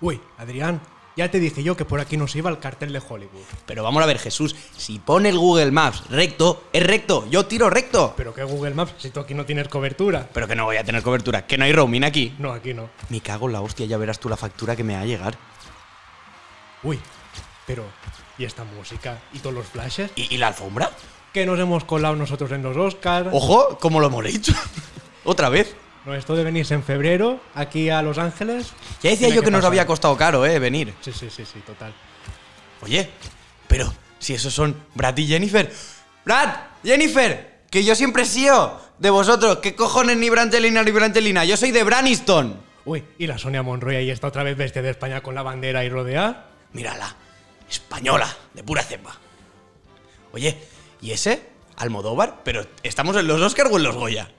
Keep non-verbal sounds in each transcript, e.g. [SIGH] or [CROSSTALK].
Uy, Adrián, ya te dije yo que por aquí nos iba el cartel de Hollywood. Pero vamos a ver, Jesús, si pone el Google Maps recto, es recto. Yo tiro recto. Pero que Google Maps si tú aquí no tienes cobertura. Pero que no voy a tener cobertura, que no hay roaming aquí. No, aquí no. Me cago en la hostia, ya verás tú la factura que me va a llegar. Uy, pero ¿y esta música? ¿Y todos los flashes? ¿Y, y la alfombra? Que nos hemos colado nosotros en los Oscars. Ojo, como lo hemos hecho. [LAUGHS] Otra vez. No, esto de venirse en febrero aquí a Los Ángeles. Ya decía yo que nos había costado caro, eh, venir. Sí, sí, sí, sí, total. Oye, pero si esos son Brad y Jennifer. ¡Brad! ¡Jennifer! Que yo siempre he sido de vosotros. ¿Qué cojones ni Brangelina ni Brangelina? Yo soy de Braniston. Uy, y la Sonia Monroy ahí está otra vez bestia de España con la bandera y rodeada. Mírala. Española, de pura cepa. Oye, ¿y ese? Almodóvar, pero ¿estamos en los Oscar o en los Goya?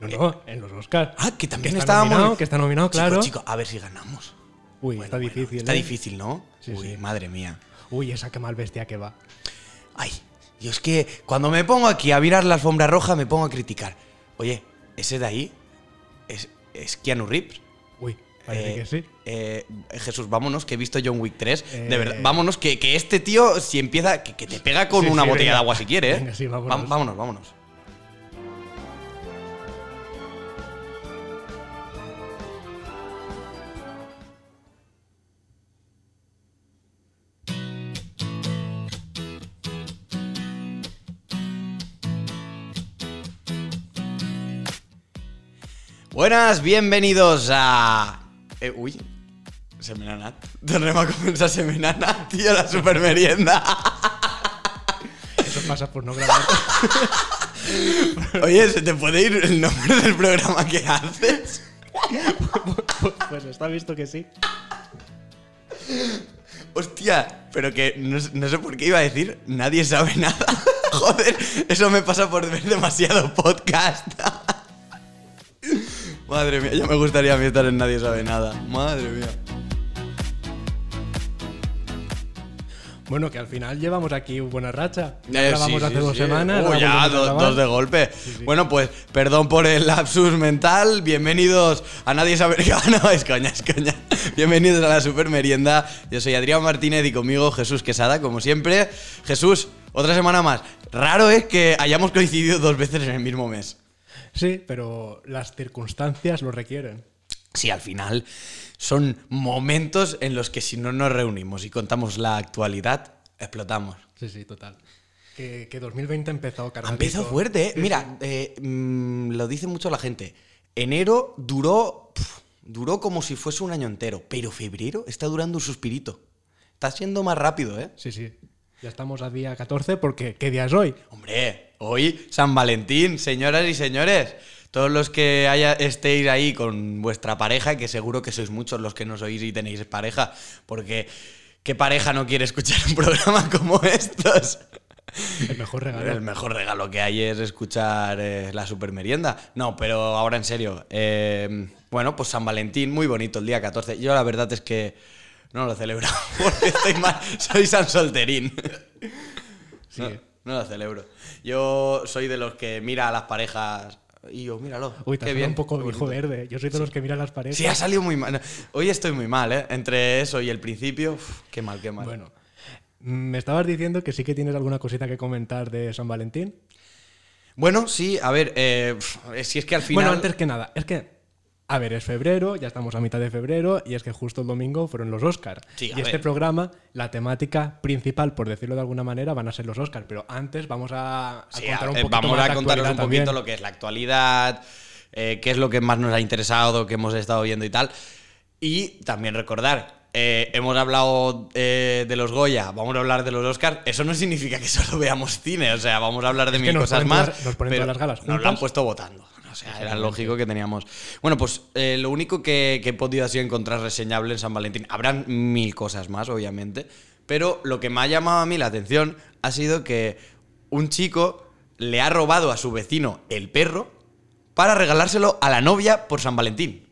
No, no, en los Oscars. Ah, que también está estábamos. nominado, que está nominado, claro. Chico, chico, a ver si ganamos. Uy, Bueno, está bueno, difícil. Está ¿eh? difícil, ¿no? Sí, Uy, sí. madre mía. Uy, esa que mal bestia que va. Ay, yo es que cuando me pongo aquí a mirar la alfombra roja me pongo a criticar. Oye, ese de ahí es, es Keanu Reeves. Uy, parece Eh, que sí. eh, Jesús, vámonos, que he visto John Wick 3. Eh, De verdad, vámonos, que, que este tío, si empieza, que, que te pega con Sí, una botella venga. de agua si quiere, ¿eh? [LAUGHS] Venga, sí, Va- vámonos. vámonos, Buenas, bienvenidos a... Eh, uy, Semenanat. Tornem a començar Semenanat, tio, la supermerienda. Eso pasa por no grabar. Oye, ¿se te puede ir el nombre del programa que haces? pues está visto que sí. Hostia, pero que no, no sé por qué iba a decir, nadie sabe nada. Joder, eso me pasa por ver demasiado podcast. Madre mía, ya me gustaría a mí estar en Nadie sabe nada. Madre mía. Bueno, que al final llevamos aquí buena racha. Ya Eh, grabamos sí, hace sí, dos sí. semanas. Ahora ya, do- dos de golpe. Bueno, pues perdón por el lapsus mental. Bienvenidos a Nadie sabe. [LAUGHS] No, es coña, es coña. Bienvenidos a la super merienda. Yo soy Adrián Martínez y conmigo Jesús Quesada, como siempre. Jesús, otra semana más. Raro es que hayamos coincidido dos veces en el mismo mes. Sí, pero las circunstancias lo requieren. Sí, al final son momentos en los que si no nos reunimos y contamos la actualidad, explotamos. Sí, sí, total. Que, que 2020 ha empezado Ha empezado fuerte, ¿eh? Sí, Mira, eh, mm, lo dice mucho la gente. Enero duró, pf, duró como si fuese un año entero, pero febrero está durando un suspirito. Está siendo más rápido, ¿eh? Sí, sí. Ya estamos a día 14 porque ¿qué día es hoy? Hombre, hoy San Valentín, señoras y señores. Todos los que haya, estéis ahí con vuestra pareja, que seguro que sois muchos los que no sois y tenéis pareja, porque ¿qué pareja no quiere escuchar un [LAUGHS] programa como estos? El mejor regalo. El mejor regalo que hay es escuchar eh, la supermerienda. No, pero ahora en serio. eh, bueno, pues San Valentín, muy bonito el día 14. Yo la verdad es que no lo celebro [LAUGHS] porque estoy mal. Soy San Solterín. Sí. No, no lo celebro. Yo soy de los que mira a las parejas y yo, míralo. Uy, te qué bien. un poco bonito. verde. Yo soy de los que miran las paredes. Sí, ha salido muy mal. Hoy estoy muy mal, ¿eh? Entre eso y el principio, uf, qué mal, qué mal. Bueno, me estabas diciendo que sí que tienes alguna cosita que comentar de San Valentín. Bueno, sí, a ver, eh, si es que al final. Bueno, antes que nada, es que, a ver, es febrero, ya estamos a mitad de febrero, y es que justo el domingo fueron los Oscars. Sí, y este ver. programa, la temática principal, por decirlo de alguna manera, van a ser los Oscars. Pero antes vamos a, a Sí, contar un poquito vamos a contaros un poquito también. lo que es la actualidad, eh, qué es lo que más nos ha interesado, que hemos estado viendo y tal. Y también recordar, eh, hemos hablado eh, de los Goya, vamos a hablar de los Oscars. Eso no significa que solo veamos cine, o sea, vamos a hablar de Es mil cosas ponen más. todas- nos ponen pero todas las galas Nos lo han juntas. puesto votando. O sea, era lógico que teníamos. Bueno, pues eh, lo único que, que he podido así encontrar reseñable en San Valentín, habrán mil cosas más, obviamente, pero lo que me ha llamado a mí la atención ha sido que un chico le ha robado a su vecino el perro para regalárselo a la novia por San Valentín.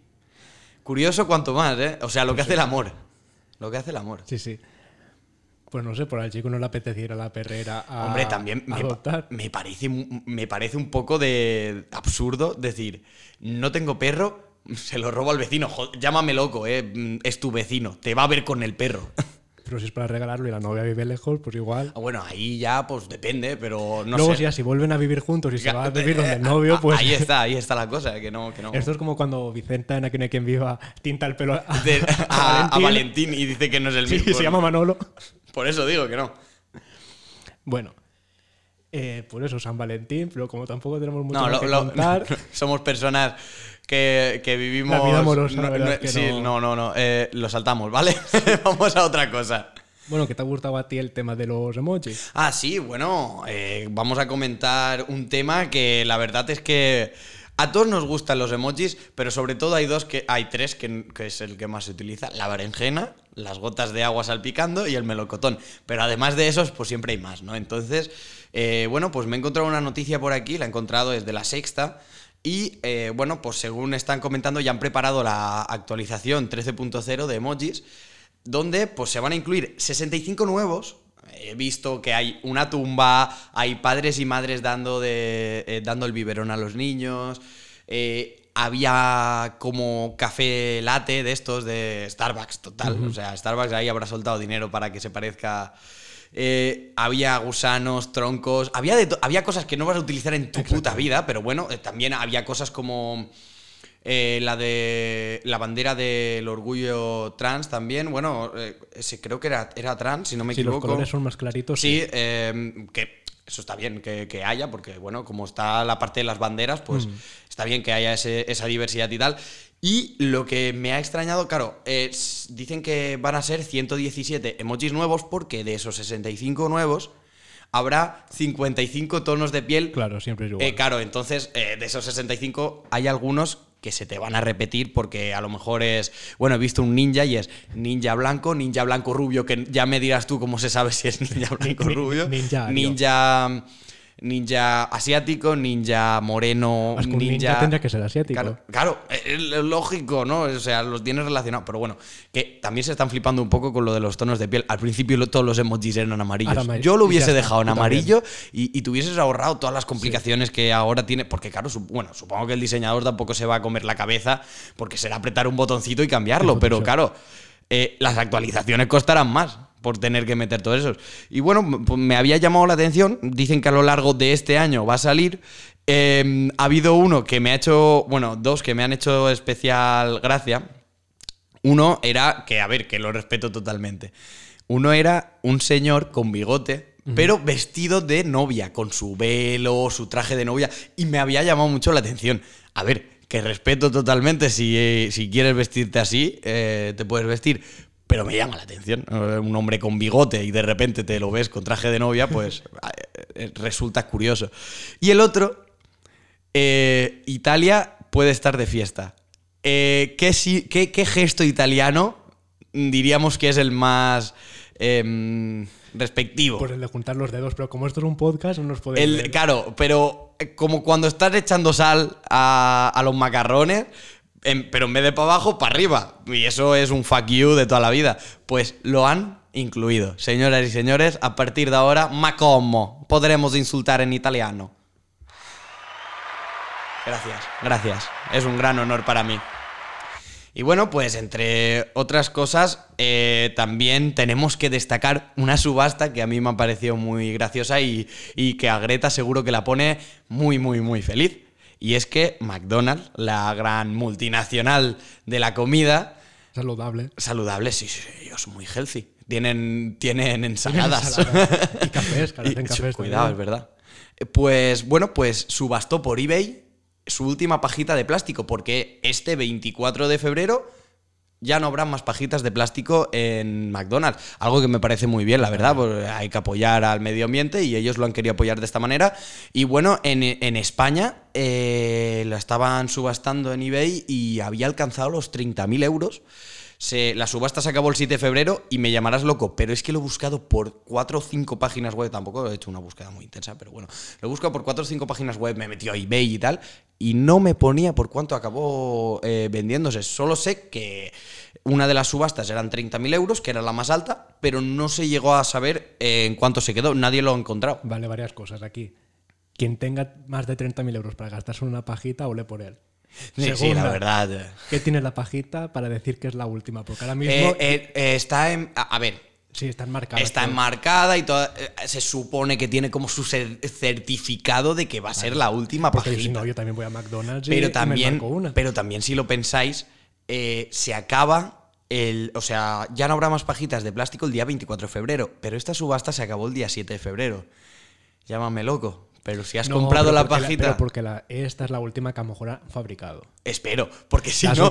Curioso cuanto más, ¿eh? O sea, lo que hace el amor. Lo que hace el amor. Sí, sí. Pues no sé, por al chico no le apeteciera la perrera a Hombre, también me, adoptar. me parece, me parece un poco de absurdo decir, no tengo perro, Se lo robo al vecino. Joder, llámame loco, eh. Mm, Es tu vecino. Te va a ver con el perro. [LAUGHS] Pero si es para regalarlo y la novia vive lejos, pues igual. Ah, Bueno, ahí ya, pues depende, pero no Luego, sé. si ya si vuelven a vivir juntos y se va a [LAUGHS] vivir donde el novio, pues. Ahí está, [LAUGHS] ahí está la cosa, que no. Que no. Esto es como cuando Vicenta en Aquí no hay quien viva tinta el pelo a, a, a Valentín. Valentín y dice que no es el Sí, mismo. se llama Manolo. Por eso digo que no. Bueno, eh, por eso San Valentín, pero como tampoco tenemos mucho No, lo- que lo- contar, [LAUGHS] somos personas que, que vivimos. La vida amorosa, no, la verdad no- es que sí, no- no, no, eh, lo saltamos, ¿vale? [LAUGHS] Vamos a otra cosa. bueno, que te ha gustado a ti el tema de los emojis. Ah, sí, bueno, eh, vamos a comentar un tema que la verdad es que a todos nos gustan los emojis, pero sobre todo hay dos que hay tres que, que es el que más se utiliza: la berenjena, las gotas de agua salpicando y el melocotón. Pero además de esos, pues siempre hay más, ¿no? Entonces, eh, bueno, pues me he encontrado una noticia por aquí, la he encontrado desde la sexta. Y eh, bueno, pues según están comentando, ya han preparado la actualización 13.0 de emojis, donde pues se van a incluir 65 nuevos. He visto que hay una tumba, hay padres y madres dando, de, eh, dando el biberón a los niños, había como café latte de estos de Starbucks, total. O sea, Starbucks ahí habrá soltado dinero para que se parezca... Eh, había gusanos, troncos, había, de había cosas que no vas a utilizar en tu puta vida, pero bueno, eh, también había cosas como eh, la de la bandera del orgullo trans también. Bueno, ese creo que era, era trans, si no me los equivoco. colores son más claritos, Sí, eh, que eso está bien que, que haya, porque bueno, como está la parte de las banderas, pues está bien que haya ese- esa diversidad y tal. Y lo que me ha extrañado, claro, es- dicen que van a ser 117 emojis nuevos porque de esos 65 nuevos habrá 55 tonos de piel Claro, siempre es igual. eh, claro, entonces eh, de esos 65 hay algunos que se te van a repetir porque a lo mejor es, bueno, he visto un ninja y es ninja blanco, ninja blanco rubio, que ya me dirás tú cómo se sabe si es ninja [LAUGHS] blanco rubio, ninja ninja, ninja asiático, ninja moreno, Más que un ninja ninja... tendría que ser asiático. Claro, claro, es lógico, ¿no? O sea, los tienes relacionados. Pero bueno, que también se están flipando un poco con lo de los tonos de piel. Al principio todos los emojis eran amarillos. Yo lo hubiese dejado en amarillo y, y te hubieses ahorrado todas las complicaciones que ahora tiene. Porque, claro, su- bueno, supongo que el diseñador tampoco se va a comer la cabeza porque será apretar un botoncito y cambiarlo. Pero, claro, eh, las actualizaciones costarán más por tener que meter todos esos. Y bueno, pues me había llamado la atención. Dicen que a lo largo de este año va a salir. Eh, ha habido uno que me ha hecho, bueno, dos que me han hecho especial gracia. Uno era, que a ver, que lo respeto totalmente. Uno era un señor con bigote, pero vestido de novia, con su velo, su traje de novia, y me había llamado mucho la atención. A ver, que respeto totalmente, si, eh, si quieres vestirte así, eh, te puedes vestir, pero me llama la atención. Un hombre con bigote y de repente te lo ves con traje de novia, pues eh, [LAUGHS] eh, resulta curioso. Y el otro, eh, Italia puede estar de fiesta. Eh, ¿qué, si- qué- qué gesto italiano diríamos que es el más em, respectivo? Pues el de juntar los dedos, pero como esto es un podcast, no nos podemos. El- claro, pero como cuando estás echando sal a, a los macarrones, pero en vez de para abajo, para arriba. Y eso es un fuck you de toda la vida. Pues lo han incluido. Señoras y señores, a partir de ahora, ma como podremos insultar en italiano. Gracias, gracias. Es un gran honor para mí. Y bueno, pues entre otras cosas, eh, también tenemos que destacar una subasta que a mí me ha parecido muy graciosa y, y que a Greta seguro que la pone muy, muy, muy feliz. Y es que McDonald's, la gran multinacional de la comida, Saludable. saludable, sí, sí, ellos son muy healthy. Tienen, tienen ensaladas. Ensaladas. Y cafés, [LAUGHS] hacen cafés Cuidado, es verdad. Eh, Pues bueno, pues subastó por eBay su última pajita de plástico, porque este 24 de febrero ya no habrá más pajitas de plástico en McDonald's. Algo que me parece muy bien, la verdad, porque hay que apoyar al medio ambiente y ellos lo han querido apoyar de esta manera. Y bueno, en, en España eh, lo estaban subastando en eBay y había alcanzado los 30.000 euros. Se- la subasta se acabó el 7 de febrero y me llamarás loco, pero es que lo he buscado por 4 o 5 páginas web, tampoco he hecho una búsqueda muy intensa, pero bueno, lo he buscado por 4 o 5 páginas web, me he metido a eBay y tal, y no me ponía por cuánto acabó eh, vendiéndose. Solo sé que una de las subastas eran 30.000 euros, que era la más alta, pero no se llegó a saber eh, en cuánto se quedó, nadie lo ha encontrado. Vale, varias cosas aquí. Quien tenga más de 30.000 euros para gastarse en una pajita, ole por él. Sí, sí, la verdad. ¿Qué tiene la pajita para decir que es la última? Porque ahora mismo Eh, eh, eh, está en. A, a ver, sí está enmarcada. está enmarcada y toda- se supone que tiene como su cer- certificado de que va a ser la última Porque si no, yo también voy a McDonald's y- pero y me también, una. pero también si lo pensáis, se acaba el, o sea, ya no habrá más pajitas de plástico el día 24 de febrero, pero esta subasta se acabó el día 7 de febrero. Llámame loco, pero si has No, comprado la pajita, pero porque la- esta es la última que a lo mejor han fabricado. espero, porque si Las no,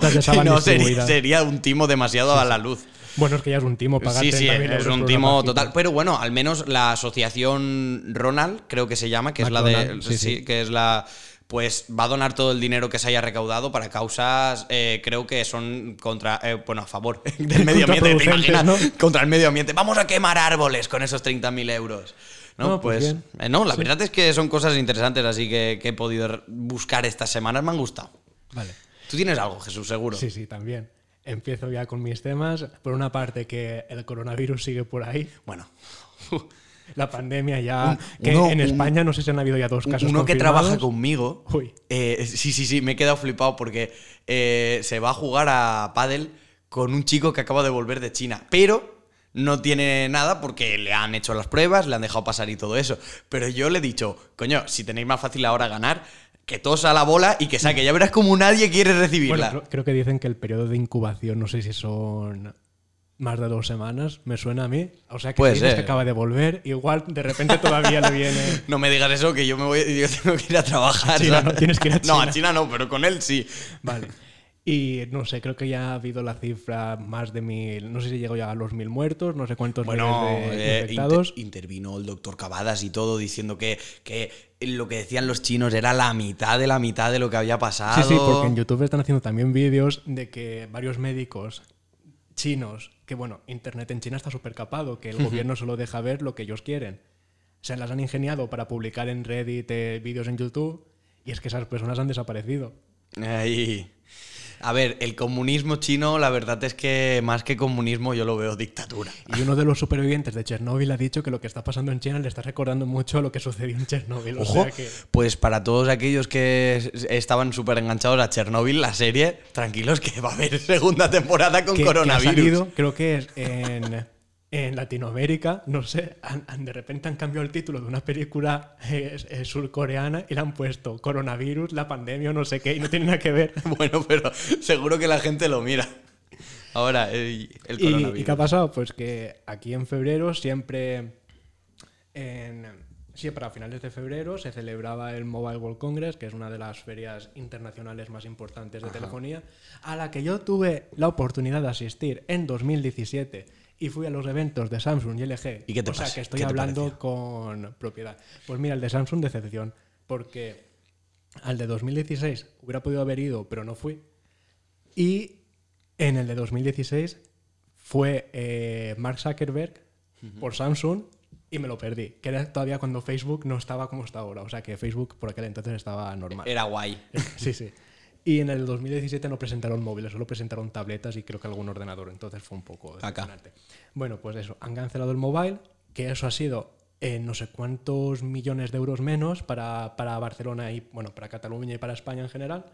si sería, un timo demasiado a la luz. Bueno, es que ya es un timo pagar Sí, sí, 30.000 es un timo total. Pero bueno, al menos la asociación Ronald, creo que se llama, que es la de. Sí, sí, que es la. Pues va a donar todo el dinero que se haya recaudado para causas, eh, creo que son contra, eh, bueno, a favor [LAUGHS] del medio ambiente. ¿Te Contraproducentes, imaginas? ¿no? Contra el medio ambiente. Vamos a quemar árboles con esos 30.000 euros. No, No, pues pues. eh, no, la Sí. verdad es que son cosas interesantes, así que, que he podido buscar estas semanas. Me han gustado. Vale. Tú tienes algo, Jesús, seguro. Sí, sí, también. Empiezo ya con mis temas. Por una parte, que el coronavirus sigue por ahí. Bueno. [LAUGHS] La pandemia ya. Un- que uno- en un- España no sé si han habido ya dos casos. Uno que trabaja conmigo. Uy. eh, sí, sí, sí, me he quedado flipado porque eh, se va a jugar a pádel con un chico que acaba de volver de China. Pero no tiene nada porque le han hecho las pruebas, le han dejado pasar y todo eso. Pero yo le he dicho, coño, si tenéis más fácil ahora ganar, que tosa la bola y que saque. Ya verás como nadie quiere recibirla. Bueno, creo, que dicen que el periodo de incubación, no sé si son más de dos semanas, me suena a mí. O sea que si dices ser. que acaba de volver, igual de repente todavía le viene. [LAUGHS] No me digas eso, que yo me voy, yo tengo que ir a trabajar. China, no, tienes que ir a No, a China. China no, pero con él sí. Vale. Y no sé, creo que ya ha habido la cifra más de mil. No sé si llegó ya a los mil muertos, no sé cuántos Bueno, miles de eh, infectados. inter- intervino el doctor Cavadas y todo diciendo que, que lo que decían los chinos era la mitad de la mitad de lo que había pasado. Sí, sí, porque en YouTube están haciendo también vídeos de que varios médicos chinos, que bueno, Internet en China está súper capado, que el gobierno solo deja ver lo que ellos quieren. Se las han ingeniado para publicar en Reddit eh, vídeos en YouTube y es que esas personas han desaparecido. Ahí. A ver, el comunismo chino, la verdad es que más que comunismo yo lo veo dictadura. Y uno de los supervivientes de Chernóbil ha dicho que lo que está pasando en China le está recordando mucho a lo que sucedió en Chernóbil. O Ojo, sea que pues para todos aquellos que estaban súper enganchados a Chernobyl, la serie, tranquilos que va a haber segunda temporada con que- que ha coronavirus. salido, creo que es en, en Latinoamérica, no sé, han- han- de repente han cambiado el título de una película eh, eh, surcoreana y le han puesto coronavirus, la pandemia o no sé qué, y no tiene nada que ver. [LAUGHS] Bueno, pero seguro que la gente lo mira. Ahora, el, el ¿Y, coronavirus. y qué ha pasado? Pues que aquí en febrero siempre, en, siempre a finales de febrero se celebraba el Mobile World Congress, que es una de las ferias internacionales más importantes de telefonía, a la que yo tuve la oportunidad de asistir en 2017 y fui a los eventos de Samsung y LG. ¿Y qué te o sea que estoy qué te hablando pareció? con propiedad. Pues mira, el de Samsung decepción, porque al de 2016 hubiera podido haber ido, pero no fui. Y en el de 2016 fue eh, Mark Zuckerberg por Samsung y me lo perdí. Que era todavía cuando Facebook no estaba como está ahora. O sea que Facebook por aquel entonces estaba normal. Era guay. [LAUGHS] Sí, sí. Y en el 2017 no presentaron móviles, solo presentaron tabletas y creo que algún ordenador. Entonces fue un poco decepcionante. Bueno, pues eso. Han cancelado el mobile, que eso ha sido eh, no sé cuántos millones de euros menos para, para Barcelona y, bueno, para Cataluña y para España en general.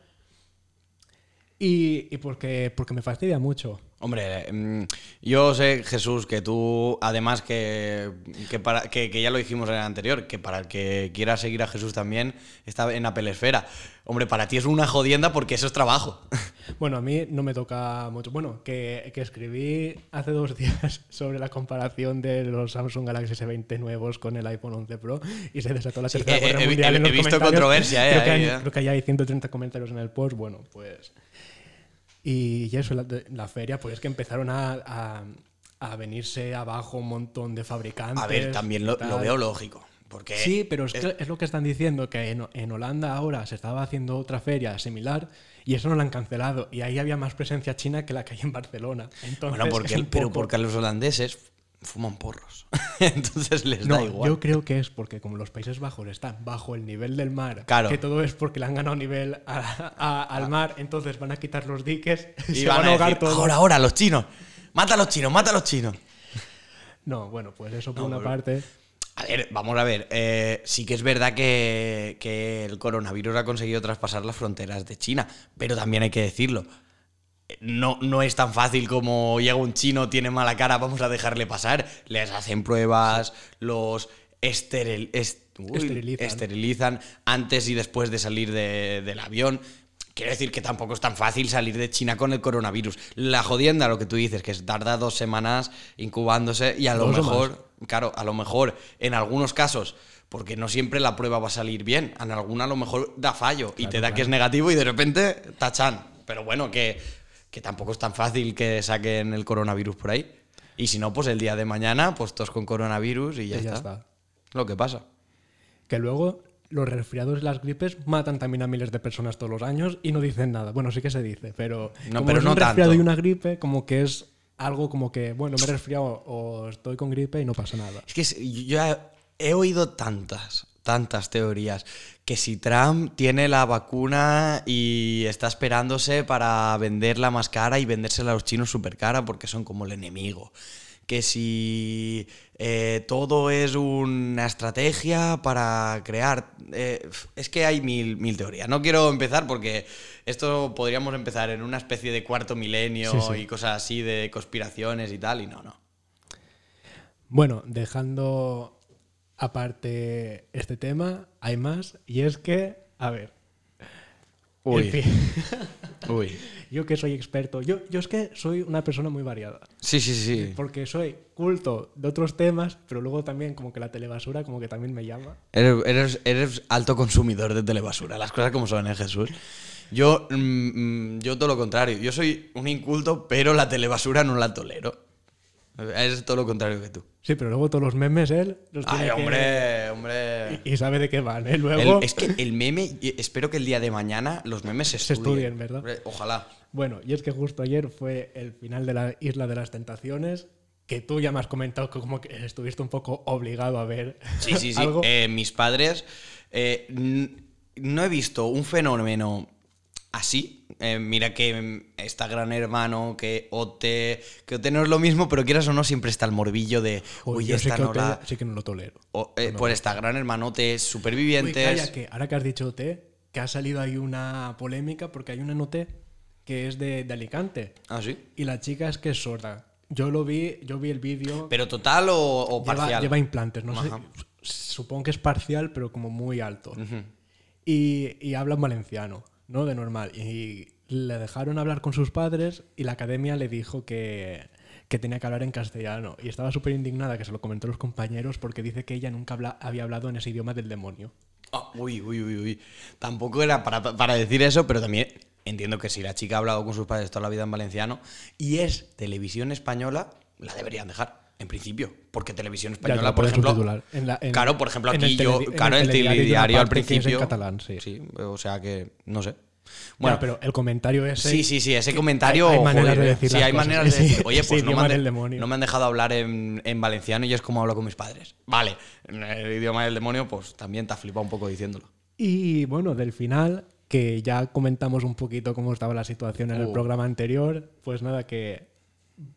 Y, y porque, porque me fastidia mucho. Hombre, mm, yo sé, Jesús, que tú, además que, que, para, que, que ya lo dijimos en el anterior, que para el que quiera seguir a Jesús también está en Apple Esfera. Hombre, para ti es una jodienda porque eso es trabajo. [LAUGHS] Bueno, a mí no me toca mucho. Bueno, que, que escribí hace dos días [LAUGHS] sobre la comparación de los Samsung Galaxy S20 nuevos con el iPhone 11 Pro y se desató la Sí, tercera he- guerra he- mundial he- en los he visto comentarios. controversia, [LAUGHS] eh, creo, que hay, eh. creo que ya hay 130 comentarios en el post. Bueno, pues... Y eso, la, la feria, pues es que empezaron a, a, a venirse abajo un montón de fabricantes. A ver, también lo, y veo lógico. Porque Sí, pero es, que es lo que están diciendo, que en, en Holanda ahora se estaba haciendo otra feria similar y eso no la han cancelado. Y ahí había más presencia china que la que hay en Barcelona. Entonces, bueno, porque, es pero porque los holandeses fuman porros. [LAUGHS] Entonces les No, da igual. yo creo que es porque como los Países Bajos están bajo el nivel del mar, Claro. que todo es porque le han ganado nivel a- a- al mar, entonces van a quitar los diques [LAUGHS] y, se van van a a ahogar decir, todos. ahora, ahora, los chinos. Mata a los chinos, mata a los chinos. [LAUGHS] No, bueno, pues eso por No, una pero- parte. A ver, vamos a ver. eh, sí que es verdad que, que el coronavirus ha conseguido traspasar las fronteras de China, pero también hay que decirlo. No, no es tan fácil como llega un chino, tiene mala cara, vamos a dejarle pasar. Les hacen pruebas, los esteril- est- uy, Esterilizan. esterilizan antes y después de salir de- del avión. Quiero decir que tampoco es tan fácil salir de China con el coronavirus. La jodienda, lo que tú dices, que es tarda dos semanas incubándose y a lo mejor, claro, a lo mejor en algunos casos, porque no siempre la prueba va a salir bien, en alguna a lo mejor da fallo y te da que es negativo y de repente tachan. Pero bueno, que, que tampoco es tan fácil que saquen el coronavirus por ahí. Y si no, pues el día de mañana, pues todos con coronavirus y ya, Y ya está. está. Lo que pasa. Que luego los resfriados y las gripes matan también a miles de personas todos los años y no dicen nada. Bueno, sí que se dice, pero No, como pero es no un resfriado tanto. y una gripe, como que es algo como que, bueno, me he resfriado o estoy con gripe y no pasa nada. Es que yo he oído tantas, tantas teorías que si Trump tiene la vacuna y está esperándose para venderla más cara y vendérsela a los chinos súper cara porque son como el enemigo. Que si eh, todo es una estrategia para crear... eh, es que hay mil, mil teorías. No quiero empezar porque esto podríamos empezar en una especie de cuarto milenio Sí, sí. y cosas así de conspiraciones y tal, y no, no. Bueno, dejando aparte este tema, hay más, y es que, a ver, Uy. en fin, [LAUGHS] Uy. yo que soy experto, yo, yo es que soy una persona muy variada, Sí, sí, sí. porque soy culto de otros temas, pero luego también como que la telebasura como que también me llama. Eres, eres- eres alto consumidor de telebasura, las cosas como son, ¿eh, Jesús? Yo, mm, mm, yo todo lo contrario. Yo soy un inculto, pero la telebasura no la tolero. Es todo lo contrario que tú. Sí, pero luego todos los memes él los Ay, tiene que- hombre, hombre. Y, y sabe de qué van, ¿eh? El- Luego... es que el meme, espero que el día de mañana los memes se Se estudien. estudien, ¿verdad? Ojalá. Bueno, y es que justo ayer fue el final de la Isla de las Tentaciones, que tú ya me has comentado que como que estuviste un poco obligado a ver Sí, sí, sí. [LAUGHS] algo. Eh, mis padres. eh, no he visto un fenómeno así. Eh, mira que está Gran Hermano, que OT. Que OT no es lo mismo, pero quieras o no, siempre está el morbillo de. Uy, Uy, yo sí esta que, no OT la. sí que no lo tolero. o, eh, Pues está Gran Hermano, OT, Uy, Supervivientes. calla, que ahora que has dicho OT, que ha salido ahí una polémica porque hay una en OT que es de, de Alicante Ah, sí. y la chica es que es sorda. Yo lo vi, yo vi el vídeo. Pero total o, o Lleva, parcial. lleva implantes, no sé. Supongo que es parcial, pero como muy alto. Y, y habla en valenciano, ¿no? De normal. Y le dejaron hablar con sus padres y la academia le dijo que, que tenía que hablar en castellano. Y estaba súper indignada, que se lo comentó a los compañeros, porque dice que ella nunca habla- había hablado en ese idioma del demonio. Ah, uy, uy, uy, uy. Tampoco era para, para decir eso, pero también entiendo que si la chica ha hablado con sus padres toda la vida en valenciano y es televisión española, la deberían dejar, en principio. Porque televisión española, por ejemplo. En la- en- claro, por ejemplo, aquí el yo. Claro, el el telediario hay al es en principio. catalán, sí. o sea que, no sé. Bueno, pero el comentario ese. Sí, sí, sí, ese comentario. hay maneras de decir sí, hay cosas. maneras de Sí, decir. Oye, pues no me, han de- del demonio. no me han dejado hablar en, en valenciano y es como hablo con mis padres. Vale, en el idioma del demonio, pues también te ha flipado un poco diciéndolo. Y bueno, del final, que ya comentamos un poquito cómo estaba la situación en el Uh. programa anterior, pues nada, que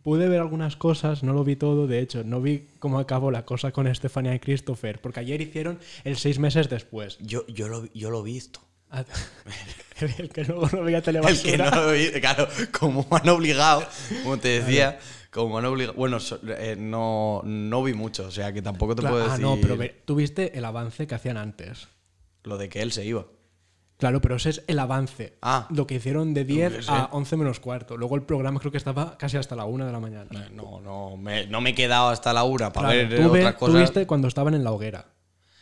pude ver algunas cosas, no lo vi todo, de hecho, no vi cómo acabó la cosa con Estefania y Christopher, porque ayer hicieron el seis meses después. Yo, yo, lo, yo lo he visto. Ah, El, que luego no veía El que no lo vi, claro, como han obligado, como te decía, como han obligado. Bueno, eh, no, no vi mucho, o sea que tampoco te Claro, puedo ah, decir no, pero ve- tú viste el avance que hacían antes. lo de que él se iba. Claro, pero ese es el avance. Ah. Lo que hicieron de Yo 10 qué sé. a 11 menos cuarto. Luego el programa creo que estaba casi hasta la 1 de la mañana. Eh, No, no, me, no me he quedado hasta la una para Claro, ver tú, ve- otras tú cosas. viste cuando estaban en la hoguera,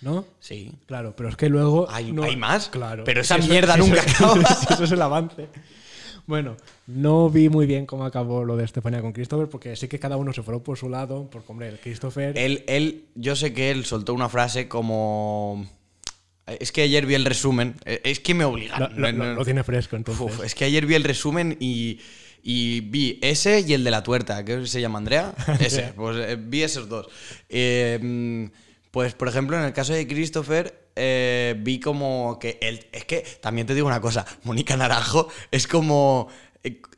¿no? Sí. Claro, pero es que luego. ¿Hay- no- hay más? Claro. Pero esa mierda eso- nunca eso- acaba. [LAUGHS] Eso es el avance. Bueno, no vi muy bien cómo acabó lo de Estefania con Christopher, porque sí que cada uno se fueron por su lado, porque, hombre, el Christopher. Él, él, yo sé que él soltó una frase como. Es que ayer vi el resumen. eh, Es que me obligaron. lo- no- lo- tiene fresco, entonces. Uf, es que ayer vi el resumen y, y vi ese y el de la tuerta, que se llama Andrea. [LAUGHS] Ese, pues eh, vi esos dos. Eh, mm, pues, por ejemplo, en el caso de Christopher, eh, vi como que él. Es que también te digo una cosa: Mónica Naranjo es como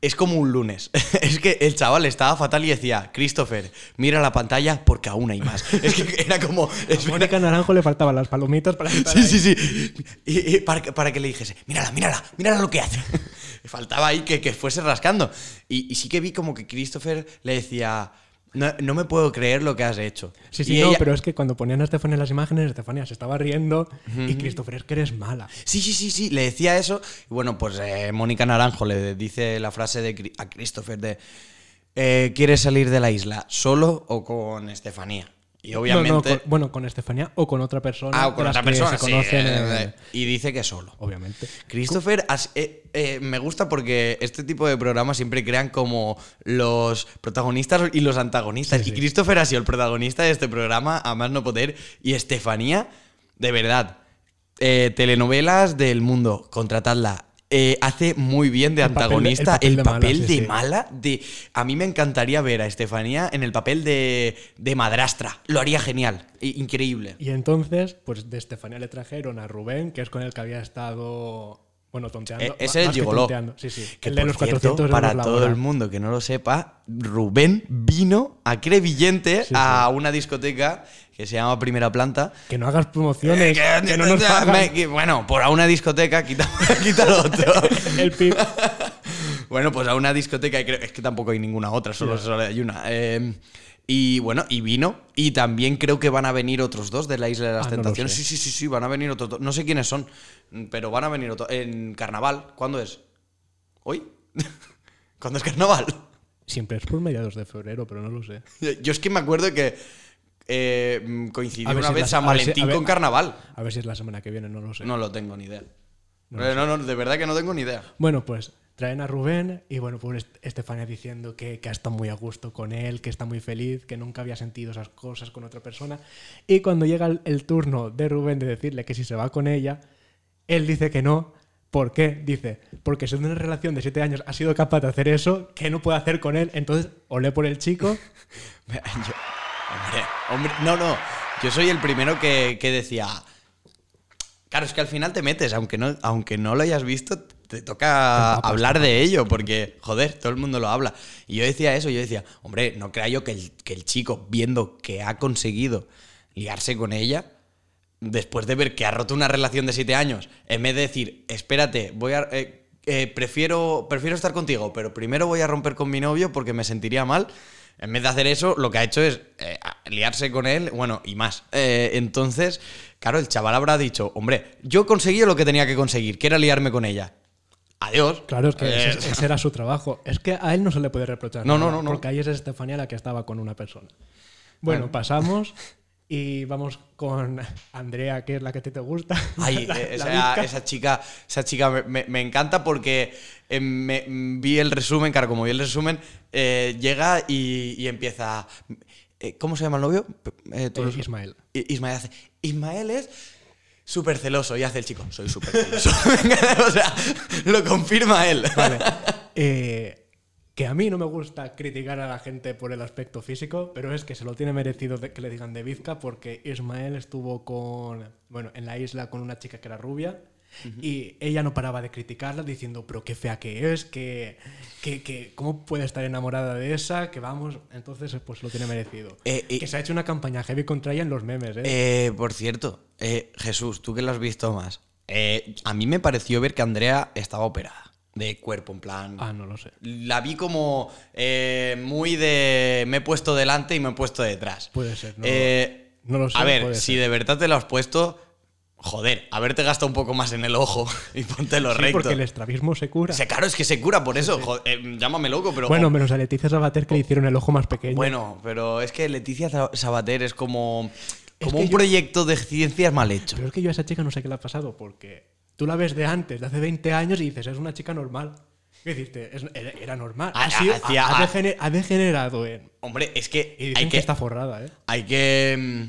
es como un lunes. [LAUGHS] es que el chaval estaba fatal y decía, Christopher, mira la pantalla porque aún hay más. [LAUGHS] es que era como... A Mónica Naranjo le faltaban las palomitas para estar Sí, ahí. sí, sí. Y, y para, que, para que le dijese, mírala, mírala, mírala lo que hace. [LAUGHS] Faltaba ahí que, que fuese rascando. Y, y sí que vi como que Christopher le decía, no, no me puedo creer lo que has hecho. Sí, sí, Y no, ella- pero es que cuando ponían a Estefania en las imágenes, Estefania se estaba riendo y Christopher es que eres mala. Sí, sí, sí, sí, le decía eso. Y bueno, pues eh, Mónica Naranjo le dice la frase de, a Christopher de, eh, ¿quieres salir de la isla solo o con Estefanía? Y No, no, obviamente... con- bueno, con Estefania o con otra persona. ah, o con otra persona, se sí, conocen, eh, eh, y dice que solo. obviamente. Christopher, eh, eh, me gusta porque este tipo de programas siempre crean como los protagonistas y los antagonistas. Sí, Y sí. Christopher ha sido el protagonista de este programa, a más no poder. Y Estefanía, de verdad, telenovelas del mundo, contratadla. Eh, hace muy bien de El papel de- antagonista, el el papel papel, de mala, de, sí, mala. De, a mí me encantaría ver a Estefanía en el papel de, de madrastra. Lo haría genial, increíble. Y entonces, pues de Estefania le trajeron a Rubén, que es con el que había estado, bueno, tonteando. Ma- ese es Gigoló. Sí, sí. Que el de los cierto, 400 euros para todo el mundo que no lo sepa, Rubén vino a Crevillente Sí, a una discoteca que se llama Primera Planta. Que no hagas promociones, Eh, que, no nos pagan. [LAUGHS] me- que- bueno, por a una discoteca, quita, [LAUGHS] quita lo otro. [LAUGHS] El pib. bueno, pues a una discoteca, es que tampoco hay ninguna otra, solo, solo hay una. Eh, y bueno, y vino. Y también creo que van a venir otros dos de la Isla de las Ah, Tentaciones. sí, sí, sí, sí, van a venir otros dos. No sé quiénes son, pero van a venir otros. En carnaval, ¿cuándo es? ¿Hoy? [LAUGHS] ¿Cuándo es carnaval? Siempre es por mediados de febrero, pero no lo sé. [LAUGHS] Yo es que me acuerdo que eh, coincidió una si vez la- San si- Valentín ver- con carnaval. A ver si es la semana que viene, no lo sé. No lo tengo ni idea. No Eh, No, no, de verdad que no tengo ni idea. Bueno, pues traen a Rubén y bueno, pues Est- Estefania diciendo que, que ha estado muy a gusto con él, que está muy feliz, que nunca había sentido esas cosas con otra persona. Y cuando llega el, el turno de Rubén de decirle que si se va con ella, él dice que no. ¿Por qué? Dice, porque si una relación de siete años ha sido capaz de hacer eso, ¿qué no puede hacer con él? Entonces, olé por el chico. [LAUGHS] Yo- hombre, hombre, no, no. Yo soy el primero que, que decía. Claro, es que al final te metes, aunque no, aunque no lo hayas visto, te toca hablar de ello, porque, joder, todo el mundo lo habla. Y yo decía eso, yo decía, hombre, no crea yo que el, que el chico, viendo que ha conseguido liarse con ella, después de ver que ha roto una relación de siete años, en vez de decir, espérate, voy a. eh, eh, prefiero, prefiero estar contigo, pero primero voy a romper con mi novio porque me sentiría mal. En vez de hacer eso, lo que ha hecho es eh, liarse con él, bueno, y más. Eh, entonces, claro, el chaval habrá dicho, hombre, yo conseguí lo que tenía que conseguir, que era liarme con ella. Adiós. Claro, es que Eh, ese, ese era su trabajo. Es que a él no se le puede reprochar. No, nada, no, no, no. Porque ahí es Estefania la que estaba con una persona. Bueno, Bueno. pasamos [LAUGHS] y vamos con Andrea, que es la que a ti te gusta. Ay, [LAUGHS] La- eh, la esa, chica, esa chica me, me- me encanta porque eh, me- vi el resumen, claro, como vi el resumen, eh, llega y, y empieza. ¿Cómo se llama el novio? Ismael. Ismael hace. Ismael es súper celoso y hace el chico. Soy súper celoso. [LAUGHS] [LAUGHS] o sea, lo confirma él. Vale. [LAUGHS] Eh, que a mí no me gusta criticar a la gente por el aspecto físico, pero es que se lo tiene merecido de- que le digan de Vizca porque Ismael estuvo con, bueno, en la isla con una chica que era rubia y ella no paraba de criticarla diciendo, pero qué fea que es, que, que, que cómo puede estar enamorada de esa, que vamos, entonces pues lo tiene merecido. Eh, y- que se ha hecho una campaña heavy contra ella en los memes, ¿eh? Eh, por cierto, eh, Jesús, tú que lo has visto más, eh, a mí me pareció ver que Andrea estaba operada de cuerpo, en plan. ah, no lo sé. La vi como eh, muy de. Me he puesto delante y me he puesto detrás. Puede ser, no, Eh, no lo sé. a ver, si ser. de verdad te lo has puesto, joder, haberte gastado un poco más en el ojo [LAUGHS] y ponte lo Sí, recto. porque el estrabismo se cura. Se, claro, es que se cura por eso. joder, eh, llámame loco, pero. Bueno, menos a Leticia Sabater que le hicieron el ojo más pequeño. Bueno, pero es que Leticia Sa- Sabater es como. Es Como que un yo- proyecto de ciencias mal hecho. Pero es que yo a esa chica no sé qué le ha pasado, porque tú la ves de antes, de hace 20 años, y dices, es una chica normal. ¿Qué dijiste? Es- era, era normal. Ha, sido- hacía- ha- ha degener- ha degenerado en. Hombre, es que Y dicen hay que, que, está forrada, ¿eh? hay que.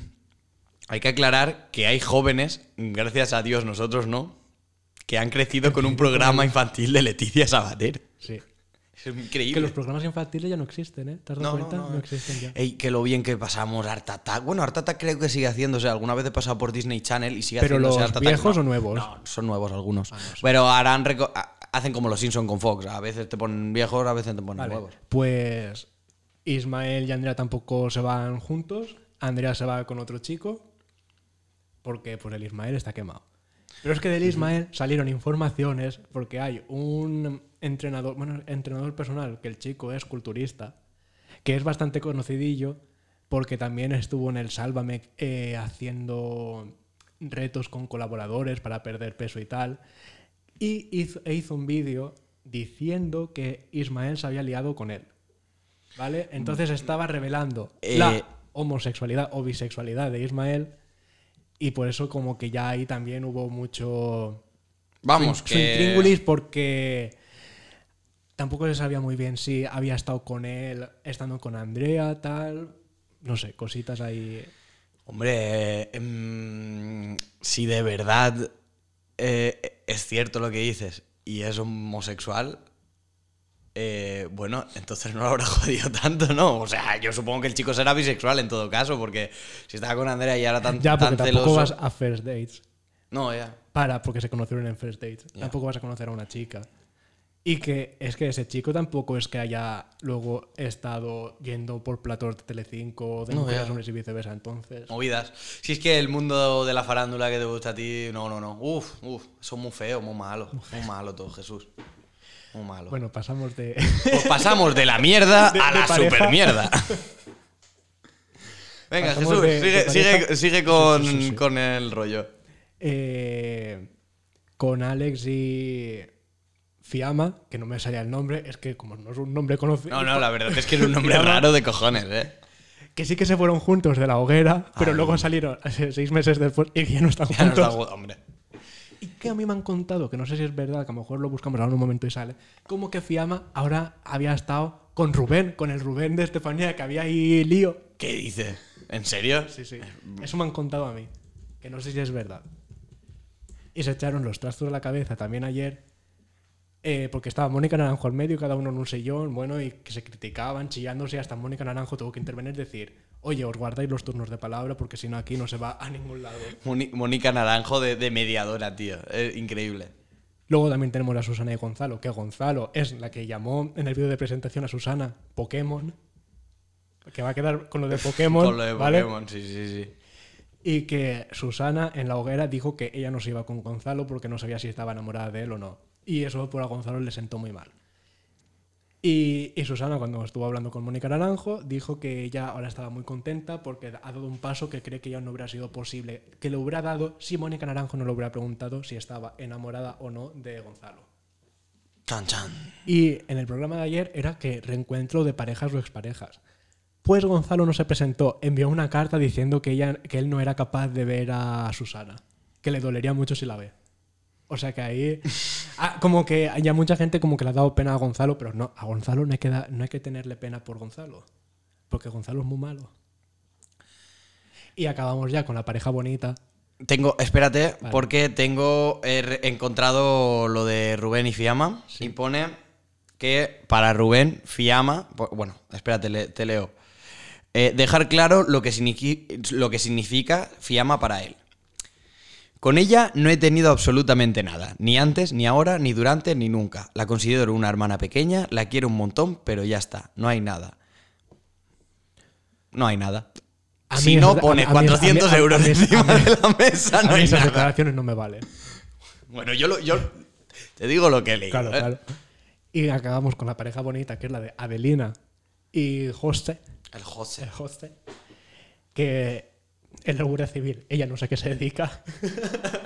Hay que aclarar que hay jóvenes, gracias a Dios nosotros no, que han crecido con un programa infantil de Leticia Sabater. Sí. Es Que increíble. los programas infantiles ya no existen, ¿eh? ¿Te has dado No, no, cuenta? no. No, existen ya. Ey, que lo bien que pasamos Art Attack. Bueno, Art Attack creo que sigue haciéndose. Alguna vez he pasado por Disney Channel y sigue ¿Pero haciéndose los Art Attack. viejos No, o nuevos? No, son nuevos algunos. Ah, no. Pero harán hacen como los Simpson con Fox. A veces te ponen viejos, a veces te ponen Vale, nuevos. Pues Ismael y Andrea tampoco se van juntos. Andrea se va con otro chico. Porque pues el Ismael está quemado. Pero es que del Ismael salieron informaciones porque hay un entrenador, bueno, entrenador personal, que el chico es culturista, que es bastante conocidillo porque también estuvo en el Sálvame eh, haciendo retos con colaboradores para perder peso y tal. Y hizo, e hizo un vídeo diciendo que Ismael se había liado con él. ¿Vale? Entonces estaba revelando Eh, la homosexualidad o bisexualidad de Ismael. Y por eso como que ya ahí también hubo mucho... Vamos, que... porque tampoco se sabía muy bien si había estado con él, estando con Andrea, tal. No sé, cositas ahí. Hombre, em, si de verdad eh, es cierto lo que dices y es homosexual, eh, bueno, entonces no lo habrá [LAUGHS] jodido tanto, ¿no? O sea, yo supongo que el chico será bisexual en todo caso, porque si estaba con Andrea y ahora tan, Ya, porque tan tampoco celoso... vas a first dates. No, ya. Para, porque se conocieron en first dates. Ya. Tampoco vas a conocer a una chica. Y que es que ese chico tampoco es que haya luego estado yendo por platós de Telecinco, de No, mujeres hombres y viceversa. Entonces, Movidas. Si es que el mundo de la farándula que te gusta a ti, no, no, no. Uf, uf, son muy feos, muy malos. Muy malo todo, Jesús. Muy malo. bueno, pasamos de. Pues pasamos de la mierda [LAUGHS] De- a de la pareja. super mierda. [LAUGHS] Venga, Pasamos Jesús, de- sigue, con, Sí, sí, sí, sí. con el rollo. Eh, con Alex y Fiamma, que no me salía el nombre, es que como no es un nombre conocido. No, no, la verdad es que es un nombre [LAUGHS] raro de cojones, ¿eh? Que sí que se fueron juntos de la hoguera, pero Ay. luego salieron seis meses después y ya no están Ya no está hombre. Y que a mí me han contado, que no sé si es verdad, que a lo mejor lo buscamos ahora en un momento y sale, como que Fiamma ahora había estado con Rubén, con el Rubén de Estefanía, que había ahí lío. ¿Qué dice? ¿En serio? Sí, sí. Eso me han contado a mí, que no sé si es verdad. Y se echaron los trastos de la cabeza también ayer, eh, porque estaba Mónica Naranjo al medio, cada uno en un sillón, bueno, y que se criticaban, chillándose, y hasta Mónica Naranjo tuvo que intervenir y decir, oye, os guardáis los turnos de palabra porque si no aquí no se va a ningún lado. Mónica Naranjo de, de mediadora, tío. Es increíble. Luego también tenemos a Susana y Gonzalo, que Gonzalo es la que llamó en el vídeo de presentación a Susana Pokémon, que va a quedar con lo de [LAUGHS] Pokémon, Con lo de ¿vale? Pokémon, sí, sí, sí. Y que Susana en la hoguera dijo que ella no se iba con Gonzalo porque no sabía si estaba enamorada de él o no. Y eso por a Gonzalo le sentó muy mal. Y, y Susana, cuando estuvo hablando con Mónica Naranjo, dijo que ella ahora estaba muy contenta porque ha dado un paso que cree que ya no hubiera sido posible, que lo hubiera dado si Mónica Naranjo no le hubiera preguntado si estaba enamorada o no de Gonzalo. Chan, chan. Y en el programa de ayer era que reencuentro de parejas o exparejas. Pues Gonzalo no se presentó, envió una carta diciendo que, ella, que él no era capaz de ver a Susana, que le dolería mucho si la ve. O sea que ahí, ah, como que ya mucha gente como que le ha dado pena a Gonzalo, pero no, a Gonzalo no hay que, da- no hay que tenerle pena por Gonzalo, porque Gonzalo es muy malo. Y acabamos ya con la pareja bonita. Tengo, espérate, Vale. porque tengo he encontrado lo de Rubén y Fiamma. Y pone que para Rubén, Fiamma. Bueno, espérate, te leo. Eh, dejar claro lo que, lo que significa Fiamma para él. Con ella no he tenido absolutamente nada, ni antes, ni ahora, ni durante, ni nunca. La considero una hermana pequeña, la quiero un montón, pero ya está, no hay nada. No hay nada. A si no, pone a mí- a mí- 400 a mí- euros a mí- encima a de la mesa, A no mí hay esas nada. declaraciones no me valen. Bueno, yo, lo- yo te digo lo que he leído. Claro, ¿eh? claro. Y acabamos con la pareja bonita, que es la de Adelina y José, El José. el José, que es la Guardia Civil. Ella no sé a qué se dedica. [LAUGHS]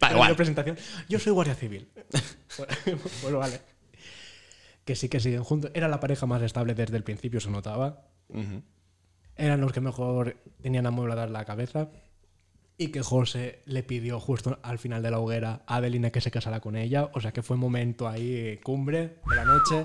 En igual. la presentación, yo soy Guardia Civil. bueno, [LAUGHS] bueno, vale. Que sí que siguen juntos. Era la pareja más estable desde el principio, se notaba. Eran los que mejor tenían amueblada la cabeza. Y que José le pidió justo al final de la hoguera a Adelina que se casara con ella. O sea que fue momento ahí cumbre de la noche.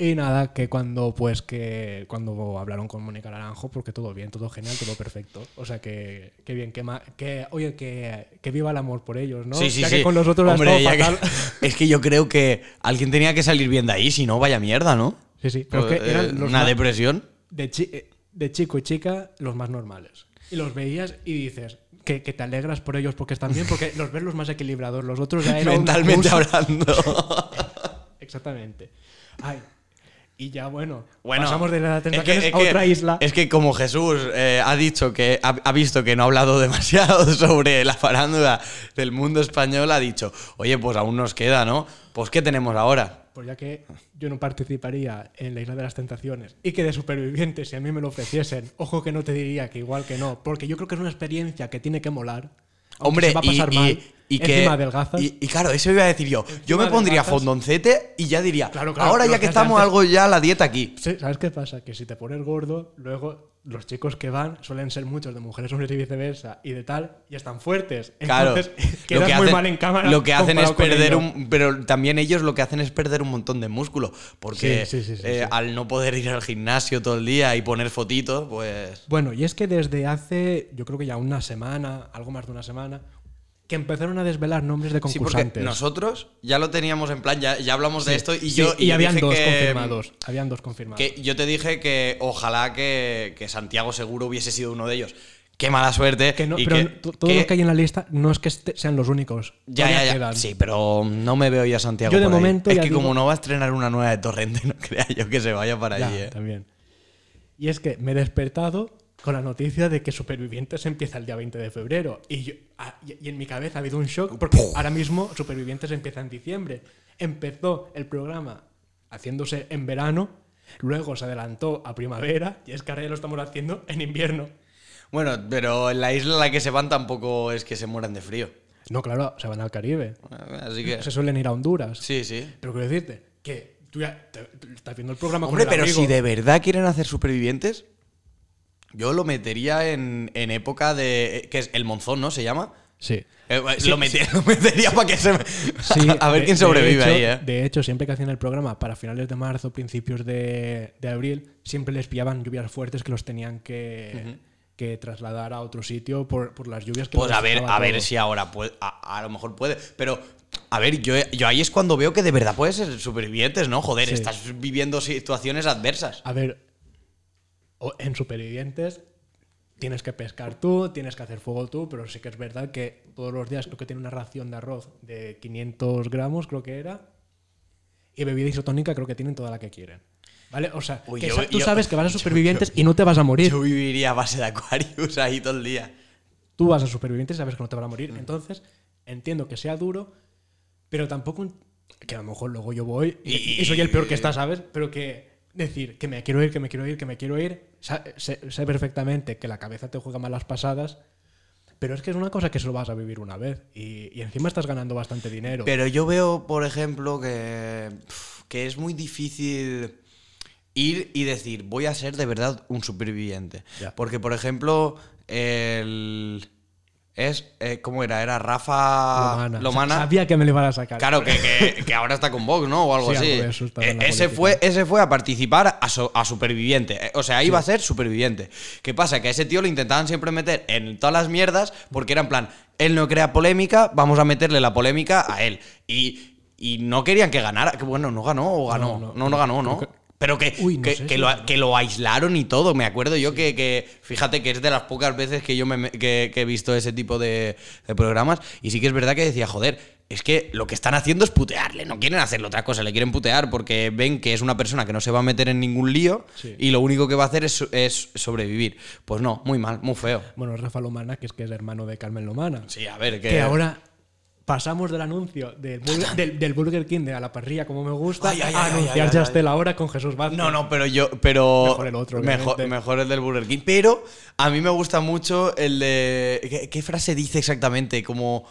Y nada, que cuando pues que cuando hablaron con Mónica Naranjo, porque todo bien, todo genial, todo perfecto. O sea que, que bien, que, ma- que oye, que, que viva el amor por ellos, ¿no? Sí, sí, ya sí. que con los otros Hombre, ya fatal. [LAUGHS] es que yo creo que alguien tenía que salir bien de ahí, si no, vaya mierda, ¿no? Sí, sí, pero que Eh, eran los una depresión. de, chi- eh, de chico y chica los más normales. Y los veías y dices, que, que te alegras por ellos porque están bien, porque [LAUGHS] los ves los más equilibrados. Los otros ya eran. Mentalmente hablando. [LAUGHS] Exactamente. Ay. Y ya, bueno, Bueno, pasamos de las es que- tentaciones es a que- otra isla. Es que como Jesús eh, ha dicho que ha, ha visto que no ha hablado [LAUGHS] demasiado sobre la farándula del mundo español, ha dicho, oye, pues aún nos queda, ¿no? Pues ¿qué tenemos ahora? Pues ya que yo no participaría en la Isla de las Tentaciones y que de supervivientes, si a mí me lo ofreciesen, ojo que no te diría que igual que no, porque yo creo que es una experiencia que tiene que molar. Hombre, va a pasar y- mal, y que. encima adelgazas. Y, y claro, eso iba a decir yo. Yo me pondría adelgazas. fondoncete y ya diría, Claro, claro, ahora ya que que estamos algo ya la dieta aquí. Sí, ¿Sabes qué pasa? Que si te pones gordo, luego los chicos que van suelen ser muchos de mujeres, hombres y viceversa, y de tal, y están fuertes. Claro, Entonces, [LAUGHS] quedas muy hacen- mal en cámara. Lo que hacen es perder un. Pero también ellos lo que hacen es perder un montón de músculo. Porque Sí, sí, sí, sí, eh, al no poder ir al gimnasio todo el día y poner fotitos, pues. Bueno, y es que desde hace, yo creo que ya una semana, algo más de una semana, que empezaron a desvelar nombres de Sí, porque concursantes. nosotros ya lo teníamos en plan, ya, ya hablamos de esto y Sí, yo. y, yo habían dije dos que- confirmados. Habían dos confirmados. Que yo te dije que ojalá que, que Santiago Seguro hubiese sido uno de ellos. Qué mala suerte. Que no- y pero que- to- todo que- lo que hay en la lista no es que este- sean los únicos. Ya, ya, ya. quedan. Sí, pero no me veo ya a Santiago. Yo de por ahí. momento Es que digo- como no va a estrenar una nueva de Torrente, [LAUGHS] no crea yo que se vaya para allí, ¿eh? también. Y es que me he despertado con la noticia de que Supervivientes empieza el día 20 de febrero. Y, yo- ah, y- y en mi cabeza ha habido un shock porque ahora mismo Supervivientes empieza en diciembre. Empezó el programa haciéndose en verano, luego se adelantó a primavera y es que ahora ya lo estamos haciendo en invierno. Bueno, pero en la isla a la que se van tampoco es que se mueran de frío. No, claro, se van al Caribe. Así que. Se suelen ir a Honduras. Sí, sí. Pero quiero decirte que tú ya te- te- estás viendo el programa Hombre, con el pero amigo. si de verdad quieren hacer supervivientes, yo lo metería en, en época de. que es el monzón, ¿no? ¿Se llama? Sí. Eh, Sí, lo, metería, [LAUGHS] lo metería para que se. me- Sí, [LAUGHS] a ver de- quién sobrevive hecho- ahí, ¿eh? De hecho, siempre que hacían el programa para finales de marzo, principios de, de abril, siempre les pillaban lluvias fuertes que los tenían que, que trasladar a otro sitio por, por las lluvias que Pues a ver, a ver si ahora puede. A, a lo mejor puede. Pero, a ver, yo, yo ahí es cuando veo que de verdad puedes ser supervivientes, ¿no? Joder, Sí. estás viviendo situaciones adversas. A ver, o- en Supervivientes tienes que pescar tú, tienes que hacer fuego tú, pero sí que es verdad que todos los días creo que tiene una ración de arroz de 500 gramos, creo que era, y bebida isotónica creo que tienen toda la que quieren. ¿Vale? O sea, Uy, que yo- sa- tú yo- sabes que vas a [LAUGHS] yo- Supervivientes y no te vas a morir. Yo viviría a base de Aquarius ahí todo el día. Tú vas a Supervivientes y sabes que no te van a morir. Mm. Entonces, entiendo que sea duro, pero tampoco... Que a lo mejor luego yo voy y, Y- y soy el peor que está, ¿sabes? Pero que decir que me quiero ir, que me quiero ir, que me quiero ir, sé, sé perfectamente que la cabeza te juega malas pasadas, pero es que es una cosa que solo vas a vivir una vez y, y encima estás ganando bastante dinero. Pero yo veo, por ejemplo, que, que es muy difícil ir y decir, voy a ser de verdad un superviviente. Ya. Porque, por ejemplo, el... Es, eh, ¿Cómo era? Era Rafa Lomana. Lomana. Sa- Sabía que me le iban a sacar. Claro, que, que- que ahora está con Vox, ¿no? O algo Sí, así. algo Eh, ese, fue, ese fue a participar a, so- a superviviente. Eh, O sea, iba a ser superviviente. ¿Qué pasa? Que a ese tío lo intentaban siempre meter en todas las mierdas porque era en plan, él no crea polémica, vamos a meterle la polémica a él. Y, y no querían que ganara. Que bueno, no ganó o ganó. No, No, no, no, ganó, ¿no? Pero que, Uy, no que, sé que lo, ganó. que lo aislaron y todo. Me acuerdo yo que, que, fíjate que es de las pocas veces que yo me, que, que he visto ese tipo de, de programas. Y sí que es verdad que decía, joder, es que lo que están haciendo es putearle. No quieren hacerle otra cosa, le quieren putear porque ven que es una persona que no se va a meter en ningún lío Sí. y lo único que va a hacer es, es sobrevivir. Pues no, muy mal, muy feo. Bueno, Rafa Lomana, que es que es hermano de Carmen Lomana. Sí, a ver, que. que ahora pasamos del anuncio del Burger, [LAUGHS] del, del Burger King de a la parrilla como me gusta Ay, ay, a ay, anunciar ya esté la hora con Jesús Vázquez. No, no, pero yo. Pero. Mejor el otro, Mejor, mejor el del Burger King. Pero a mí me gusta mucho el de. ¿Qué, qué frase dice exactamente? Como.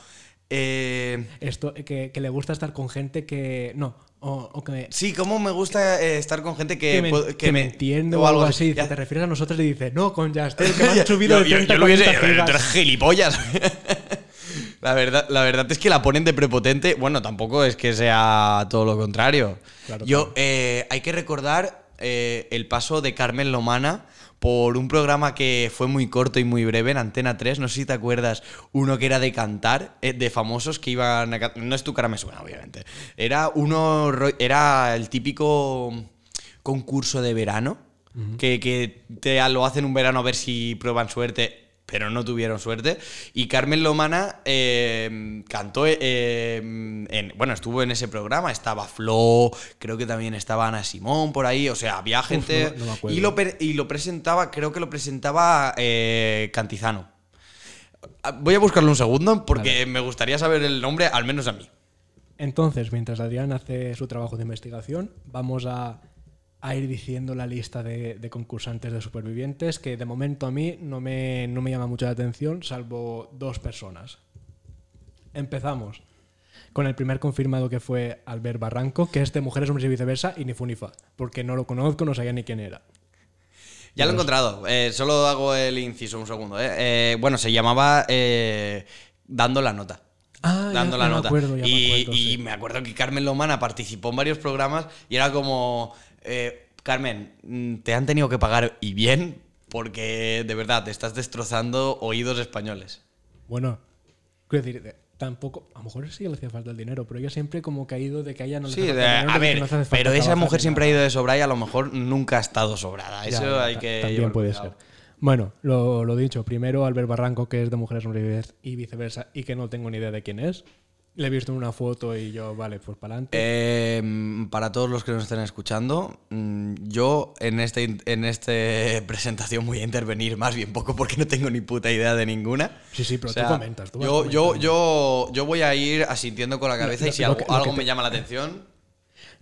eh, Esto, que, que le gusta estar con gente que. No, o, o que, Sí, como me gusta eh, estar con gente que, que me, puedo- que me entiende o algo así. Ya- Te refieres a nosotros y dice, no, con Yastel, que [LAUGHS] me han subido yo, de yo- 30 yo lo hubiese. 40 pero tú gigas". eres gilipollas. [LAUGHS] la, verdad, la verdad es que la ponen de prepotente. Bueno, tampoco es que sea todo lo contrario. Claro, yo, eh, hay que recordar eh, el paso de Carmen Lomana por un programa que fue muy corto y muy breve en Antena 3. No sé si te acuerdas, uno que era de cantar, eh, de famosos que iban a can- No es tu cara me suena, obviamente. Era uno. Era el típico concurso de verano. que, que te lo hacen un verano a ver si prueban suerte. Pero no tuvieron suerte. Y Carmen Lomana eh, cantó, eh, en, bueno, estuvo en ese programa, estaba Flo, creo que también estaba Ana Simón por ahí, o sea, había gente... no- no me acuerdo. y, lo, y lo presentaba, creo que lo presentaba eh, Cantizano. Ah, Voy a buscarlo un segundo porque me gustaría saber el nombre, al menos a mí. Entonces, mientras Adrián hace su trabajo de investigación, vamos a, a ir diciendo la lista de, de concursantes de supervivientes, que de momento a mí no me, no me llama mucho la atención, salvo dos personas. Empezamos con el primer confirmado que fue Albert Barranco, que es de Mujeres, Hombres y Viceversa, y ni fu ni fa, porque no lo conozco, no sabía ni quién era. Ya lo he encontrado. Eh, solo hago el inciso un segundo. eh. Eh, bueno, se llamaba Dando la nota. Ah, dando ya la me nota. acuerdo, ya me y acuerdo, y me acuerdo que Carmen Lomana participó en varios programas y era como, eh, Carmen, mm, te han tenido que pagar y bien porque de verdad te estás destrozando oídos españoles. Bueno, quiero decir, de- tampoco, a lo mejor sí le hacía falta el dinero, pero ella siempre como que ha ido de que a ella no le Sí, hace falta dinero, a ver, no hace falta pero esa mujer siempre ha ido de sobra y a lo mejor nunca ha estado sobrada. Eso ya, hay que. También puede cuidado. ser. Bueno, lo, lo dicho, primero Albert Barranco, que es de Mujeres Hombres y viceversa, y que no tengo ni idea de quién es. Le he visto en una foto y yo, vale, pues para adelante. Eh, para todos los que nos estén escuchando, mm, yo en esta en este [LAUGHS] presentación voy a intervenir más bien poco porque no tengo ni puta idea de ninguna. sí, sí, pero O sea, tú comentas. Tú yo, yo, yo, yo voy a ir asintiendo con la cabeza Lo- y si lo algo, lo me llama la atención.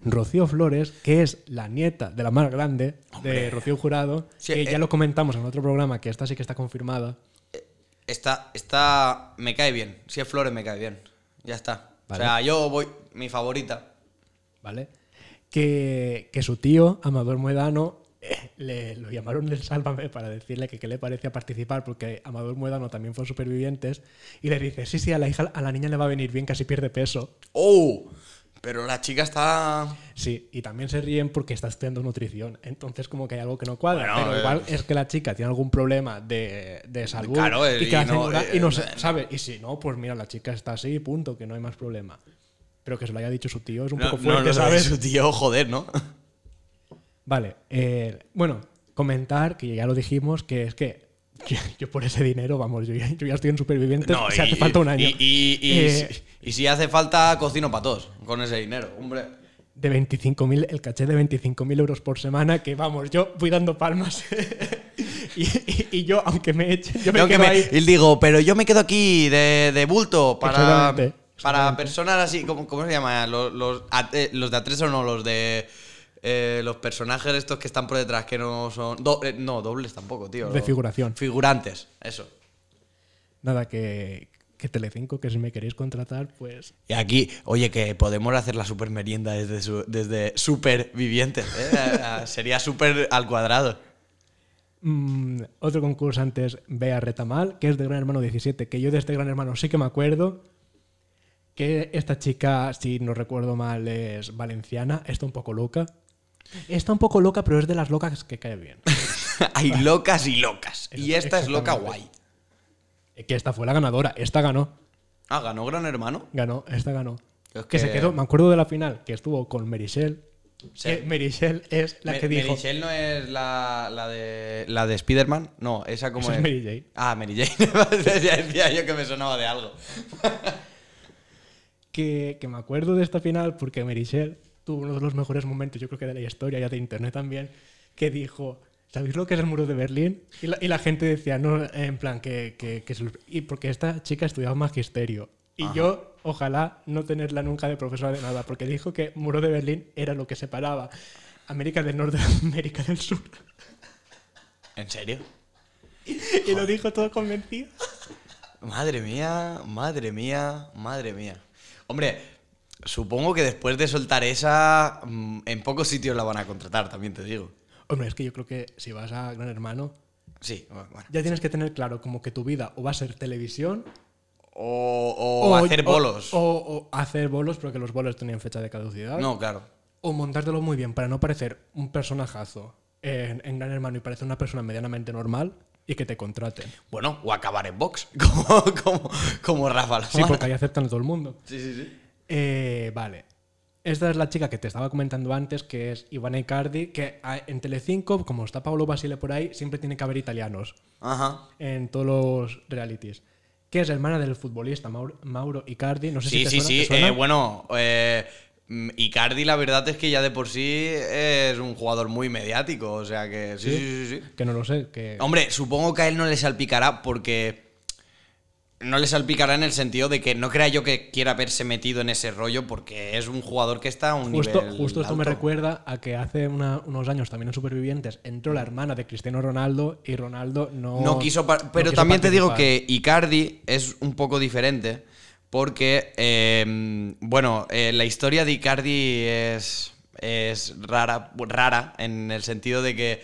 Rocío Flores, que es la nieta de la más grande de Rocío Jurado, Sí, que eh. ya lo comentamos en otro programa, que esta sí que está confirmada. Esta, esta me cae bien. Si es Flores, me cae bien. Ya está. Vale. O sea, yo voy. Mi favorita. ¿vale? Que, que su tío, Amador Muedano, eh, le, lo llamaron del Sálvame para decirle que qué le parecía participar, porque Amador Muedano también fue supervivientes, y le dice, sí, sí, a la hija, a la niña le va a venir bien, casi pierde peso. ¡Oh! Pero la chica está. Sí, y también se ríen porque está estudiando nutrición, entonces como que hay algo que no cuadra, Bueno, pero eh, igual es que la chica tiene algún problema de, de salud Claro, eh, y que y no, eh, y no sabe, y si no, pues mira, la chica está así, punto, que no hay más problema. Pero que se lo haya dicho su tío es un No, poco fuerte, no, ¿sabes? Su tío, joder, ¿no? Vale, eh, bueno, comentar que ya lo dijimos, que es que yo, yo por ese dinero, vamos, yo ya, yo ya estoy en Supervivientes, No, si hace falta un año. Y, y- y- Eh, y si hace falta, cocino para todos con ese dinero, hombre. de 25.000, el caché de 25.000 euros por semana, que vamos, yo voy dando palmas. [LAUGHS] y, y- y yo, aunque me echen, yo me Tengo que quedo me- ahí. y digo, pero yo me quedo aquí de, de bulto para, para personas así, ¿cómo, cómo se llama? Los, los, eh, los de A3 o no, los de eh, los personajes estos que están por detrás, que no son... do- eh, no, dobles tampoco, tío. De figuración. Figurantes, eso. Nada, que, que Telecinco, que si me queréis contratar, pues... Y aquí, oye, que podemos hacer la super merienda desde, su- desde supervivientes, ¿eh? Sería súper al cuadrado. Mm, otro concursante es Bea Retamal, que es de Gran Hermano 17, que yo de este Gran Hermano sí que me acuerdo. Que esta chica, si no recuerdo mal, es valenciana, está un poco loca. Está un poco loca, pero es de las locas que cae bien. [LAUGHS] Hay locas y locas. Y esta es loca guay. Que esta fue la ganadora, esta ganó. Ah, ganó Gran Hermano. Ganó, esta ganó. Es Que se que- quedó, me acuerdo de la final, que estuvo con Merichel. Sí. Merichel es la que dijo. Merichel no es la, la de la de Spider-Man. No, esa como Esa es Mary Jane. Ah, Mary Jane. [LAUGHS] Ya decía yo que me sonaba de algo. [LAUGHS] que, que me acuerdo de esta final porque Merichel tuvo uno de los mejores momentos, yo creo que de la historia, ya de internet también, que dijo, ¿sabéis lo que es el muro de Berlín? Y la, y la gente decía, no, en plan, que, que, y porque esta chica estudiaba magisterio. Y yo, ojalá no tenerla nunca de profesora de nada, porque dijo que muro de Berlín era lo que separaba América del Norte de América del Sur. ¿En serio? [LAUGHS] Y lo dijo todo convencido. Madre mía, madre mía, madre mía. Hombre, supongo que después de soltar esa, mm, en pocos sitios la van a contratar, también te digo. Hombre, es que yo creo que si vas a Gran Hermano, Sí, bueno. ya tienes que tener claro como que tu vida o va a ser televisión O, o hacer bolos. O, o hacer bolos, porque los bolos tenían fecha de caducidad. no, claro. O montártelo muy bien para no parecer un personajazo en, en Gran Hermano y parecer una persona medianamente normal y que te contraten. Bueno, o acabar en box, [LAUGHS] como, como, como Rafa Sí, porque ahí aceptan a todo el mundo. Sí, sí, sí. Eh, vale. esta es la chica que te estaba comentando antes, que es Ivana Icardi, que a- en Telecinco, como está Paolo Basile por ahí, siempre tiene que haber italianos Ajá. en todos los realities. Que es hermana del futbolista Mauro, Mauro Icardi. No sé si te sí, suena, sí. ¿te suena? Eh, bueno, eh, mm, Icardi la verdad es que ya de por sí es un jugador muy mediático. O sea que sí, sí, sí. sí. Que no lo sé. Que... Hombre, supongo que a él no le salpicará porque... No le salpicará en el sentido de que no crea yo que quiera haberse metido en ese rollo porque es un jugador que está a un Justo, nivel justo esto me recuerda a que hace una- unos años también en Supervivientes entró la hermana de Cristiano Ronaldo y Ronaldo no, No quiso, no pero quiso también te digo que Icardi es un poco diferente porque, eh, bueno, eh, la historia de Icardi es, es rara, rara en el sentido de que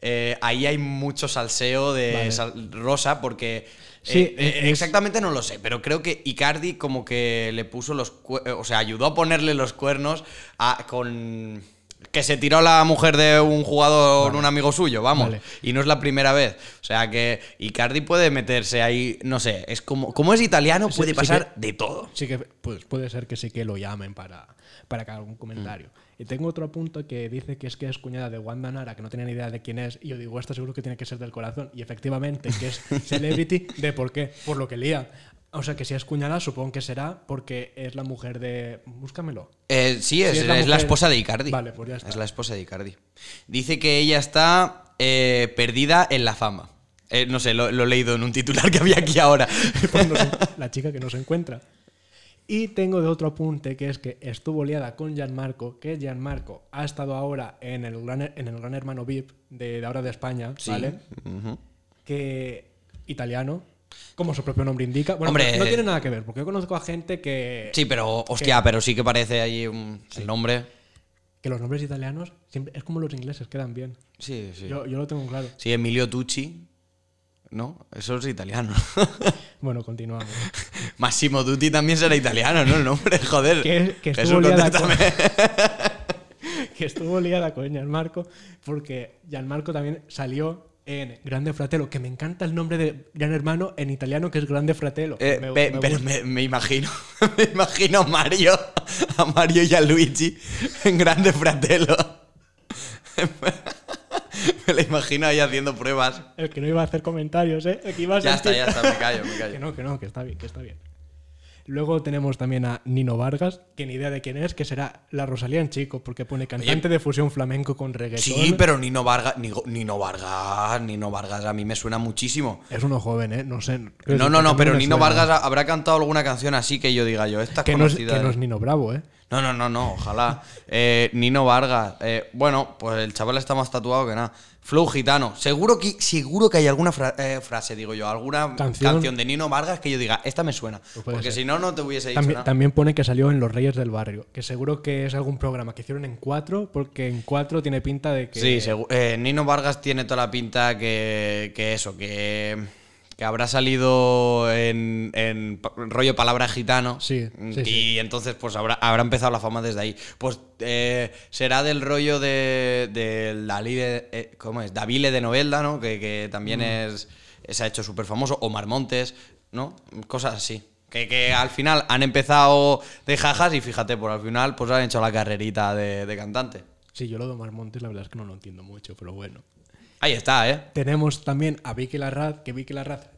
eh, ahí hay mucho salseo de Vale. sal- rosa porque... Sí, eh, eh, es- exactamente no lo sé, pero creo que Icardi como que le puso los... cue- O sea, ayudó a ponerle los cuernos a- con... Que se tiró la mujer de un jugador, un amigo suyo, vamos. Vale. Y no es la primera vez. O sea que Icardi puede meterse ahí, no sé, es como, como es italiano, Sí, puede sí pasar de todo. Sí que pues puede ser que sí que lo llamen para, para que haga un comentario. Y tengo otro punto que dice que es que es cuñada de Wanda Nara, que no tenía ni idea de quién es. Y yo digo, esto seguro que tiene que ser del corazón. Y efectivamente, que es [LAUGHS] celebrity, ¿de por qué? Por lo que lía. O sea que si es cuñada, supongo que será porque es la mujer de. Búscamelo. Eh, sí, es, es es la mujer- esposa de Icardi. Vale, pues ya está. Es la esposa de Icardi. Dice que ella está eh, perdida en la fama. Eh, no sé, lo, lo he leído en un titular que había aquí ahora. [LAUGHS] Pues [LAUGHS] la chica que no se encuentra. Y tengo de otro apunte que es que estuvo liada con Gianmarco, que Gianmarco ha estado ahora en el Gran, en el gran Hermano VIP de, de ahora de España, Sí. ¿vale? Que italiano, como su propio nombre indica. Bueno, Hombre, no tiene nada que ver, porque yo conozco a gente que, Sí, pero, hostia, pero sí que parece ahí un, el nombre. que los nombres italianos siempre es como los ingleses, quedan bien. Sí, sí. Yo, yo lo tengo claro. Sí, Emilio Tucci. No, eso es italiano. [LAUGHS] Bueno, continuamos. [LAUGHS] Massimo Dutti también será italiano, ¿no? El nombre, joder. que, que Jesús, estuvo liada [LAUGHS] que estuvo liada con Gianmarco porque Gianmarco también salió en Grande Fratello, que me encanta el nombre de Gran Hermano en italiano que es Grande Fratello. Eh, Me- pe- me pero me imagino, me imagino a Mario, a Mario y a Luigi en Grande Fratello. [LAUGHS] me lo imagino ahí haciendo pruebas. El que no iba a hacer comentarios, ¿eh? El que iba a Ya está, sentir- ya está, me callo, me [LAUGHS] Que callo. no, que no, que está bien, que está bien. Luego tenemos también a Nino Vargas, que ni idea de quién es, que será la Rosalía en chico, porque pone cantante de fusión flamenco con reggaetón. Sí, pero Nino Vargas, Nino, Nino Vargas, Nino Vargas a mí me suena muchísimo. Es uno joven, ¿eh? No sé. No, que no, no, pero Nino suena. Vargas ha- habrá cantado alguna canción así que yo diga yo, esta es Que no es, que no es Nino Bravo, ¿eh? No, no, no, no, ojalá. Eh, Nino Vargas. eh, bueno, pues el chaval está más tatuado que nada. Flow gitano. Seguro que, seguro que hay alguna fra- eh, frase, digo yo, alguna Canción. canción. de Nino Vargas que yo diga, esta me suena. Pues Porque si no, no te hubiese dicho También, nada. también pone que salió en Los Reyes del Barrio, que seguro que es algún programa que hicieron en cuatro, porque en cuatro tiene pinta de que... Sí, eh, Nino Vargas tiene toda la pinta que, que eso, que, que habrá salido en, en rollo palabra gitano. Sí, sí, y sí. entonces pues habrá, habrá empezado la fama desde ahí. Pues eh, será del rollo de, de Dalí de- eh, ¿cómo es? Davile de Novelda, ¿no? Que, que también Mm. es, se ha hecho súper famoso. Omar Montes, ¿no? Cosas así. Que, que al final han empezado de jajas y fíjate, por al final pues han hecho la carrerita de, de cantante. Sí, yo lo de Omar Montes la verdad es que no lo entiendo mucho, pero bueno. Ahí está, ¿eh? Tenemos también a Vicky Larraz, que Vicky Larraz,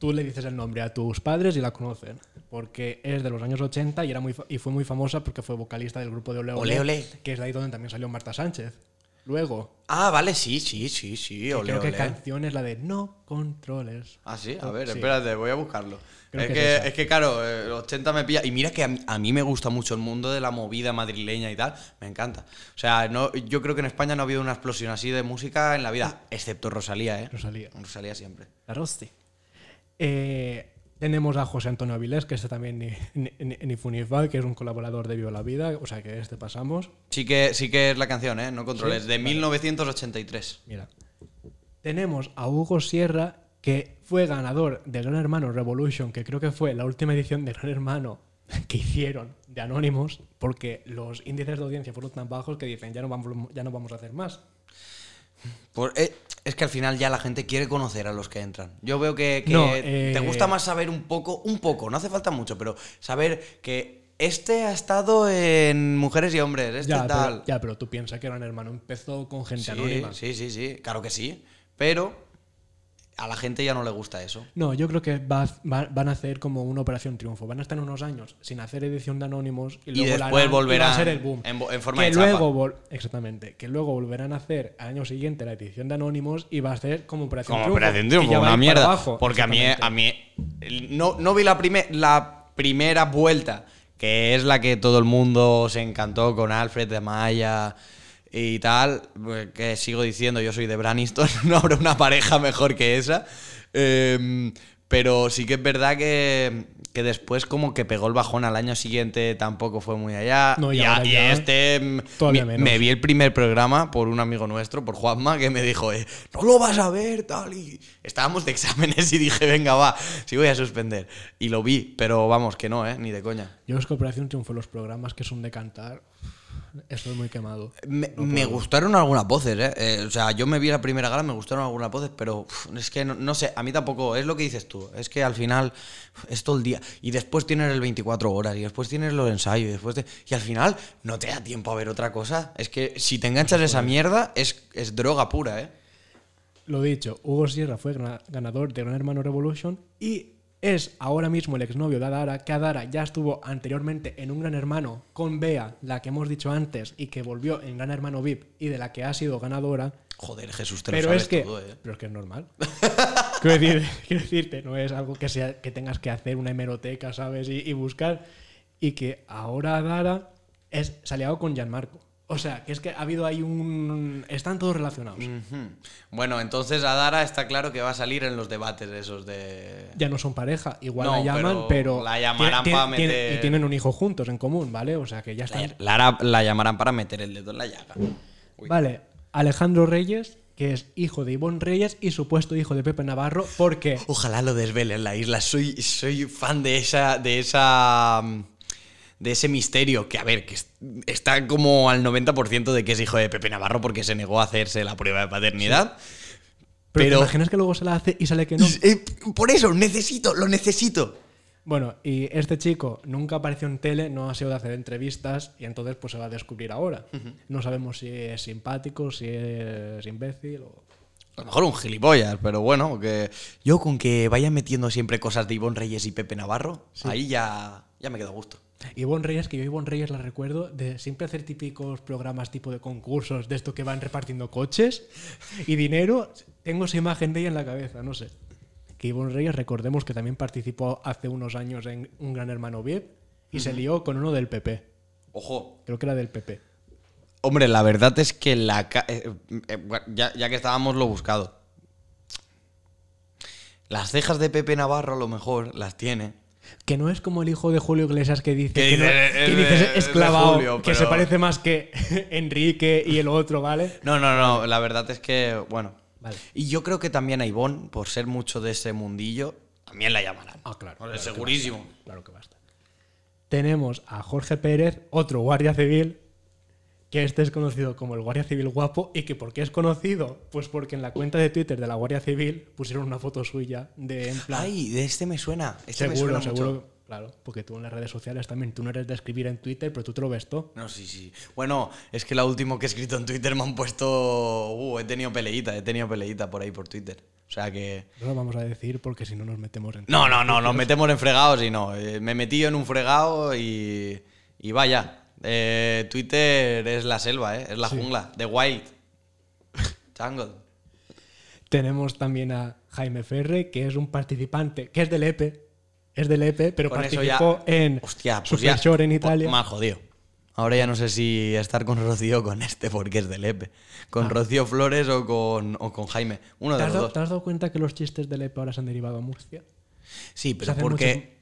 tú le dices el nombre a tus padres y la conocen, porque es de los años 80 y, era muy y fue muy famosa porque fue vocalista del grupo de Ole Ole, Ole. que es de ahí donde también salió Marta Sánchez. Luego, Ah, vale, sí, sí, sí, sí, que ole, creo que ole. canción es la de No Controles. Ah, sí, a ver, Sí. espérate, voy a buscarlo. Creo Es que que, es que, claro, eh, los 80 me pilla. Y mira que a mí, a mí me gusta mucho el mundo de la movida madrileña y tal. Me encanta. O sea, no, yo creo que en España no ha habido una explosión así de música en la vida, excepto Rosalía, ¿eh? Rosalía. Rosalía siempre. La Rosti. Eh, tenemos a José Antonio Avilés, que este también ni, ni, ni, ni fu ni fa, que es un colaborador de Viva la Vida, o sea que este pasamos. Sí que, sí que es la canción, ¿eh? No controles. Sí, de vale. 1983. Mira. Tenemos a Hugo Sierra, que fue ganador de Gran Hermano Revolution, que creo que fue la última edición de Gran Hermano [LAUGHS] que hicieron de Anónimos, porque los índices de audiencia fueron tan bajos que dicen, ya no vamos, ya no vamos a hacer más. Por- eh, es que al final ya la gente quiere conocer a los que entran. Yo veo que, que No, te eh, gusta más saber un poco, un poco, no hace falta mucho, pero saber que Este ha estado en Mujeres y Hombres, este Ya, tal. pero, ya, pero tú piensas que Gran Hermano empezó con gente sí, anónima. sí, sí, sí, claro que sí. Pero a la gente ya no le gusta eso. No, yo creo que va- va- van a hacer como una operación triunfo. Van a estar unos años sin hacer edición de Anónimos y, Y luego la después y va a volverán ser el boom. en bo- en forma que de chapa. luego vol- Exactamente. Que luego volverán a hacer al año siguiente la edición de Anónimos y va a ser como operación Como triunfo. Operación Triunfo, una mierda. abajo, porque a mí, a mí no, no vi la, primer, la primera vuelta, que es la que todo el mundo se encantó con Alfred de Maya y tal, pues, que sigo diciendo, yo soy de Braniston, [LAUGHS] no habrá una pareja mejor que esa. Em, pero sí que es verdad que, que después como que pegó el bajón al año siguiente, tampoco fue muy allá. No, y y, a- ahora y ya este mm, me vi el primer programa por un amigo nuestro, por Juanma, que me dijo, eh, no lo vas a ver, tal. Y estábamos de exámenes y dije, venga, va, sí voy a suspender. Y lo vi, pero vamos, que no, ¿eh? Ni de coña. Yo es que Operación Triunfo, los programas que son de cantar, estoy muy quemado. Me, me gustaron algunas voces, ¿eh? Eh, O sea, yo me vi la primera gala, me gustaron algunas voces, pero uf, es que no, no sé, a mí tampoco, es lo que dices tú, es que al final es todo el día. Y después tienes el 24 horas, y después tienes los ensayos, y después te- y al final no te da tiempo a ver otra cosa. Es que si te enganchas a esa mierda, es, es droga pura, ¿eh? Lo dicho, Hugo Sierra fue gana- ganador de Gran Hermano Revolution y es ahora mismo el exnovio de Adara, que Adara ya estuvo anteriormente en un Gran Hermano con Bea, la que hemos dicho antes, y que volvió en Gran Hermano VIP y de la que ha sido ganadora. Joder, Jesús, te lo Pero sabes es que, todo, ¿eh? pero es que es normal. [LAUGHS] quiero, decir- quiero decirte, no es algo que, sea, que tengas que hacer una hemeroteca, ¿sabes? Y, y buscar. Y que ahora Adara es, se ha liado con Gianmarco. O sea, que es que ha habido ahí un... Están todos relacionados. Bueno, entonces Adara está claro que va a salir en los debates esos de... ya no son pareja, igual No, la llaman, pero pero. la llamarán tiene- pa' tiene- meter- Y tienen un hijo juntos en común, ¿vale? O sea que ya están. La, la, la llamarán para meter el dedo en la llaga. Uy. Vale, Alejandro Reyes, que es hijo de Ivonne Reyes y supuesto hijo de Pepe Navarro, porque. Ojalá lo desvele en la isla. Soy, soy fan de esa. de esa. De ese misterio. Que a ver, que es- está como al 90% de que es hijo de Pepe Navarro porque se negó a hacerse la prueba de paternidad. Pero, Pero. ¿te imaginas que luego se la hace y sale que no? Eh, por eso, necesito, lo necesito. Bueno, y este chico nunca apareció en tele, no ha sido de hacer entrevistas y entonces pues se va a descubrir ahora. No sabemos si es simpático, si es imbécil o... A lo mejor un gilipollas, pero bueno, que yo con que vayan metiendo siempre cosas de Ivonne Reyes y Pepe Navarro, ahí ya, ya me quedo a gusto. Ivonne Reyes, que yo Ivonne Reyes la recuerdo de siempre hacer típicos programas tipo de concursos, de esto que van repartiendo coches y dinero. Tengo esa imagen de ella en la cabeza, no sé. Que Ivonne Reyes, recordemos que también participó hace unos años en Un Gran Hermano VIP y se lió con uno del PP. Ojo, Creo que era del PP. Hombre, la verdad es que la ca- eh, eh, bueno, ya, ya que estábamos lo buscado. Las cejas de Pepe Navarro a lo mejor las tiene. Que no es como el hijo de Julio Iglesias que dice Que que, no- dice, que es dice de- es de esclavado, Julio, que se parece más que [LAUGHS] Enrique y el otro, ¿vale? No, no, no, la verdad es que, bueno. Vale. Y yo creo que también a Ivonne, por ser mucho de ese mundillo, también la llamarán. Ah, claro. Que segurísimo. basta, Claro que basta. Tenemos a Jorge Pérez, otro guardia civil, que este es conocido como el guardia civil guapo. ¿Y que por qué es conocido? Pues porque en la cuenta de Twitter de la Guardia Civil pusieron una foto suya de en plan. Ay, de este me suena. Este me seguro, mucho. seguro. Claro, porque tú en las redes sociales también, tú no eres de escribir en Twitter, pero tú te lo ves todo. No, sí, sí. Bueno, es que la última que he escrito en Twitter me han puesto. Uh, he tenido peleita, he tenido peleita por ahí por Twitter. O sea que. No lo vamos a decir porque si no nos metemos en. No, no, no, nos metemos en fregados y no. Eh, me metí en un fregado y. Y vaya. Eh, Twitter es la selva, ¿eh? Es la jungla. The Wild. [LAUGHS] Jungle. Tenemos también a Jaime Ferre, que es un participante, que es del EPE. Es del EPE, pero Con participó ya. en Hostia, pues ya. Shore en pues, Italia. Mal jodido. Ahora ya no sé si estar con Rocío o con este, porque es del EPE. Con Rocío Flores o con, o con Jaime. Uno Ah. ¿Te de has, los dado, dos. te has dado cuenta que los chistes del EPE ahora se han derivado a Murcia? Sí, pero porque,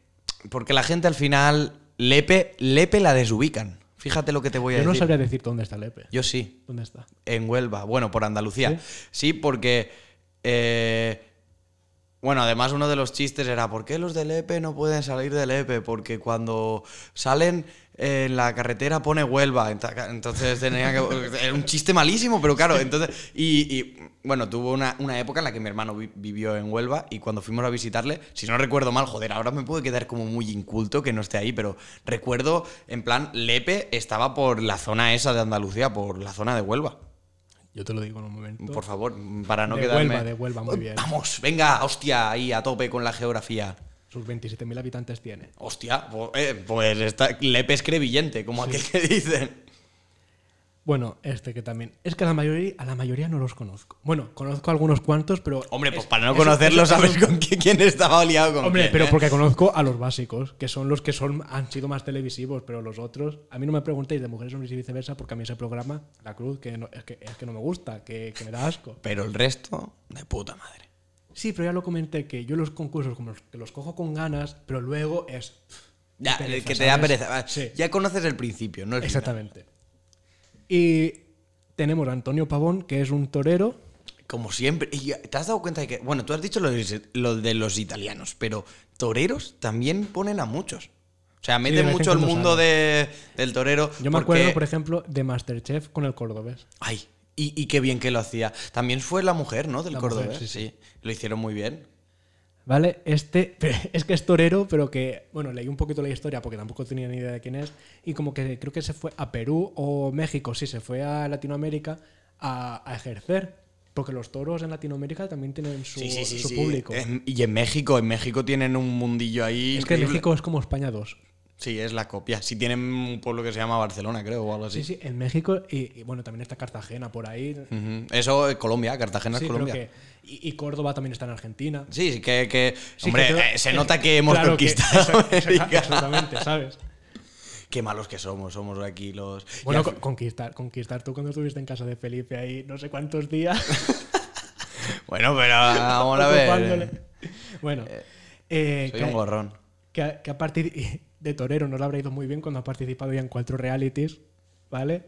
porque la gente al final. Lepe, Lepe la desubican. Fíjate lo que te voy a Yo no decir. sabría decir dónde está el EPE. Yo sí. ¿Dónde está? En Huelva, bueno, por Andalucía. Sí, porque eh, Bueno, además uno de los chistes era, ¿por qué los del EPE no pueden salir del EPE? Porque cuando salen en la carretera pone Huelva. Entonces tenía que... Era un chiste malísimo, pero claro, entonces... Y, y, bueno, tuvo una, una época en la que mi hermano vi- vivió en Huelva y cuando fuimos a visitarle, si no recuerdo mal, joder, ahora me puede quedar como muy inculto que no esté ahí, pero recuerdo, en plan, Lepe estaba por la zona esa de Andalucía, por la zona de Huelva. Yo te lo digo en un momento. Por favor, para no De quedarme... Huelva, de Huelva, muy bien. Vamos, venga, hostia, ahí a tope con la geografía. Sus 27.000 habitantes tiene. Hostia, pues, eh, pues está, Lepe es crevillente, como aquel que dicen. Bueno, este que también. Es que a la mayoría, a la mayoría no los conozco. Bueno, conozco algunos cuantos, pero. Hombre, pues es- para no eso- conocerlo, eso- sabes con quién, quién estaba liado con Hombre, quién, pero ¿eh? porque conozco a los básicos, que son los que son, han sido más televisivos, pero los otros. A mí no me preguntéis de mujeres hombres y viceversa, porque a mí ese programa, La Cruz, que no- es, que, es que no me gusta, que, que me da asco. Pero el resto, de puta madre. Sí, pero ya lo comenté, que yo los concursos como los, que los cojo con ganas, pero luego es. Ya, pereza, el que te da pereza. Sí. Ya conoces el principio, no el final. Exactamente. Y tenemos a Antonio Pavón, que es un torero. Como siempre. Y te has dado cuenta de que. Bueno, tú has dicho lo de, lo de los italianos, pero toreros también ponen a muchos. O sea, meten mucho el mundo de, del torero. Yo me porque- acuerdo, por ejemplo, de Masterchef con el cordobés. Ay, y, y qué bien que lo hacía. También fue la mujer, ¿no? Del La cordobés. mujer, sí, sí, Lo hicieron muy bien. ¿Vale? Este [LAUGHS] es que es torero, pero que, bueno, leí un poquito la historia porque tampoco tenía ni idea de quién es. Y como que creo que se fue a Perú o México, sí, se fue a Latinoamérica a, a ejercer. Porque los toros en Latinoamérica también tienen su, Sí, sí, sí. su sí. público. En- y en México, en México tienen un mundillo ahí. es que. México es como España 2. Sí, es la copia. Si tienen un pueblo que se llama Barcelona, creo, o algo así. Sí, sí, en México y, y, bueno, también está Cartagena por ahí. Eso es Colombia, Cartagena Sí, es creo Colombia. que, y, y Córdoba también está en Argentina. Sí, sí, que, que- Sí, hombre, que eh, se [LAUGHS] nota que- que hemos claro que- conquistado América. Exactamente, ¿sabes? Qué malos que somos, somos aquí los. Bueno, conquistar, conquistar tú cuando estuviste en casa de Felipe ahí no sé cuántos días. [LAUGHS] bueno, pero vamos a [LAUGHS] ver. Bueno, eh, Soy que, un gorrón. que, que a partir de Torero no le habrá ido muy bien cuando ha participado ya en cuatro realities, ¿vale?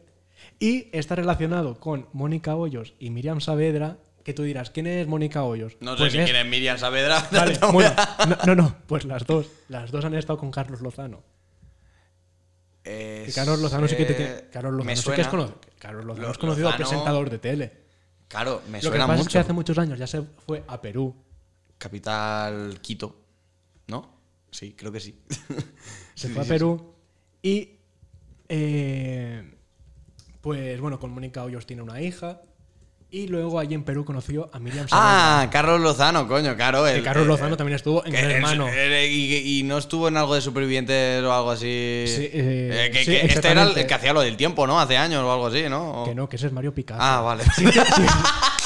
Y está relacionado con Mónica Hoyos y Miriam Saavedra, que tú dirás, ¿quién es Mónica Hoyos? No sé Pues si es- quién es Miriam Saavedra. [LAUGHS] Vale, No bueno, no, no, no, pues las dos. Las dos han estado con Carlos Lozano. Eh, Carlos Lozano sí que te eh, tiene. Carlos Lozano sí que es suena. conocido. Carlos Lozano Lo- es conocido Lozano- presentador de tele. Claro, me Lo que suena pasa es mucho. que hace muchos años ya se fue a Perú. Capital Quito. ¿No? Sí, creo que sí. [LAUGHS] Se Sí, fue a sí, Perú y. eh, pues bueno, con Mónica Hoyos tiene una hija. Y luego allí en Perú conoció a Miriam Saavedra. Ah, Carlos Lozano, coño, claro. que el- Carlos eh, Lozano también estuvo en Gran el- Hermano. eh, y, y no estuvo en algo de supervivientes o algo así. Sí, eh, que, sí, que este era el que hacía lo del tiempo, ¿no? Hace años o algo así, ¿no? O- Que no, que ese es Mario Picasso. Ah, vale. [LAUGHS]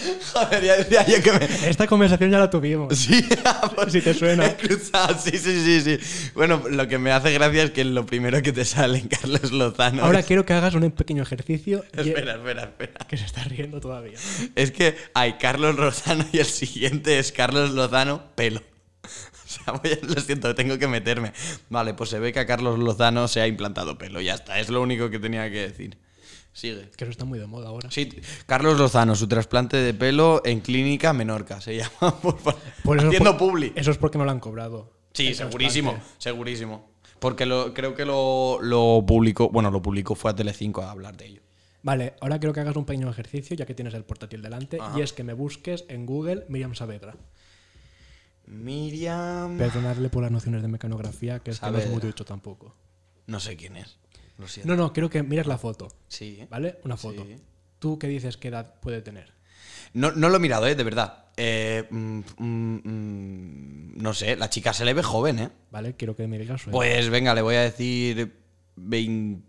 [LAUGHS] Joder, ya decía yo que me. Esta conversación ya la tuvimos. Sí, [LAUGHS] pues Si te suena. cruzado, sí, sí, sí, sí. Bueno, lo que me hace gracia es que lo primero que te sale en [LAUGHS] Carlos Lozano. Ahora es- quiero que hagas un pequeño ejercicio. y- Espera, espera, espera. Que se está riendo todavía. Es que hay Carlos Lozano y el siguiente es Carlos Lozano, pelo. O sea, voy a- lo siento, tengo que meterme. Vale, pues se ve que a Carlos Lozano se ha implantado pelo, ya está, es lo único que tenía que decir. Sigue. Que eso está muy de moda ahora. Sí, Carlos Lozano, su trasplante de pelo en clínica Menorca, se llama, [LAUGHS] por. Por eso Haciendo por- publi. Eso es porque no lo han cobrado. Sí, segurísimo, trasplante. segurísimo. Porque lo, creo que lo, lo publicó, bueno, lo publicó, fue a Telecinco a hablar de ello. Vale, ahora quiero que hagas un pequeño ejercicio, ya que tienes el portátil delante, Ajá. y es que me busques en Google Miriam Saavedra. Miriam... Perdonadle por las nociones de mecanografía, que es que no es muy ducho tampoco. No sé quién es. Lo siento. No, no, quiero que mires la foto, Sí. ¿vale? Una foto. Sí. ¿Tú qué dices qué edad puede tener? No, no lo he mirado, ¿eh? De verdad. Eh, mm, mm, mm, no sé, la chica se le ve joven, ¿eh? ¿Vale? Quiero que me digas. Pues venga, le voy a decir 20...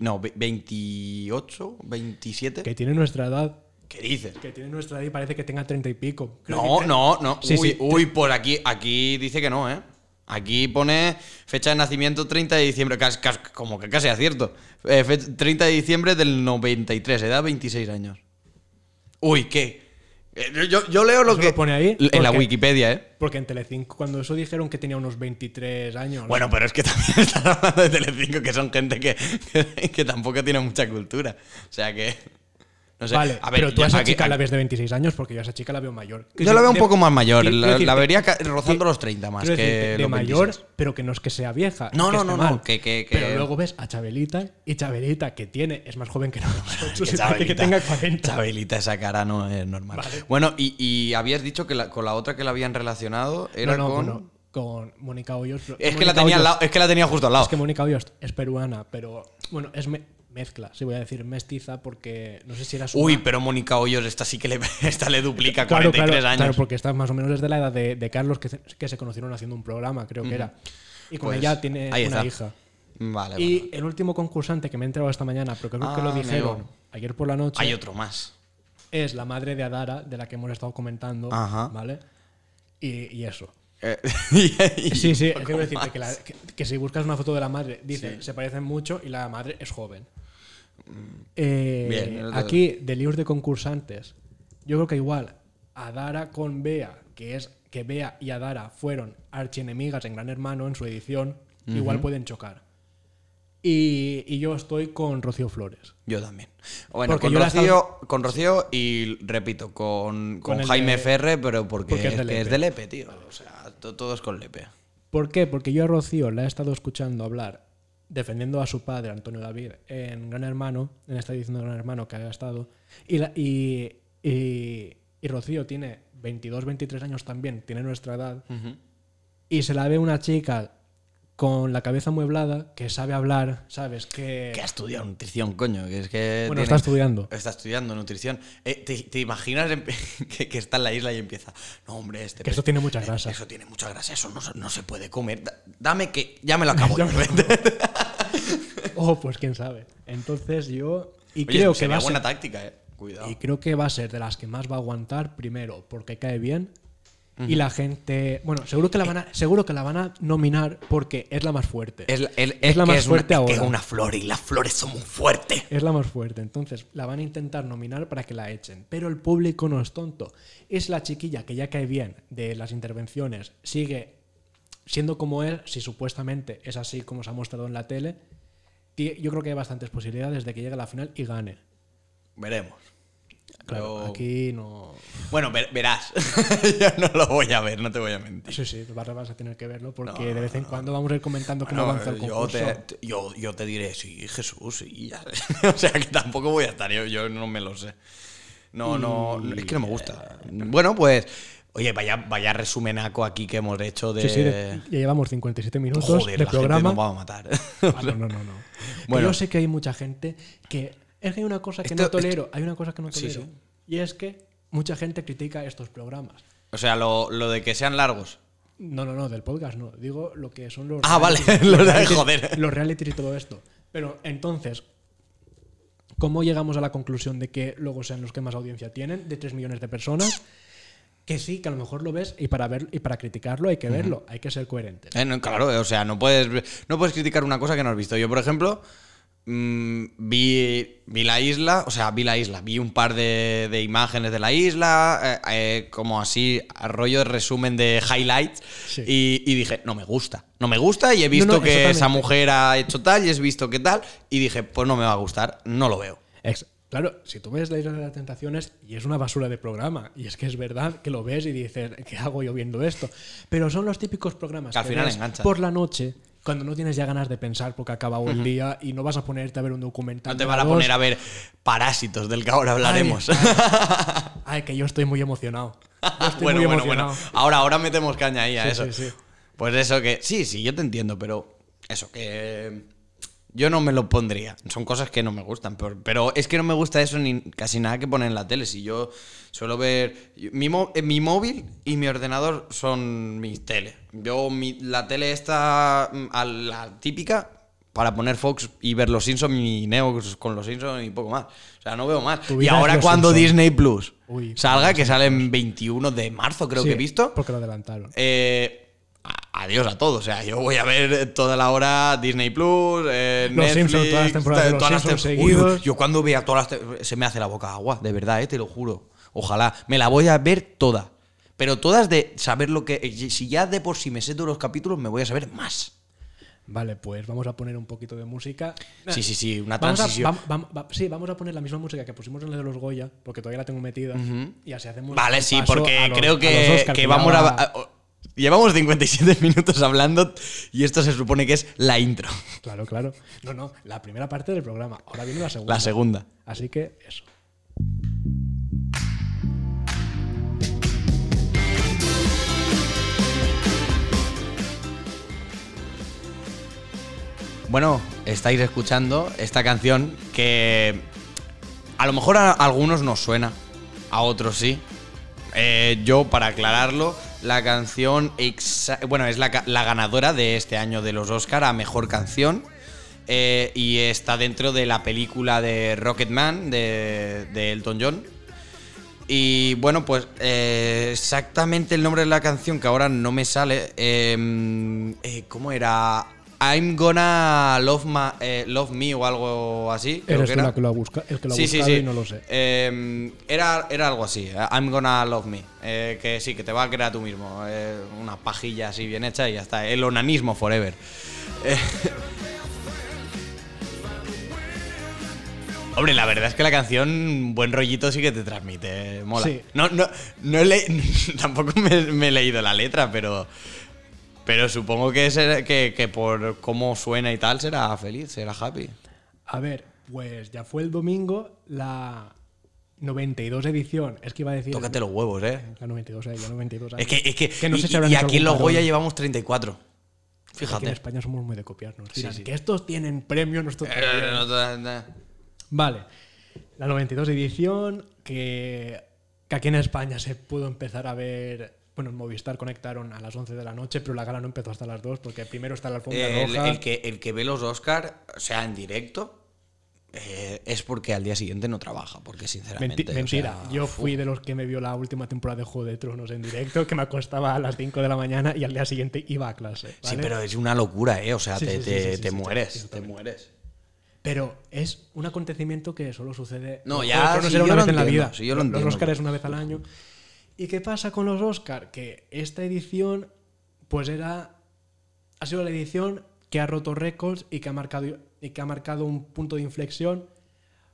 No, ve- 28, 27. Que tiene nuestra edad. ¿Qué dices? Que tiene nuestra edad y parece que tenga treinta y pico. Creo No, que- no, no. Sí, uy, sí. uy, por aquí, aquí dice que no, ¿eh? Aquí pone fecha de nacimiento 30 de diciembre, como que casi acierto. Eh, fe- 30 de diciembre del 93, edad 26 años. Uy, ¿qué? Eh, Yo, yo leo lo ¿Eso que... lo pone ahí? En la Wikipedia, ¿eh? Porque en Telecinco, cuando eso dijeron que tenía unos 23 años. Bueno, pero es que [LAUGHS] también están hablando de Telecinco, que son gente que, que, [LAUGHS] que tampoco tiene mucha cultura. O sea que... No sé. Vale, a ver, pero tú a esa aquí- chica la aquí- ves de 26 años porque yo a esa chica la veo mayor. Yo la veo un de- poco más mayor. La, vería rozando que- los 30 más que decirte, de mayor, 26. pero que no es que sea vieja. No, que no, no, no, que- que- Pero luego ves a Chabelita y Chabelita, que tiene, es más joven que nosotros, [LAUGHS] Que que Chabelita- tenga 40. Chabelita, esa cara no es normal. Vale. Bueno, y, y habías dicho que la- con la otra que la habían relacionado era no, no, con. bueno, con Mónica Hoyos. Es que, la tenía al lado, es que la tenía justo al lado. Es que Mónica Hoyos es peruana, pero bueno, es me- mezcla, sí voy a decir mestiza porque no sé si era su Uy, pero Mónica Hoyos, esta sí que le, [LAUGHS] esta le duplica Claro, 43 claro, años. claro, porque está más o menos desde la edad de, de Carlos, que, se- que se conocieron haciendo un programa, creo que era. Y con Pues, ella tiene una está. hija. Vale, Y el último concursante que me he enterado esta mañana, pero creo que Ah, lo dijeron amigo. ayer por la noche, Hay otro más. es la madre de Adara, de la que hemos estado comentando, Ajá. ¿vale? Y, y eso. Eh, [LAUGHS] Sí, sí, quiero decirte más. que, la- que- que si buscas una foto de la madre, dice, se parecen mucho y la madre es joven. Eh. Bien, aquí, de líos de concursantes, yo creo que igual Adara con Bea, que es que Bea y Adara fueron archienemigas en Gran Hermano en su edición, igual pueden chocar. Y, y yo estoy con Rocío Flores. Yo también. Bueno, Porque con Rocío, con Rocío y repito, con, con Jaime de- Ferre, pero porque, porque es de que es Lepe. de Lepe, tío. O sea, to- todo es con Lepe. ¿Por qué? Porque yo a Rocío la he estado escuchando hablar defendiendo a su padre, Antonio David, en Gran Hermano, en esta edición de Gran Hermano que ha estado. Y, la- y, y- y Rocío tiene 22, 23 años también, tiene nuestra edad. Y se la ve una chica con la cabeza mueblada, que sabe hablar, ¿sabes? Que, Que ha estudiado nutrición, coño. Que es que bueno, tiene- está estudiando. Está estudiando nutrición. Eh, ¿te, te imaginas [LAUGHS] que, que está en la isla y empieza? No, hombre, este. Que esto tiene mucha grasa. Eso tiene mucha grasa, eso no, se- no se puede comer. Da- dame que ya me lo acabo. Ya me [LAUGHS] Oh, pues quién sabe. Entonces yo... Y Oye, creo que sería va a buena ser- táctica, eh. Cuidado. Y creo que va a ser de las que más va a aguantar, primero, porque cae bien. Y la gente. Bueno, seguro que la van a, seguro que la van a nominar porque es la más fuerte. Es, la- el- es la más es fuerte una, ahora. es una flor y las flores son muy fuertes. Es la más fuerte. Entonces, la van a intentar nominar para que la echen. Pero el público no es tonto. Es la chiquilla que ya cae bien de las intervenciones. Sigue siendo como él, si supuestamente es así como se ha mostrado en la tele. Yo creo que hay bastantes posibilidades de que llegue a la final y gane. Veremos. Claro, Yo- aquí no. Bueno, ver- verás. [LAUGHS] Yo no lo voy a ver, no te voy a mentir. Sí, sí, vas vas a tener que verlo porque No, de vez en cuando vamos a ir comentando cómo Bueno, avanza el yo, concurso. te, te- yo, yo te diré, sí, Jesús, sí. ya sé. [LAUGHS] o sea, que tampoco voy a estar, yo, yo no me lo sé. No, no, es que no me gusta. Bueno, pues, oye, vaya, vaya resumenaco aquí que hemos hecho de... Sí, sí, de- ya llevamos 57 minutos Joder, de la programa. gente nos va a matar. Ah, no, no, no, no. [LAUGHS] Bueno. yo sé que hay mucha gente que. Es que hay una cosa que Esto- no tolero. Hay una cosa que no tolero. sí. Y es que mucha gente critica estos programas. o sea, lo, lo de que sean largos. No, no, no, del podcast no. Digo lo que son los. Ah, vale, realities- [LAUGHS] los de- realities- joder. Los realities y todo esto. Pero entonces, ¿cómo llegamos a la conclusión de que luego sean los que más audiencia tienen, de 3 millones de personas? Que sí, que a lo mejor lo ves y para ver y para criticarlo hay que verlo, hay que ser coherentes. Eh, no, claro, o sea, no puedes, no puedes criticar una cosa que no has visto. Yo, por ejemplo, mm, vi, vi la isla, o sea, vi la isla, vi un par de, de imágenes de la isla, eh, eh, como así, rollo de resumen de highlights, Sí. y, y dije, no me gusta, no me gusta, y he visto no, que esa mujer ha hecho tal, y he visto que tal, y dije, pues no me va a gustar, no lo veo. Ex- Claro, si tú ves la Isla de las Tentaciones y es una basura de programa, y es que es verdad que lo ves y dices, ¿qué hago yo viendo esto? Pero son los típicos programas Que al final ves enganchan. por la noche, cuando no tienes ya ganas de pensar porque ha acabado el día y no vas a ponerte a ver un documental. No te van a poner a ver Parásitos, del que ahora hablaremos. Ay, ay, [LAUGHS] ay, que yo estoy muy emocionado. Estoy bueno, muy bueno, emocionado. bueno. Ahora, ahora metemos caña ahí a Sí, eso. sí, sí. Pues eso que. Sí, sí, yo te entiendo, pero. Eso, que. Yo no me lo pondría. Son cosas que no me gustan. Pero, pero es que no me gusta eso ni casi nada que ponen en la tele. Si yo suelo ver. Mi, eh, mi móvil y mi ordenador son mi tele. Yo, mi- la tele está mm, a la típica para poner Fox y ver los Simpsons y Neo con los Simpsons y poco más. O sea, no veo más. Y ahora cuando. Disney Plus Uy, salga, que sale en 21 de marzo, creo Sí, que he visto. Porque lo adelantaron. Eh, adiós a todo. O sea, yo voy a ver toda la hora Disney Plus, eh, Los Netflix, Simpsons, todas las temporadas Los las tem- Uy, yo cuando vea todas las se me hace la boca agua, de verdad, eh, te lo juro. Ojalá. Me la voy a ver toda. Pero todas de saber lo que. Si ya de por sí me sé todos los capítulos, me voy a saber más. Vale, pues vamos a poner un poquito de música. Sí, sí, sí, una Vamos transición. va- sí, vamos a poner la misma música que pusimos en la de los Goya, porque todavía la tengo metida. Y así hacemos. Vale, sí, porque creo los que, vamos a, Llevamos 57 minutos hablando y esto se supone que es la intro. Claro, claro. No, no, la primera parte del programa. Ahora viene la segunda. La segunda. Así que eso. Bueno, estáis escuchando esta canción que a lo mejor a algunos nos suena, a otros sí. Eh, yo, para aclararlo, la canción, bueno, es la, ganadora de este año de los Oscar a Mejor Canción. eh, y está dentro de la película de Rocketman de, de Elton John. Y bueno, pues eh, exactamente el nombre de la canción que ahora no me sale. eh, ¿Cómo era? I'm gonna love, ma- eh, love me o algo así. creo Eres que era. la que lo ha el que lo ha Sí, buscado sí. y no lo sé. Eh, era, era algo así. eh, I'm gonna love me. eh, que sí, que te va a crear tú mismo. una pajilla así bien hecha y ya está. El onanismo forever. Hombre, la verdad es que la canción, buen rollito sí que te transmite. Mola. Sí. No, no, no he le- [LAUGHS] tampoco me, me he leído la letra, pero. Pero supongo que, será- que, que por cómo suena y tal será feliz, será happy. A ver, pues ya fue el domingo la 92 edición. Es que iba a decir. Tócate los huevos, eh. La 92, eh, ya 92 Es que, es que, no y, sé si habrán y aquí en los Goya llevamos 34. Aquí en Fíjate. España somos muy de copiarnos. Sí. Que estos tienen premio, nosotros Eh, también. no te- no. Vale. La 92 edición que, que aquí en España se pudo empezar a ver. Bueno, en Movistar conectaron a las 11 de la noche, pero la gala no empezó hasta las 2 porque primero está la alfombra El, roja. el que, el que ve los Oscar, o sea, en directo, eh, es porque al día siguiente no trabaja, porque sinceramente... Menti- o mentira, sea, yo fui de los que me vio la última temporada de Juego de Tronos en directo, que me acostaba a las 5 de la mañana y al día siguiente iba a clase. Sí, ¿vale? pero es una locura, ¿eh? O sea, Sí, te, sí, sí, te- sí, sí, te sí, mueres, sí, te mueres. Pero es un acontecimiento que solo sucede. No, ya, sí, era yo una lo vez en la entiendo, vida. sí, yo lo Los entiendo. Oscars es una vez al año. ¿Y qué pasa con los Oscars? Que esta edición, pues era. Ha sido la edición que ha roto récords y que ha marcado, y que ha marcado un punto de inflexión,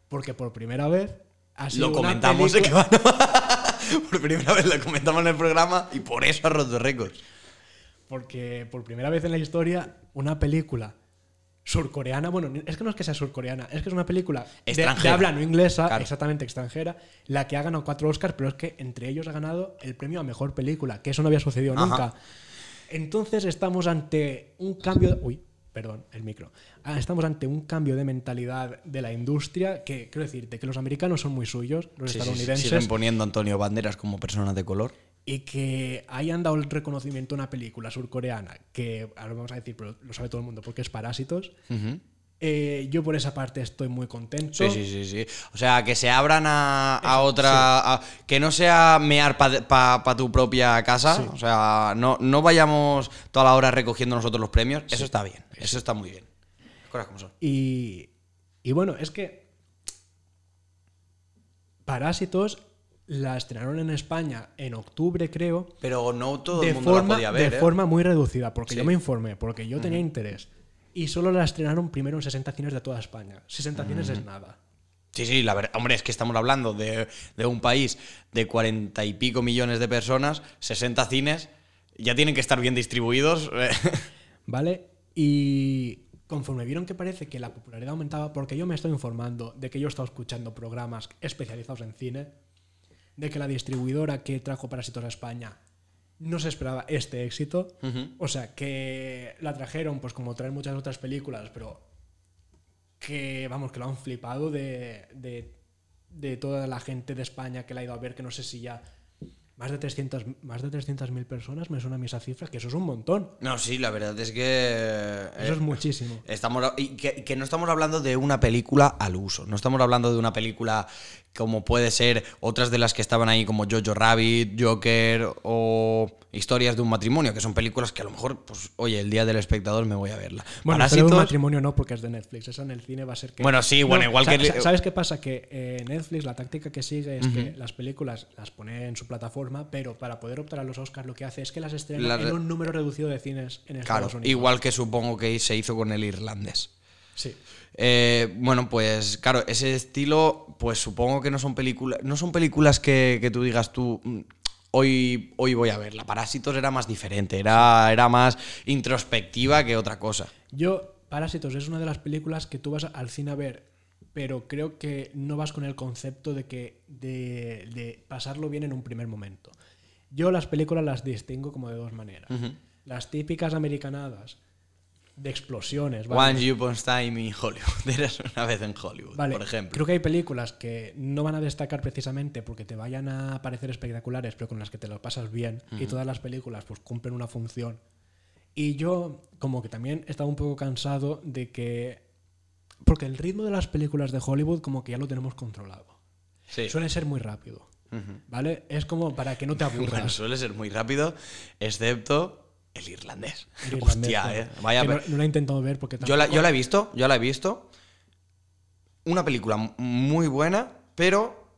porque por primera vez ha sido. Lo comentamos, película- Que van- [LAUGHS] por primera vez lo comentamos en el programa y por eso ha roto récords. Porque por primera vez en la historia, una película surcoreana, bueno, es que no es que sea surcoreana, es que es una película de, de habla no inglesa, Claro. exactamente extranjera, la que ha ganado cuatro Oscars, pero es que entre ellos ha ganado el premio a mejor película, que eso no había sucedido Ajá. nunca. Entonces estamos ante un cambio. de- Uy, perdón, el micro. Ah, estamos ante un cambio de mentalidad de la industria que, quiero decirte, que los americanos son muy suyos, los Sí, sí, sí, estadounidenses, siguen poniendo a Antonio Banderas como persona de color. Y que hayan dado el reconocimiento a una película surcoreana, que ahora vamos a decir, pero lo sabe todo el mundo porque es Parásitos. Eh, yo por esa parte estoy muy contento. Sí, sí, sí, sí. O sea, que se abran a, a otra. a- que no sea mear para tu propia casa. Sí. O sea, no, no vayamos toda la hora recogiendo nosotros los premios. Eso está bien. Eso está muy bien. Las cosas como son. Y, y bueno, es que Parásitos la estrenaron en España en octubre, creo, Pero no todo el mundo forma, la podía ver. de ¿eh? forma muy reducida, porque Sí. yo me informé, porque yo tenía interés. Y solo la estrenaron primero en 60 cines de toda España. 60 cines es nada. Sí, sí, la verdad. Hombre, es que estamos hablando de, de un país de cuarenta y pico millones de personas, 60 cines. Ya tienen que estar bien distribuidos. [LAUGHS] eh. ¿Vale? Y conforme vieron que parece que la popularidad aumentaba, porque yo me estoy informando de que yo he estado escuchando programas especializados en cine, de que la distribuidora que trajo Parásitos a España no se esperaba este éxito. O sea, que la trajeron, pues como traen muchas otras películas, pero que, vamos, que lo han flipado de, de, de toda la gente de España que la ha ido a ver, que no sé si ya más de 300 más de 300.000 personas, me suena a mí esa cifra, que eso es un montón. No, sí, la verdad es que. Eso eh, es muchísimo. Estamos, y que, que no estamos hablando de una película al uso, no estamos hablando de una película como puede ser otras de las que estaban ahí como Jojo Rabbit, Joker o Historias de un matrimonio, que son películas que a lo mejor, pues, oye, el día del espectador me voy a verla. Bueno, pero un matrimonio no, porque es de Netflix. Eso en el cine va a ser que. Bueno, sí, bueno, igual que. ¿Sabes qué pasa? Que eh, Netflix, la táctica que sigue es que las películas las pone en su plataforma, pero para poder optar a los Oscars lo que hace es que las estrena en un número reducido de cines en Estados Unidos. Igual que supongo que se hizo con el irlandés. Sí. Eh, bueno, pues claro, ese estilo, pues supongo que no son películas, no son películas que, que tú digas tú, mm, hoy, hoy voy a verla. Parásitos era más diferente, era, era más introspectiva que otra cosa. Yo, Parásitos es una de las películas que tú vas al cine a ver, pero creo que no vas con el concepto de que de, pasarlo bien en un primer momento. Yo las películas las distingo como de dos maneras. Las típicas americanadas de explosiones. ¿vale? One Upon Time in Hollywood. [LAUGHS] Eres una vez en Hollywood, por ejemplo. Creo que hay películas que no van a destacar precisamente porque te vayan a parecer espectaculares, pero con las que te lo pasas bien. Y todas las películas pues cumplen una función. Y yo como que también estaba un poco cansado de que... Porque el ritmo de las películas de Hollywood como que ya lo tenemos controlado. Suele ser muy rápido. ¿Vale? Es como para que no te [LAUGHS] aburras. suele ser muy rápido, excepto el irlandés. [LAUGHS] Hostia, eh. Vaya no, no, la he intentado ver porque yo la, yo la he visto, yo la he visto. Una película muy buena, pero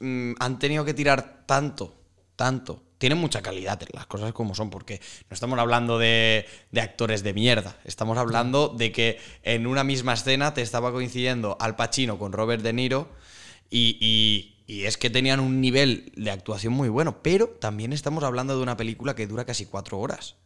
mm, han tenido que tirar tanto, tanto. Tiene mucha calidad las cosas como son, porque no estamos hablando de, de, actores de mierda. Estamos hablando de que en una misma escena te estaba coincidiendo Al Pacino con Robert De Niro y, y, y es que tenían un nivel de actuación muy bueno, pero también estamos hablando de una película que dura casi cuatro horas.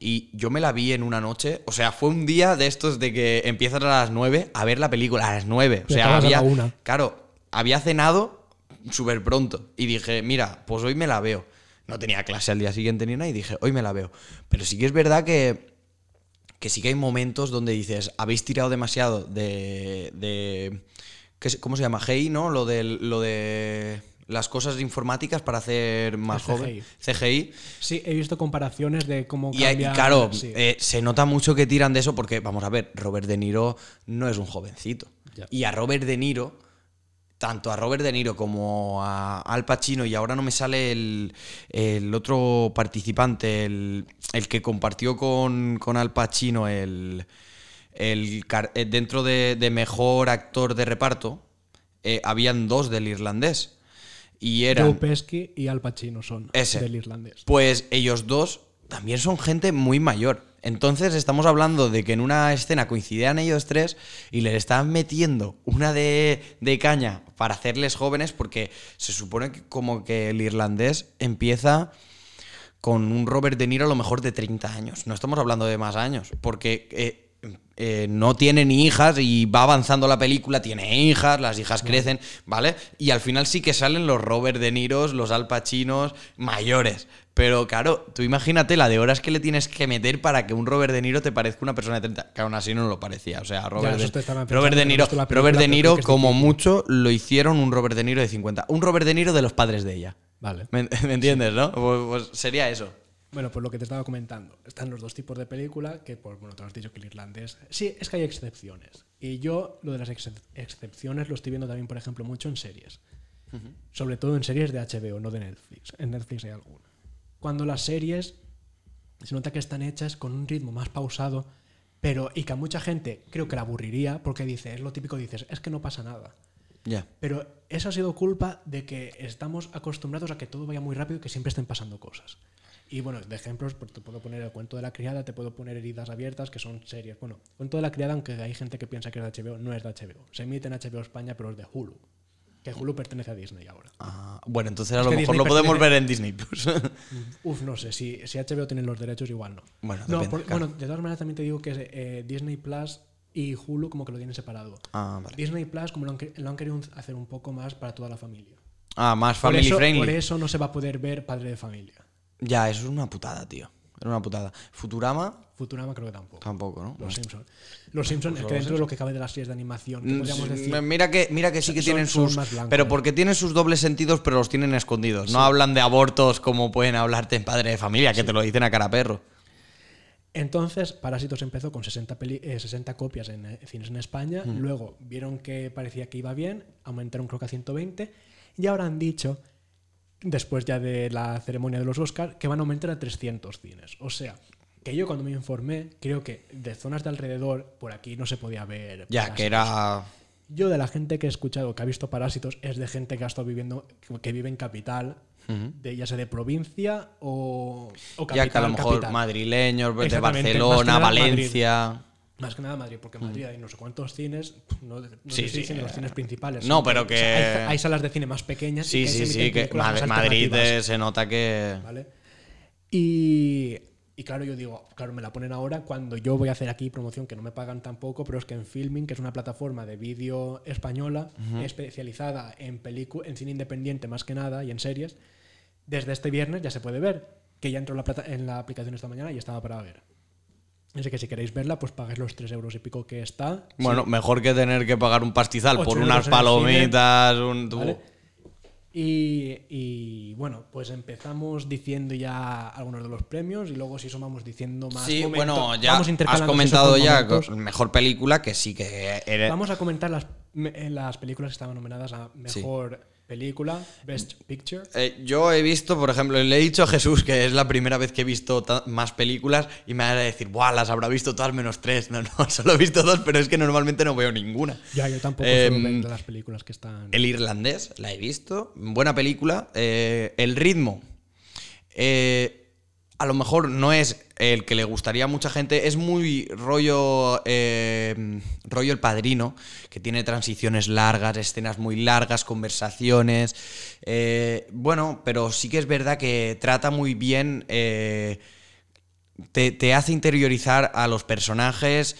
Y yo me la vi en una noche. O sea, fue un día de estos de que empiezas a las 9 a ver la película, a las 9. O sea, había. Claro, había cenado súper pronto. Y dije, mira, pues hoy me la veo. No tenía clase al día siguiente ni nada y dije, hoy me la veo. Pero sí que es verdad que. Que sí que hay momentos donde dices, habéis tirado demasiado de. de ¿Cómo se llama? Hey, ¿no? Lo de. Lo de las cosas informáticas para hacer más joven. CGI. Sí, he visto comparaciones de cómo y, Y claro, eh, se nota mucho que tiran de eso porque, vamos a ver, Robert De Niro no es un jovencito. Y a Robert De Niro, tanto a Robert De Niro como a Al Pacino, y ahora no me sale el, otro participante, el, que compartió con, con Al Pacino el, el, eh, dentro de, mejor actor de reparto, eh, habían dos del irlandés. Y eran. Joe Pesci y Al Pacino son del irlandés. Pues ellos dos también son gente muy mayor. Entonces estamos hablando de que en una escena coincidían ellos tres y les estaban metiendo una de, de, caña para hacerles jóvenes porque se supone que como que el irlandés empieza con un Robert De Niro a lo mejor de 30 años. No estamos hablando de más años porque eh, eh, no tiene ni hijas y va avanzando la película, tiene hijas, las hijas crecen, ¿vale? Y al final sí que salen los Robert De Niros, los Al Pacinos mayores. Pero claro, tú imagínate la de horas que le tienes que meter para que un Robert De Niro te parezca una persona de 30, que aún así no lo parecía. O sea, Robert, de, Robert de Niro, Robert De Niro como mucho, lo hicieron un Robert De Niro de 50. Un Robert De Niro de los padres de ella. Vale. ¿Me, [LAUGHS] entiendes, no? Pues, pues sería eso. Bueno, pues lo que te estaba comentando. Están los dos tipos de película, que por, bueno, te has dicho que el irlandés. Sí, es que hay excepciones. Y yo lo de las excepciones lo estoy viendo también, por ejemplo, mucho en series. Sobre todo en series de HBO, no de Netflix. En Netflix hay alguna. Cuando las series se nota que están hechas con un ritmo más pausado, pero y que a mucha gente creo que la aburriría porque dice, es lo típico, dices, es que no pasa nada. Ya. Pero eso ha sido culpa de que estamos acostumbrados a que todo vaya muy rápido y que siempre estén pasando cosas. Y bueno, de ejemplos, pues te puedo poner el cuento de la criada, te puedo poner heridas abiertas, que son series. Bueno, cuento de la criada, aunque hay gente que piensa que es de HBO, no es de HBO. Se emite en HBO España, pero es de Hulu. Que Hulu pertenece a Disney ahora. Ah, bueno, entonces a lo mejor lo podemos ver en Disney Plus. [LAUGHS] Uf, no sé. Si, si, HBO tiene los derechos, igual no. Bueno, bueno de todas maneras también te digo que eh, Disney Plus y Hulu como que lo tienen separado. Ah, vale. Disney Plus como lo han, lo han, querido hacer un poco más para toda la familia. Ah, más family friendly. Por eso no se va a poder ver Padre de Familia. Ya, eso es una putada, tío. Era una putada. Futurama. Futurama creo que tampoco. Tampoco, ¿no? Los Simpsons. Los Simpsons, es que dentro de lo que cabe de las series de animación, mm, podríamos decir, Mira que, mira que sí que tienen sus. pero porque tienen sus dobles sentidos, pero los tienen escondidos. No hablan de abortos como pueden hablarte en padre de familia, que te lo dicen a cara perro. Entonces, Parásitos empezó con 60, peli- eh, 60 copias en, eh, cines en España, Mm. luego vieron que parecía que iba bien, aumentaron creo que a 120, y ahora han dicho, después ya de la ceremonia de los Oscars, que van a aumentar a 300 cines. O sea, que yo cuando me informé, creo que de zonas de alrededor, por aquí no se podía ver. Ya, que era. Yo de la gente que he escuchado que ha visto Parásitos es de gente que ha estado viviendo, que vive en capital, de, ya sea de provincia o, o capital. Ya que a lo mejor capital. madrileños, de más que Barcelona, Madrid. Más que nada Madrid, porque en Madrid hay no sé cuántos cines, no, no Mm. Sí, estoy sí, diciendo los eh, cines principales. no, pero o sea, que- hay, hay salas de cine más pequeñas. Sí, que sí, sí, que Madrid eh, se nota que. ¿vale? Y, y claro, yo digo, claro, me la ponen ahora cuando yo voy a hacer aquí promoción, que no me pagan tampoco, pero es que en Filming, que es una plataforma de vídeo española, especializada en, en cine independiente más que nada y en series, desde este viernes ya se puede ver, que ya entró en la, plata- en la aplicación esta mañana y estaba para ver. Así que si queréis verla, pues pagáis los 3 euros y pico que está. Bueno, mejor que tener que pagar un pastizal por unas palomitas, un. ¿vale? Y, y, bueno, pues empezamos diciendo ya algunos de los premios y luego si eso vamos diciendo más. Sí, momento- bueno, ya vamos has comentado ya momentos. mejor película que sí que era- Vamos a comentar las, eh, las películas que estaban nominadas a mejor película, Best Picture. Eh, yo he visto, por ejemplo, le he dicho a Jesús que es la primera vez que he visto más películas y me va a decir, ¡buah! Las habrá visto todas menos tres. No, no, [LAUGHS] solo he visto dos, pero es que normalmente no veo ninguna. Ya, yo tampoco Em, ver de las películas que están. El irlandés, la he visto. Buena película. Eh, el ritmo. eh, a lo mejor no es el que le gustaría a mucha gente. Es muy rollo. eh, rollo el padrino. Que tiene transiciones largas, escenas muy largas, conversaciones. eh, bueno, pero sí que es verdad que trata muy bien. eh, te, te hace interiorizar a los personajes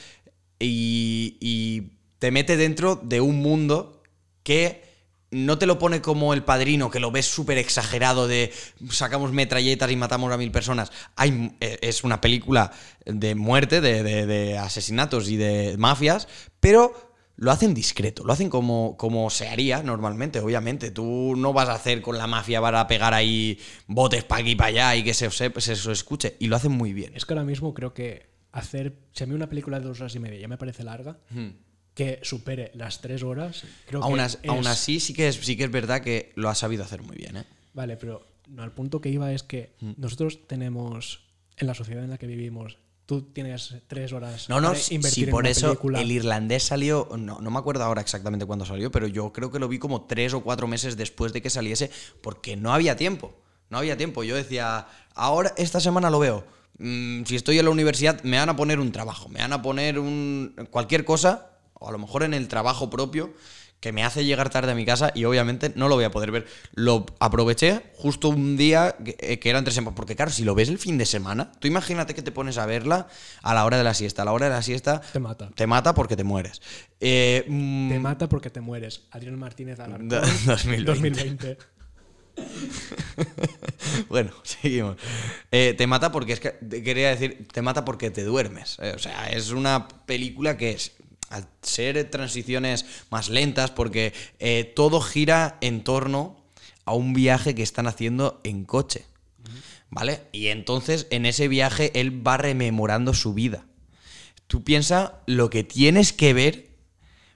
y, y te mete dentro de un mundo que no te lo pone como el padrino, que lo ves súper exagerado de sacamos metralletas y matamos a mil personas. Hay, eh, es una película de muerte, de, de- de asesinatos y de mafias, pero lo hacen discreto, lo hacen como, como se haría normalmente, obviamente. Tú no vas a hacer con la mafia para pegar ahí botes para aquí y para allá y que se, se, se se escuche. Y lo hacen muy bien. Es que ahora mismo creo que hacer. Si a mí una película de dos horas y media ya me parece larga, que supere las tres horas, creo Aún, que. as- es- aún así, sí que, es, sí que es verdad que lo ha sabido hacer muy bien. ¿eh? Vale, pero no, al punto que iba es que Mm. nosotros tenemos, en la sociedad en la que vivimos, tú tienes tres horas No, no, para si invertir en por una eso película. el irlandés salió, no, no me acuerdo ahora exactamente cuándo salió, pero yo creo que lo vi como tres o cuatro meses después de que saliese, porque no había tiempo, no había tiempo. Yo decía, ahora, esta semana lo veo. Mm, si estoy en la universidad, me van a poner un trabajo, me van a poner un cualquier cosa, o a lo mejor en el trabajo propio, que me hace llegar tarde a mi casa y obviamente no lo voy a poder ver. Lo aproveché justo un día que, eh, que era entre semanas, porque claro, si lo ves el fin de semana, tú imagínate que te pones a verla a la hora de la siesta. A la hora de la siesta Te mata. te mata porque te mueres. Eh, mm, Te mata porque te mueres. Adrián Martínez Alarcón. Do- 2020. 2020. bueno, seguimos. Eh, te mata porque es que quería decir, te mata porque te duermes. Eh, o sea, es una película que es al ser transiciones más lentas, porque eh, todo gira en torno a un viaje que están haciendo en coche. ¿Vale? Y entonces en ese viaje él va rememorando su vida. Tú piensas lo que tienes que ver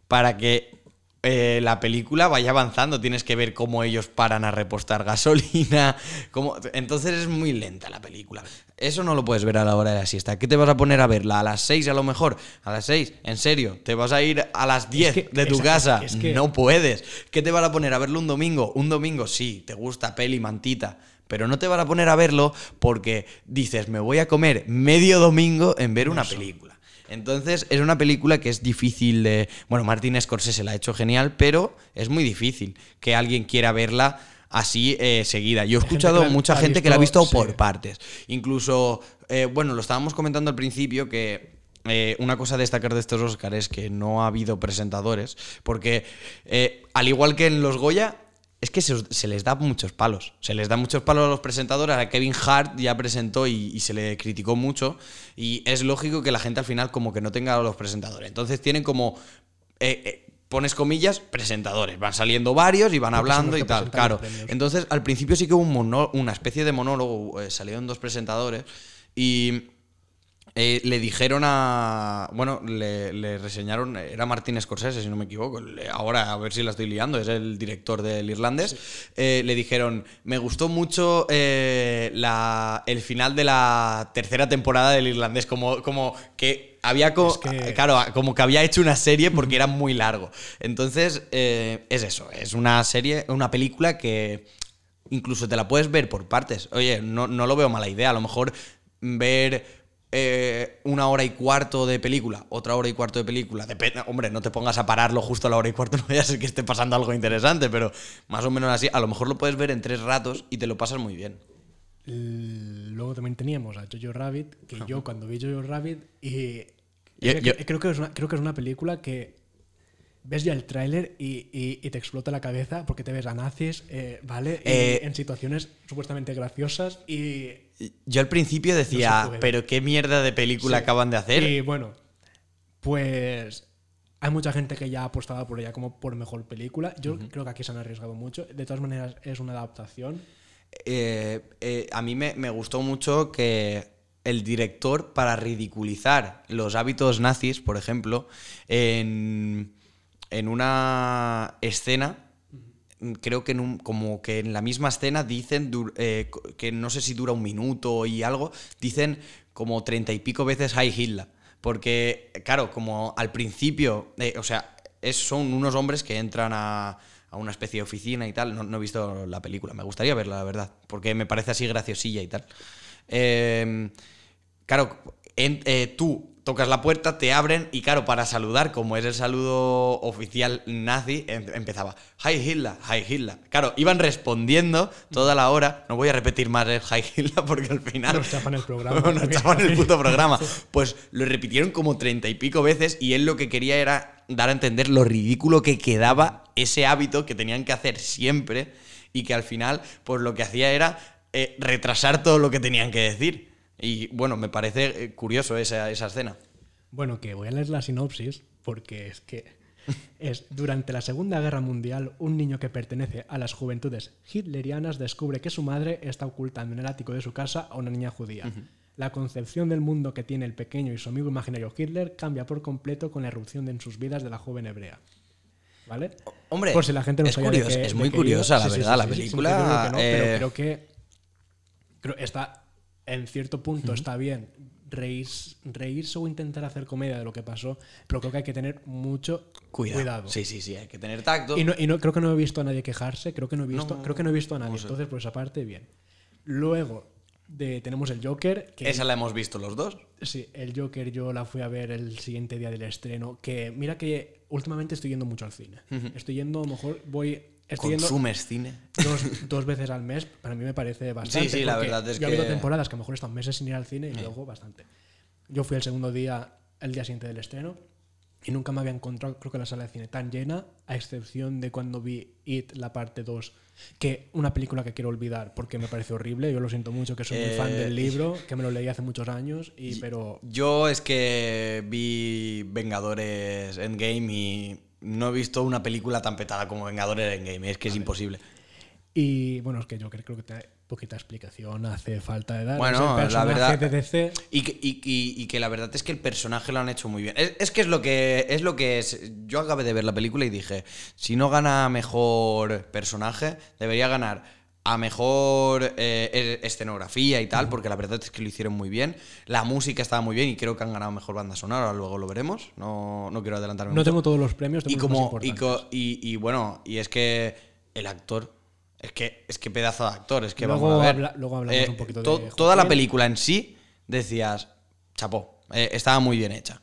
para que eh, la película vaya avanzando. Tienes que ver cómo ellos paran a repostar gasolina. [LAUGHS] Cómo... Entonces es muy lenta la película. Eso no lo puedes ver a la hora de la siesta. ¿Qué te vas a poner a verla? ¿A las 6 a lo mejor? ¿A las 6? ¿En serio? ¿Te vas a ir a las 10 que- de tu casa? es que- No puedes. ¿Qué te van a poner a verlo un domingo? Un domingo sí, te gusta peli, mantita. Pero no te van a poner a verlo porque dices, me voy a comer medio domingo en ver una película. Entonces es una película que es difícil de... Bueno, Martin Scorsese la ha hecho genial, pero es muy difícil que alguien quiera verla así eh, seguida. Yo he gente escuchado la- mucha gente que la ha visto por partes. Incluso, eh, bueno, lo estábamos comentando al principio que eh, una cosa a destacar de estos Oscars es que no ha habido presentadores, porque eh, al igual que en los Goya, es que se, les da muchos palos. Se les da muchos palos a los presentadores. A Kevin Hart ya presentó y, y se le criticó mucho. Y es lógico que la gente al final como que no tenga a los presentadores. Entonces tienen como... eh, eh, pones comillas, presentadores. Van saliendo varios y van Porque hablando y tal. Claro. Entonces, al principio sí que hubo un mono- una especie de monólogo, eh, salieron dos presentadores y eh, le dijeron a. Bueno, le, le reseñaron. Era Martín Scorsese, si no me equivoco. le- Ahora, a ver si la estoy liando, es el director del irlandés. Eh, le dijeron: Me gustó mucho eh, la, el final de la tercera temporada del irlandés. Como, como que había. co- Es que- Claro, como que había hecho una serie porque era muy largo. Entonces, es eso. Es una serie, una película que incluso te la puedes ver por partes. Oye, no, no lo veo mala idea. A lo mejor ver eh, una hora y cuarto de película, otra hora y cuarto de película. Depende, hombre, no te pongas a pararlo justo a la hora y cuarto, [LAUGHS] no vaya a ser que esté pasando algo interesante, pero más o menos así. A lo mejor lo puedes ver en tres ratos y te lo pasas muy bien. Luego también teníamos a Jojo Rabbit, que yo cuando vi Jojo Rabbit y Yo- yo- creo, que es una, creo que es una película que ves ya el tráiler y, y- y te explota la cabeza porque te ves a nazis, eh, ¿vale? Eh, en situaciones supuestamente graciosas y, Yo al principio decía, pero qué mierda de película Sí. acaban de hacer. y bueno, pues hay mucha gente que ya apostaba por ella como por mejor película. Yo creo que aquí se han arriesgado mucho. De todas maneras es una adaptación. Eh, eh, a mí me, me gustó mucho que el director, para ridiculizar los hábitos nazis, por ejemplo, en, en una escena, creo que en un- como que en la misma escena dicen eh, que no sé si dura un minuto y algo, dicen como treinta y pico veces Hi Hitler. Porque, claro, como al principio, eh, o sea, es- son unos hombres que entran a, una especie de oficina y tal. No, he visto la película, me gustaría verla, la verdad, porque me parece así graciosilla y tal. Eh, claro, tú tocas la puerta, te abren y claro, para saludar, como es el saludo oficial nazi, em- empezaba, Hi Hitler, Hi Hitler. Claro, iban respondiendo toda la hora, no voy a repetir más el Hi Hitler [LAUGHS] porque al final... Nos chapan el programa. [LAUGHS] Nos chapan el puto programa. [LAUGHS] Pues lo repitieron como treinta y pico veces y él lo que quería era dar a entender lo ridículo que quedaba ese hábito que tenían que hacer siempre y que al final, pues lo que hacía era eh, retrasar todo lo que tenían que decir. Y bueno, me parece eh, curioso esa, esa escena. Bueno, que voy a leer la sinopsis porque es que [LAUGHS] es durante la Segunda Guerra Mundial un niño que pertenece a las juventudes hitlerianas descubre que su madre está ocultando en el ático de su casa a una niña judía. La concepción del mundo que tiene el pequeño y su amigo imaginario Hitler cambia por completo con la erupción en sus vidas de la joven hebrea. ¿Vale? Hombre, Por si la gente no es curioso, es muy curiosa, la Sí, verdad, sí, la sí, película, no, eh, pero creo que creo está en cierto punto está bien reírse, reírse o intentar hacer comedia de lo que pasó, pero creo que hay que tener mucho Cuidado. cuidado. Sí, sí, sí, hay que tener tacto. Y, no, y no- creo que no he visto a nadie quejarse, creo que no he visto, No, creo que no he visto a nadie. Entonces, por esa parte, bien. Luego de, tenemos el Joker, que Esa la hemos visto los dos. sí, el Joker yo la fui a ver el siguiente día del estreno, que mira que últimamente estoy yendo mucho al cine. Estoy yendo, a lo mejor voy estoy Consumes cine. dos, dos veces al mes, para mí me parece bastante. Sí, sí, la verdad es yo he habido que- temporadas que a lo mejor estado meses sin ir al cine y luego bastante. Yo fui el segundo día, el día siguiente del estreno, y nunca me había encontrado, creo que la sala de cine tan llena, a excepción de cuando vi It, la parte 2, que una película que quiero olvidar porque me parece horrible. Yo lo siento mucho, que soy muy fan Eh, del libro, que me lo leí hace muchos años, y, pero Yo es que vi Vengadores Endgame y no he visto una película tan petada como Vengadores Endgame. Es que es imposible. Y bueno, es que yo creo que te- poquita explicación hace falta de dar. Bueno, Es el la verdad- de DC. Y que, y- y- y que la verdad es que el personaje lo han hecho muy bien. Es, es que es lo que es lo que es. Yo acabé de ver la película y dije, si no gana mejor personaje, debería ganar a mejor eh, e- escenografía y tal, porque la verdad es que lo hicieron muy bien. La música estaba muy bien y creo que han ganado mejor banda sonora, ahora luego lo veremos. No, no quiero adelantarme No mucho. tengo todos los premios, y tengo los más como y, y- y bueno y es que el actor es que es que pedazo de actor es que Luego vamos a ver habla- luego hablamos Eh, un poquito de to- Joaquín. toda la película en sí decías chapó eh, estaba muy bien hecha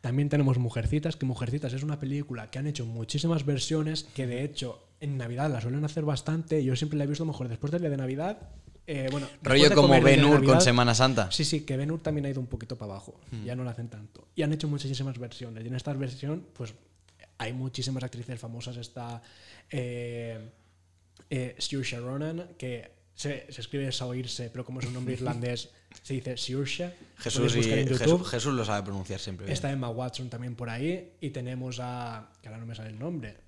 También tenemos Mujercitas, que Mujercitas es una película que han hecho muchísimas versiones, que de hecho en Navidad la suelen hacer bastante. Yo siempre la he visto mejor después del día de Navidad. eh, bueno, rollo como comer el día de Ben Hur con Semana Santa Sí, sí, que Ben Hur también ha ido un poquito para abajo. Ya no la hacen tanto. Y han hecho muchísimas versiones. Y en esta versión, pues hay muchísimas actrices famosas. Está eh, eh, Saoirse Ronan, que se, se escribe Saoirse, pero como es un nombre [LAUGHS] irlandés, se dice Saoirse. Y-. Jesús lo sabe pronunciar siempre bien. Está Emma Watson también por ahí. Y tenemos a. que ahora no me sale el nombre.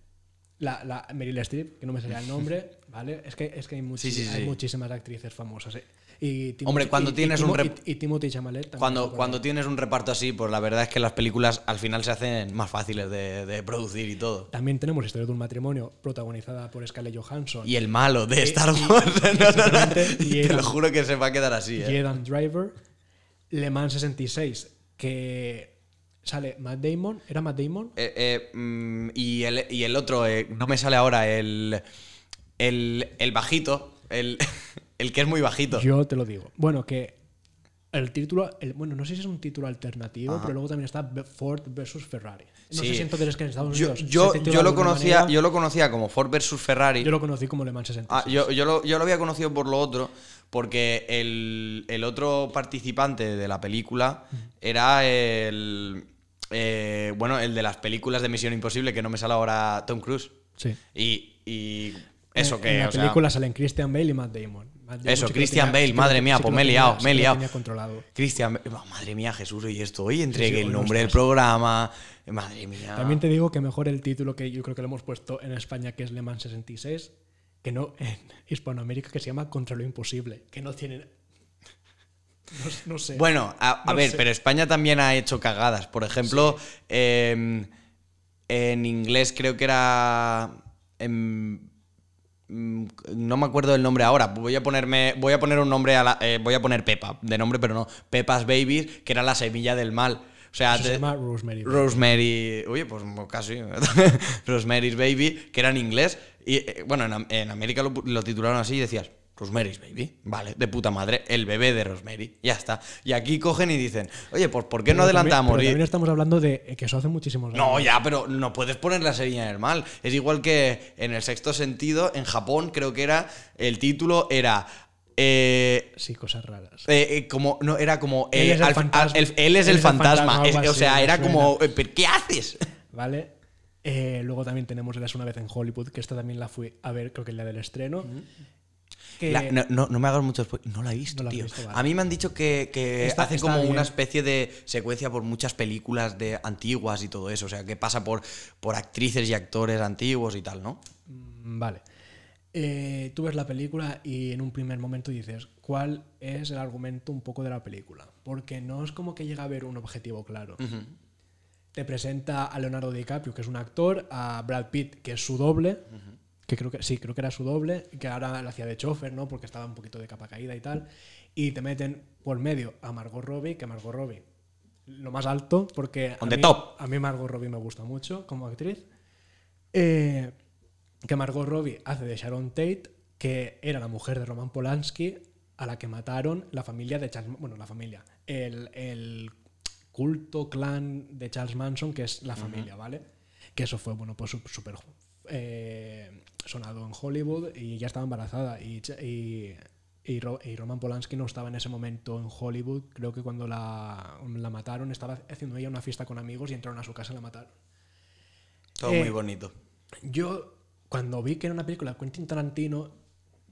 La, la Meryl Streep, que no me sale el nombre, [LAUGHS] ¿vale? Es que, es que hay, muchi- Sí, sí, hay sí. muchísimas actrices famosas. ¿eh? Y Timothy- Hombre, cuando y- y tienes un rep- y, Timothy Chalamet también Cuando, cuando tienes un reparto así, pues la verdad es que las películas al final se hacen más fáciles de, de producir y todo. También tenemos Historia de un matrimonio protagonizada por Scarlett Johansson Y el malo de Star Wars. [LAUGHS] y- y [LAUGHS] Te lo juro que se va a quedar así. ¿eh? Adam Driver, Le Mans 66, que sale Matt Damon, ¿era Matt Damon? Eh, eh, mm, y, el, y el otro, eh, no me sale ahora, el, el, el bajito, el, [LAUGHS] el que es muy bajito. Yo te lo digo. Bueno, que el título, el- bueno, no sé si es un título alternativo, Ajá. pero luego también está Ford versus Ferrari. No Sí. sé si entonces es que en Estados yo, Unidos yo, yo de lo conocía, manera. yo lo conocía como Ford versus Ferrari. Yo lo conocí como Le Mans 66. Ah, yo, yo lo, yo lo había conocido por lo otro, porque el, el otro participante de la película era el. eh, bueno, el de las películas de Misión Imposible, que no me sale ahora Tom Cruise. Sí. Y, y eso en, que. En la o sea, película salen Christian Bale y Matt Damon. Eso, Christian Bale, madre mía, pues me he liado, me he liado. Cristian, oh, madre mía, Jesús, y esto, hoy entregué el nombre del programa. Madre mía. También te digo que mejor el título que yo creo que lo hemos puesto en España, que es Le Mans 66, que no en Hispanoamérica, que se llama Contra lo Imposible, que no tienen... No, no sé. Bueno, a, ver, sé. pero España también ha hecho cagadas. Por ejemplo, em, en inglés creo que era. em, mm, no me acuerdo del nombre ahora. Voy a ponerme. Voy a poner un nombre a la- eh, voy a poner Pepa, de nombre, pero no. Pepa's Babies, que era la semilla del mal. O sea, Eso se te- llama Rosemary. Rosemary. Oye, pues casi. [LAUGHS] Rosemary's Baby, que era en inglés. Y eh, bueno, en, en América lo, titularon así y decías. Rosemary's Baby, vale, de puta madre, el bebé de Rosemary, ya está. Y aquí cogen y dicen, oye, pues ¿por qué no Pero también- adelantamos? pero también estamos hablando de que eso hace muchísimos años. no, ya, pero no puedes poner la serie del mal. Es igual que en el sexto sentido, en Japón creo que era, el título era... eh, Sí, cosas raras. eh, eh, como no era como Él es el fantasma. él es el o sea era como eh, ¿pero qué haces [LAUGHS] ¿Vale? Eh, luego también tenemos Eras una vez en Hollywood, que esta también la fui a ver, creo que el día del estreno. Que- La- no, no- no me hagas mucho spoiler. No la he visto, No tío. visto, vale. A mí me han dicho que, que Está- hace está como bien. una especie de secuencia por muchas películas de antiguas y todo eso. O sea, que pasa por, por actrices y actores antiguos y tal, ¿no? Mm, Vale. Eh, tú ves la película y en un primer momento dices, ¿cuál es el argumento un poco de la película? Porque no es como que llega a haber un objetivo claro. Te presenta a Leonardo DiCaprio, que es un actor, a Brad Pitt, que es su doble, que creo que sí, creo que era su doble, que ahora la hacía de chofer, ¿no? Porque estaba un poquito de capa caída y tal. Y te meten por medio a Margot Robbie, que Margot Robbie lo más alto, porque On a the mí, top. a mí Margot Robbie me gusta mucho como actriz. Eh, que Margot Robbie hace de Sharon Tate, que era la mujer de Roman Polanski, a la que mataron la familia de Charles, bueno, la familia, el, el culto clan de Charles Manson, que es la familia, ¿vale? Que eso fue, bueno, pues súper eh, sonado en Hollywood y ya estaba embarazada y, y, y Ro- y Roman Polanski no estaba en ese momento en Hollywood, creo que cuando la, la mataron estaba haciendo ella una fiesta con amigos y entraron a su casa y la mataron. Todo Eh, muy bonito. Yo, cuando vi que era una película de Quentin Tarantino,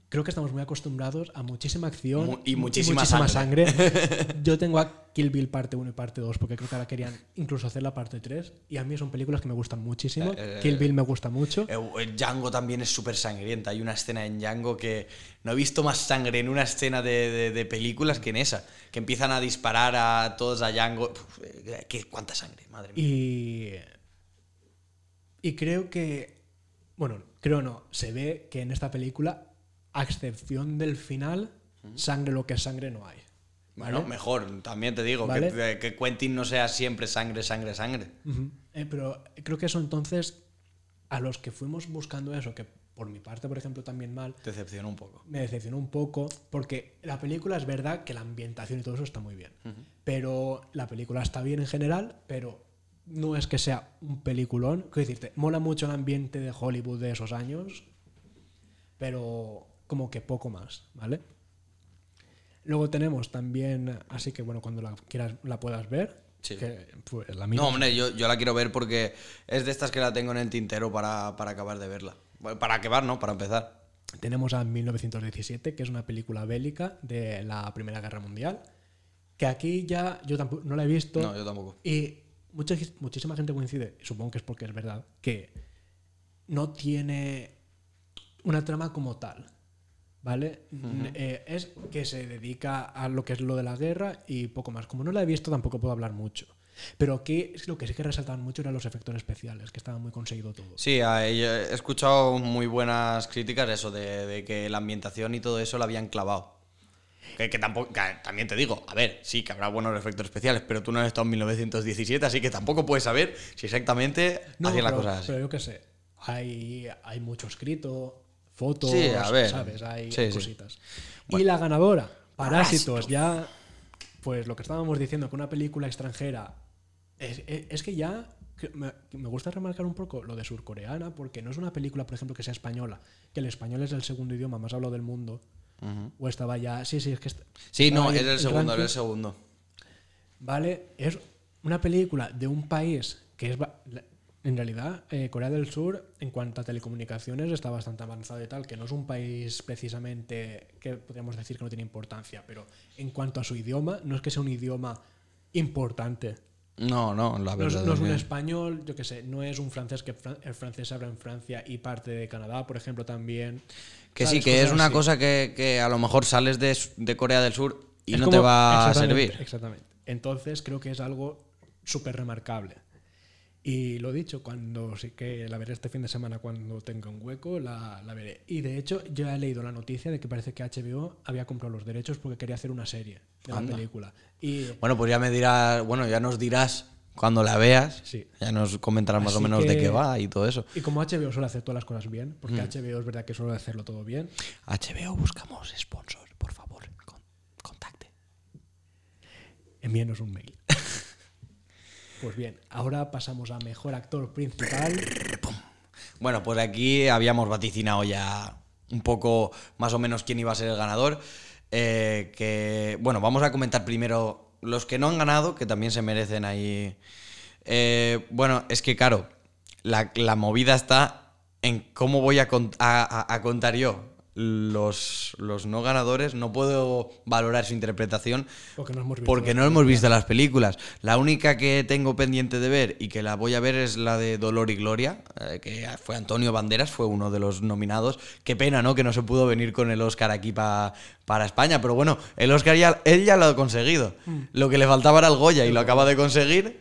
creo que estamos muy acostumbrados a muchísima acción Mu- y muchísima sangre. [LAUGHS] Yo tengo a Kill Bill parte 1 y parte 2, porque creo que ahora querían incluso hacer la parte 3. Y a mí son películas que me gustan muchísimo. Eh, Kill Bill me gusta mucho. Eh, eh, Django también es súper sangrienta. Hay una escena en Django que no he visto más sangre en una escena de, de- de películas que en esa. Que empiezan a disparar a todos a Django. Uf, eh, ¿qué, ¿Cuánta sangre? Madre mía. Y, y creo que, bueno, creo no, se ve que en esta película, a excepción del final, sangre lo que es sangre no hay. Bueno, mejor, también te digo, ¿Vale? que, que Quentin no sea siempre sangre, sangre, sangre. Eh, pero creo que eso entonces, a los que fuimos buscando eso, que por mi parte, por ejemplo, también mal, Te decepciona un poco. me decepcionó un poco, porque la película es verdad que la ambientación y todo eso está muy bien. Pero la película está bien en general, pero no es que sea un peliculón. Quiero decirte, mola mucho el ambiente de Hollywood de esos años, pero como que poco más, ¿vale? Luego tenemos también, así que bueno, cuando la quieras la puedas ver, Sí. que pues la. No, hombre, yo, yo la quiero ver porque es de estas que la tengo en el tintero para, para acabar de verla. Bueno, Para acabar, ¿no? Para empezar. Tenemos a 1917, que es una película bélica de la Primera Guerra Mundial, que aquí ya yo tampoco no la he visto. No, yo tampoco. Y mucha, muchísima gente coincide, y supongo que es porque es verdad, que no tiene una trama como tal. ¿vale? Eh, es que se dedica a lo que es lo de la guerra y poco más. Como no la he visto, tampoco puedo hablar mucho. Pero aquí lo que sí que resaltaban mucho eran los efectos especiales, que estaba muy conseguido todo. Sí, he escuchado muy buenas críticas eso de, de que la ambientación y todo eso la habían clavado. Que, tampoco, también te digo, a ver, sí que habrá buenos efectos especiales, pero tú no has estado en 1917, así que tampoco puedes saber si exactamente no, hacía la cosa así. Pero yo qué sé, hay, hay mucho escrito, fotos, ¿sabes? Hay cositas. Y la ganadora, Parásitos, ya, pues lo que estábamos diciendo, que una película extranjera, es, que ya me, gusta remarcar un poco lo de surcoreana, porque no es una película, por ejemplo, que sea española, que el español es el segundo idioma más hablado del mundo. O estaba ya. Sí, sí, es que. sí, no, es el segundo, es el segundo. Vale, es una película de un país que es. En realidad, eh, Corea del Sur, en cuanto a telecomunicaciones, está bastante avanzado y tal, que no es un país precisamente que podríamos decir que no tiene importancia, pero en cuanto a su idioma, no es que sea un idioma importante. No, no, la verdad. No es, un español, yo qué sé, no es un francés que el francés habla en Francia y parte de Canadá, por ejemplo, también. Que sí, que es una cosa que, a lo mejor sales de, Corea del Sur y no te va a servir. Exactamente. Entonces creo que es algo súper remarcable. Y lo dicho, cuando sí que la veré este fin de semana, cuando tenga un hueco, la, veré. Y de hecho, yo he leído la noticia de que parece que HBO había comprado los derechos porque quería hacer una serie de la película. Y, bueno, pues ya me dirás, bueno, ya nos dirás cuando la veas, ya nos comentarás más o menos de qué va y todo eso. Y como HBO suele hacer todas las cosas bien, porque mm. HBO es verdad que suele hacerlo todo bien. HBO buscamos sponsor, por favor, contacte. Envíenos un mail. [LAUGHS] pues bien, ahora pasamos a mejor actor principal. Bueno, pues aquí habíamos vaticinado ya un poco más o menos quién iba a ser el ganador. Eh, que bueno, vamos a comentar primero los que no han ganado, que también se merecen ahí. Eh, bueno, es que claro, la, movida está en cómo voy a, a, contar yo los, los, no ganadores, no puedo valorar su interpretación porque no hemos visto, porque no hemos visto las películas. La única que tengo pendiente de ver y que la voy a ver es la de Dolor y Gloria, eh, que fue Antonio Banderas, fue uno de los nominados. Qué pena, ¿no? Que no se pudo venir con el Oscar aquí para España, pero bueno, el Oscar ya, él ya lo ha conseguido. Mm. Lo que le faltaba era el Goya y lo acaba de conseguir.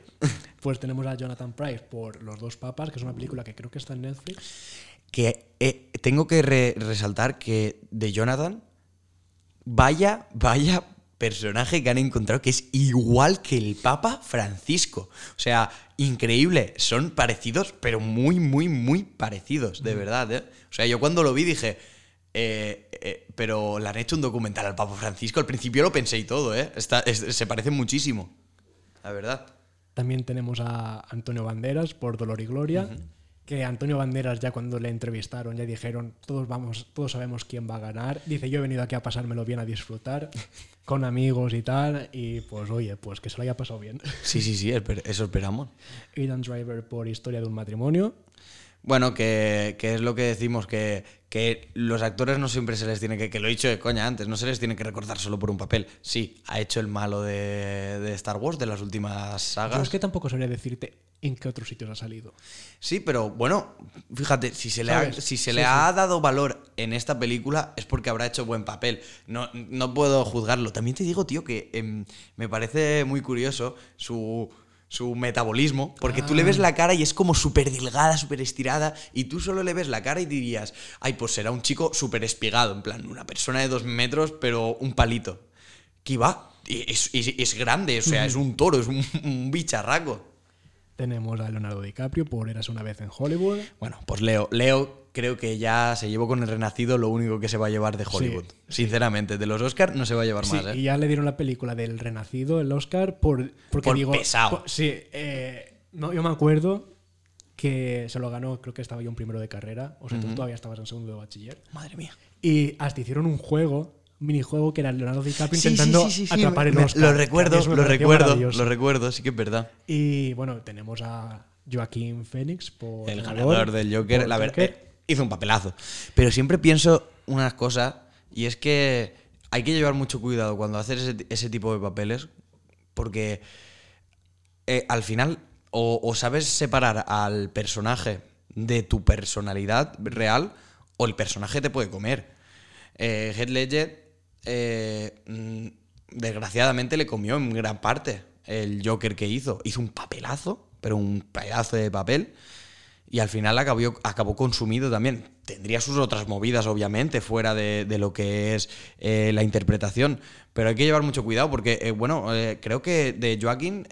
Pues tenemos a Jonathan Price por Los dos papas, que es una película que creo que está en Netflix que eh, tengo que resaltar que de Jonathan, vaya, vaya personaje que han encontrado que es igual que el Papa Francisco. O sea, increíble. Son parecidos, pero muy, muy, muy parecidos, de verdad. ¿eh? O sea, yo cuando lo vi dije, eh, pero le han hecho un documental al Papa Francisco. Al principio lo pensé y todo, ¿eh? se parece muchísimo. La verdad. También tenemos a Antonio Banderas por Dolor y Gloria que Antonio Banderas ya cuando le entrevistaron ya dijeron todos vamos todos sabemos quién va a ganar dice yo he venido aquí a pasármelo bien a disfrutar con amigos y tal y pues oye pues que se lo haya pasado bien sí sí sí eso esperamos. Aidan Driver por historia de un matrimonio bueno, que, es lo que decimos, que, que, los actores no siempre se les tiene que, que lo he dicho de coña antes, no se les tiene que recordar solo por un papel. Sí, ha hecho el malo de, de Star Wars, de las últimas sagas. es que tampoco sabría decirte en qué otros sitios ha salido. Sí, pero bueno, fíjate, si se le, ha, si se le ha dado valor en esta película es porque habrá hecho buen papel. No, no puedo juzgarlo. También te digo, tío, que em, me parece muy curioso su su metabolismo, porque tú le ves ah. la cara y es como súper delgada, súper estirada, y tú solo le ves la cara y dirías, ay, pues será un chico súper espigado, en plan, una persona de dos metros, pero un palito. ¿Qué va? Es, es, grande, o sea, es un toro, es un, bicharraco. Tenemos a Leonardo DiCaprio por Eras una vez en Hollywood. Bueno, pues Leo, Leo creo que ya se llevó con el Renacido lo único que se va a llevar de Hollywood. Sinceramente, de los Oscars no se va a llevar más. ¿eh? Y ya le dieron la película del Renacido, el Oscar, por, porque por pesado. sí, eh, no, yo me acuerdo que se lo ganó, creo que estaba yo en primero de carrera, o sea, tú todavía estabas en segundo de bachiller. Madre mía. Y hasta hicieron un juego, un minijuego que era Leonardo DiCaprio intentando atrapar el Oscar. Lo recuerdo, lo recuerdo, lo recuerdo, sí que es verdad. Y bueno, tenemos a Joaquín Phoenix por el ganador del Joker. La verdad, hizo un papelazo. Pero siempre pienso unas cosas, y es que hay que llevar mucho cuidado cuando haces ese, tipo de papeles, porque eh, al final o, sabes separar al personaje de tu personalidad real, o el personaje te puede comer. eh, Heath Ledger, eh, mm, desgraciadamente, le comió en gran parte el Joker que hizo. Hizo un papelazo, pero un pedazo de papel. Y al final acabó, acabó consumido también. Tendría sus otras movidas, obviamente, fuera de, de lo que es eh, la interpretación. Pero hay que llevar mucho cuidado porque, eh, bueno, eh, creo que de Joaquín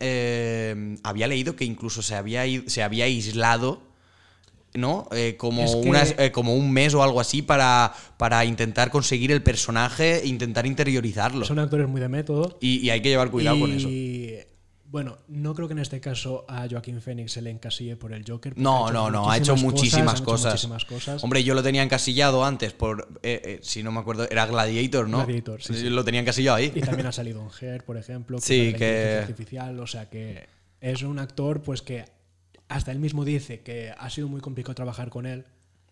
había leído que incluso se había, se había aislado, ¿no? Como, Es que- unas- eh, como un mes o algo así para, para intentar conseguir el personaje e intentar interiorizarlo. Son actores muy de método. Y, y hay que llevar cuidado con eso. Bueno, no creo que en este caso a Joaquín Phoenix se le encasille por el Joker. No, no, no, ha hecho muchísimas cosas. muchísimas cosas. Hombre, yo lo tenía encasillado antes por, eh, eh, si no me acuerdo, era Gladiator, ¿no? Gladiator, sí, sí. Lo tenía encasillado ahí. Y también ha salido en Her, por ejemplo. Sí, que- inteligencia artificial, o sea que es un actor pues que hasta él mismo dice que ha sido muy complicado trabajar con él.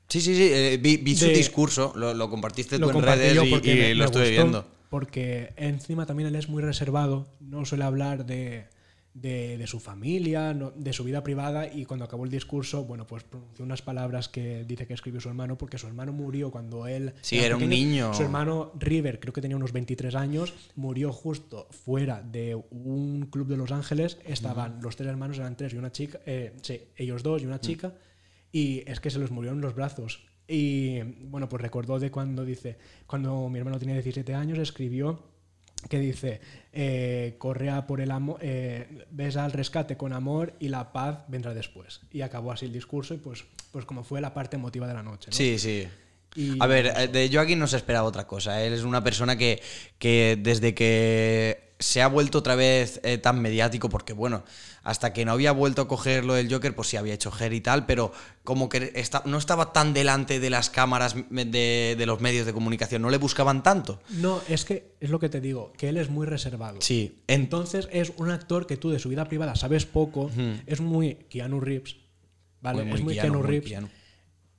Sí, sí, sí, eh, vi, vi su discurso, lo, lo compartiste Lo tú en redes y, porque y me- lo me estuve viendo. Porque encima también él es muy reservado, no suele hablar de, de- de su familia, no- de su vida privada y cuando acabó el discurso, bueno, pues pronunció unas palabras que dice que escribió su hermano porque su hermano murió cuando él... Sí, era un niño. Su hermano River, creo que tenía unos 23 años, murió justo fuera de un club de Los Ángeles, estaban los tres hermanos, eran tres y una chica, eh, sí, ellos dos y una chica, y es que se los murió en los brazos. Y bueno, pues recordó de cuando dice, cuando mi hermano tenía 17 años, escribió que dice, eh, correa por el amor, eh, ves al rescate con amor y la paz vendrá después. Y acabó así el discurso y pues, pues como fue la parte emotiva de la noche. ¿no? Sí, sí. Y- A ver, eh, de Joaquín no se esperaba otra cosa. Él es una persona que, que desde que se ha vuelto otra vez eh, tan mediático, porque bueno, hasta que no había vuelto a coger lo del Joker, pues sí había hecho Her y tal, pero como que esta- no estaba tan delante de las cámaras de, de los medios de comunicación, no le buscaban tanto. No, es que es lo que te digo, que él es muy reservado. Sí, en- Entonces es un actor que tú de su vida privada sabes poco, es muy Keanu Reeves, ¿vale? Muy, muy es muy Keanu, Keanu, muy Reeves. Keanu.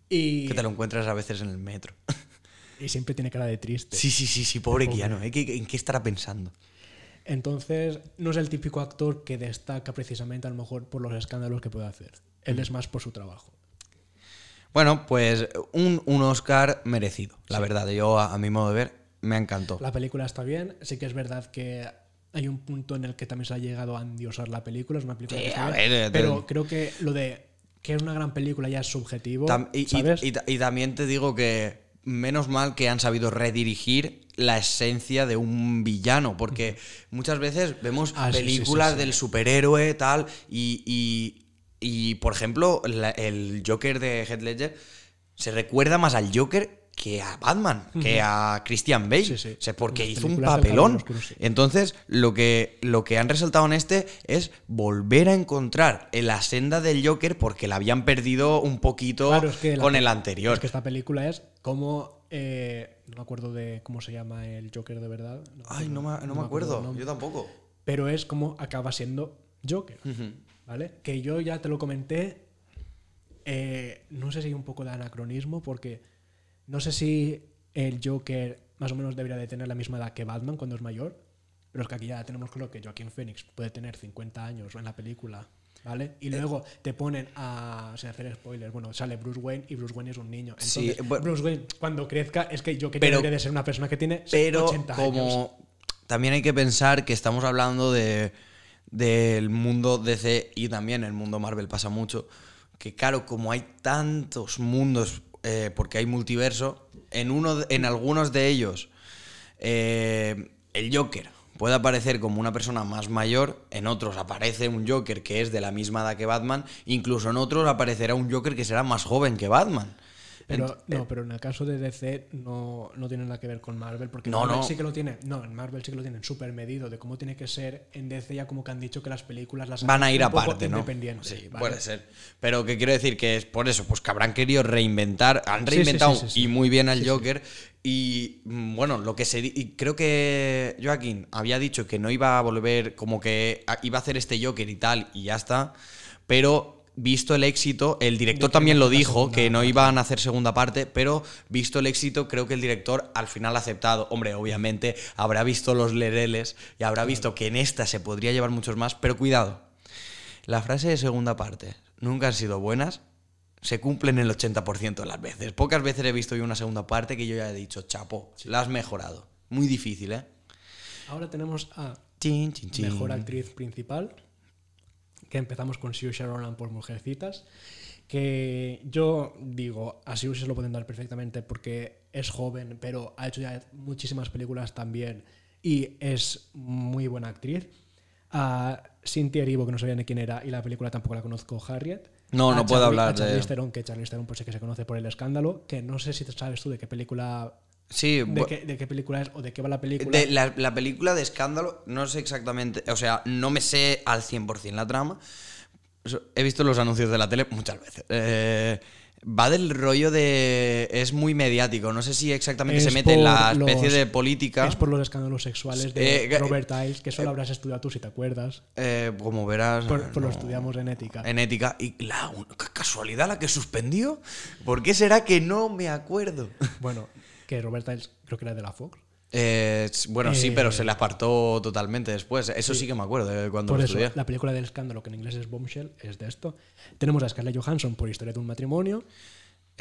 Y, que te lo encuentras a veces en el metro. [LAUGHS] y siempre tiene cara de triste. Sí, sí, sí, sí, pobre Pobre. Keanu. ¿eh? ¿Qué- ¿En qué estará pensando? Entonces, no es el típico actor que destaca precisamente a lo mejor por los escándalos que puede hacer. Él es más por su trabajo. Bueno, pues un, un Oscar merecido, la verdad. Yo, a, a mi modo de ver, me encantó. La película está bien. Sí que es verdad que hay un punto en el que también se ha llegado a endiosar la película. Es una película Sí, que está bien, ver, pero creo que lo de que es una gran película ya es subjetivo. Tam- y, y- ¿sabes? y ta- y también te digo que menos mal que han sabido redirigir la esencia de un villano, porque muchas veces vemos Ah, sí, sí, sí, películas sí. del superhéroe tal, y, y- y, por ejemplo, la- el Joker de Heath Ledger se recuerda más al Joker que a Batman, que a Christian Bale, Sí, sí. O sea, porque Las hizo un papelón. Caballero Oscuro, sí. Entonces, lo que, lo que han resaltado en este es volver a encontrar en la senda del Joker porque la habían perdido un poquito Claro, es que la con el anterior. Es que esta película es como. eh, no me acuerdo de cómo se llama el Joker de verdad. No Ay, no me, acuerdo- no me acuerdo. Yo tampoco. Pero es como acaba siendo Joker. ¿Vale? Que yo ya te lo comenté. eh, no sé si hay un poco de anacronismo, porque no sé si el Joker más o menos debería de tener la misma edad que Batman cuando es mayor. Pero es que aquí ya tenemos claro que Joaquín Phoenix puede tener 50 años en la película. ¿Vale? Eh. Y luego te ponen a. Sin hacer spoilers, bueno, sale Bruce Wayne y Bruce Wayne es un niño. Sí, Entonces, bueno. Bruce Wayne, cuando crezca, es que Joker Pero- debería de ser una persona que tiene Pero 80 años. como también hay que pensar que estamos hablando de del mundo DC y también el mundo Marvel pasa mucho, que claro, como hay tantos mundos, eh, porque hay multiverso, en, uno, en algunos de ellos eh, el Joker puede aparecer como una persona más mayor, en otros aparece un Joker que es de la misma edad que Batman, incluso en otros aparecerá un Joker que será más joven que Batman. Pero, Ent- no, pero en el caso de DC no, no tiene nada que ver con Marvel, porque No, Marvel no. sí que lo tiene. No, en Marvel sí que lo tienen súper medido de cómo tiene que ser. En DC ya como que han dicho que las películas las Van a ir aparte, ¿no? independientes, Sí, ¿vale? puede ser. Pero que quiero decir que es por eso, pues que habrán querido reinventar, han reinventado sí, sí, sí. y muy bien al. Joker. Y mm, bueno, lo que se y creo que Joaquín había dicho que no iba a volver, como que iba a hacer este Joker y tal, y ya está. Pero visto el éxito, el director también lo dijo, que no iban a hacer segunda parte, pero visto el éxito, creo que el director al final ha aceptado. Hombre, obviamente habrá visto los lereles y habrá visto que en esta se podría llevar muchos más, pero cuidado. La frase de segunda parte, nunca han sido buenas, se cumplen el 80% de las veces. Pocas veces he visto yo una segunda parte que yo ya he dicho, chapo, la has mejorado. Muy difícil, ¿eh? Ahora tenemos a Chin, chin, chin. Mejor Actriz Principal, que empezamos con Saoirse Ronan por Mujercitas, que yo digo, a Saoirse se lo pueden dar perfectamente porque es joven, pero ha hecho ya muchísimas películas también y es muy buena actriz. A Cynthia Erivo, que no sabía ni quién era, y la película tampoco la conozco, Harriet. No, A no puedo Charlie- hablar a de- Charlize Theron, que Charlize Theron pues sí que se conoce por el escándalo, que no sé si sabes tú de qué película Sí, de qué, de qué película es o de qué va la película. de la, la película de escándalo, no sé exactamente, o sea, no me sé al 100% la trama. He visto los anuncios de la tele muchas veces. Eh, va del rollo de... Es muy mediático, no sé si exactamente se Es mete en la especie los- de política. Es por los escándalos sexuales de Eh, Robert Iles, que solo habrás estudiado tú si te acuerdas. Eh, como verás... Por, por lo no. estudiamos en ética. En ética. Y la casualidad la que suspendió. ¿Por qué será que no me acuerdo? Bueno, que Robert Iles creo que era de la Fox. Eh, bueno, sí, Eh, pero se le apartó totalmente después. Eso sí, que me acuerdo de cuando Por lo eso, la película del escándalo, que en inglés es Bombshell, es de esto. Tenemos a Scarlett Johansson por Historia de un matrimonio.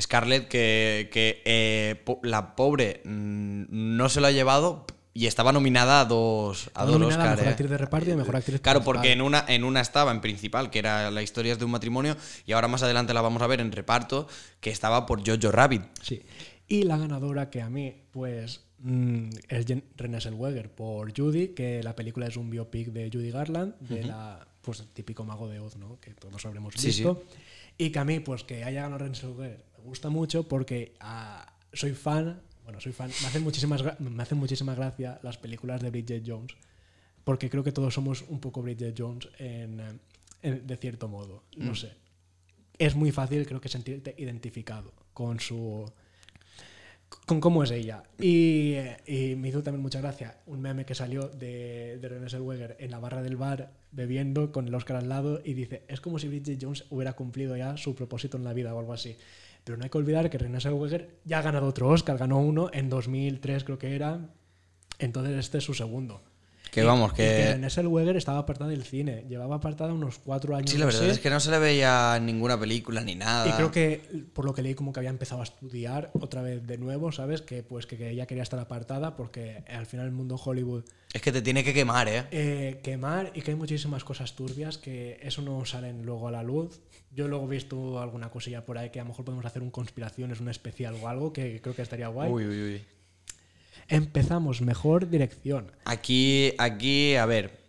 Scarlett, que, que, eh, po- la pobre mm, no se lo ha llevado y estaba nominada a dos, a dos nominada a Oscar, Mejor eh. Actriz de Reparto y a Mejor Actriz Claro, porque en una, en una estaba en principal, que era La historia de un matrimonio, y ahora más adelante la vamos a ver en reparto, que estaba por Jojo Rabbit. Sí. Y la ganadora que a mí, pues, mm, es Renée Zellweger por Judy, que la película es un biopic de Judy Garland, de la, pues, el típico mago de Oz, ¿no? Que todos habremos Sí, visto. Y que a mí, pues, que haya ganado Renée Zellweger me gusta mucho porque ah, soy fan, bueno, soy fan, me hacen, muchísimas, me hacen muchísima gracia las películas de Bridget Jones, porque creo que todos somos un poco Bridget Jones en, eh, en- de cierto modo, no Mm. sé. Es muy fácil, creo que sentirte identificado con su con cómo es ella. Y, y me hizo también mucha gracia un meme que salió de, Renée Zellweger en la barra del bar bebiendo con el Oscar al lado y dice, es como si Bridget Jones hubiera cumplido ya su propósito en la vida o algo así. Pero no hay que olvidar que Renée Zellweger ya ha ganado otro Oscar, ganó uno en 2003 creo que era, entonces este es su segundo. Que Y- vamos, que- Renée Zellweger estaba apartada del cine, llevaba apartada unos cuatro años. Sí, la verdad es que no se le veía en ninguna película ni nada. Y creo que, por lo que leí, como que había empezado a estudiar otra vez de nuevo, ¿sabes? Que pues que, que ella quería estar apartada porque al final el mundo Hollywood Es que te tiene que quemar, ¿eh? eh, quemar y que hay muchísimas cosas turbias que eso no salen luego a la luz. Yo luego he visto alguna cosilla por ahí que a lo mejor podemos hacer un conspiraciones, un especial o algo que creo que estaría guay. Uy, uy, uy. Empezamos, mejor dirección. Aquí, aquí, a ver.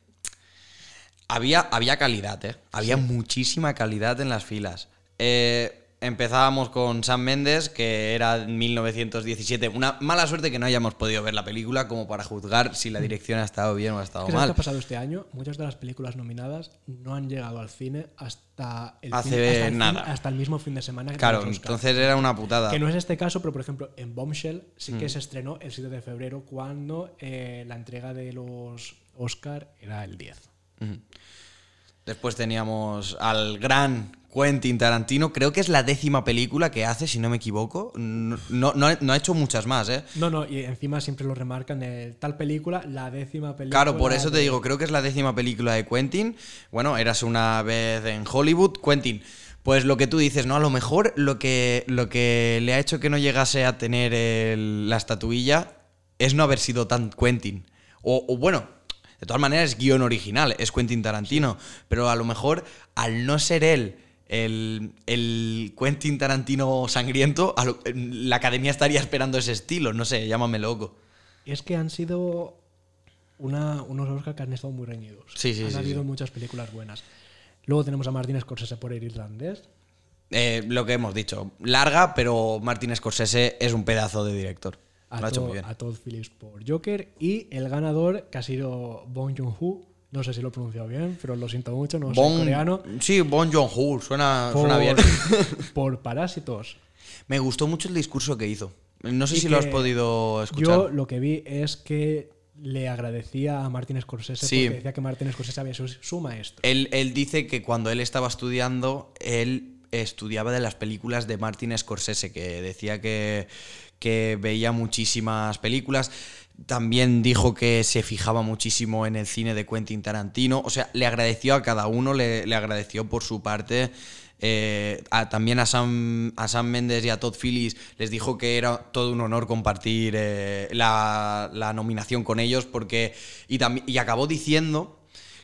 Había, había calidad, ¿eh? Había muchísima calidad en las filas. Eh, empezábamos con Sam Mendes, que era en 1917. Una mala suerte que no hayamos podido ver la película como para juzgar si la dirección ha estado bien o ha estado ¿Qué sabes qué mal. ha pasado este año? Muchas de las películas nominadas no han llegado al cine hasta el, Hace fin- hasta el fin- hasta el mismo fin de semana. que Claro, entonces era una putada. Que no es este caso, pero por ejemplo, en Bombshell sí Mm. que se estrenó el 7 de febrero cuando eh, la entrega de los Oscar era el 10. Ujú. Después teníamos al gran Quentin Tarantino. Creo que es la décima película que hace, si no me equivoco. No, no, no ha- hecho muchas más, ¿eh? No, no, y encima siempre lo remarcan, el, tal película, la décima película. Claro, por eso te digo, creo que es la décima película de Quentin. Bueno, eras una vez en Hollywood. Quentin, pues lo que tú dices, ¿no? A lo mejor lo que, lo que le ha hecho que no llegase a tener el- la estatuilla es no haber sido tan Quentin. O, o bueno, de todas maneras es guion original, es Quentin Tarantino. Pero a lo mejor al no ser él el, el Quentin Tarantino sangriento, a lo- la academia estaría esperando ese estilo. No sé, llámame loco. Y es que han sido una, unos Oscar que han estado muy reñidos. Sí, sí, Han sí, habido muchas películas buenas. Luego tenemos a Martin Scorsese por el irlandés. Eh, lo que hemos dicho, larga, pero Martin Scorsese es un pedazo de director. A, Lo ha hecho muy bien. a Todd Phillips por Joker. Y el ganador, que ha sido Bong Joon-ho. No sé si lo he pronunciado bien, pero lo siento mucho, no soy Bon- coreano. Sí, Bon Joon-ho, suena, Por, suena bien. [LAUGHS] por Parásitos. Me gustó mucho el discurso que hizo. No sé Y si lo has podido escuchar. Yo lo que vi es que le agradecía a Martin Scorsese Sí. porque decía que Martin Scorsese había sido su maestro. Él, él dice que cuando él estaba estudiando, él estudiaba de las películas de Martin Scorsese, que decía que, que veía muchísimas películas. También dijo que se fijaba muchísimo en el cine de Quentin Tarantino. O sea, le agradeció a cada uno, le, le agradeció por su parte eh, también a Sam, a Sam Mendes y a Todd Phillips les dijo que era todo un honor compartir eh, la, la nominación con ellos porque y, y acabó diciendo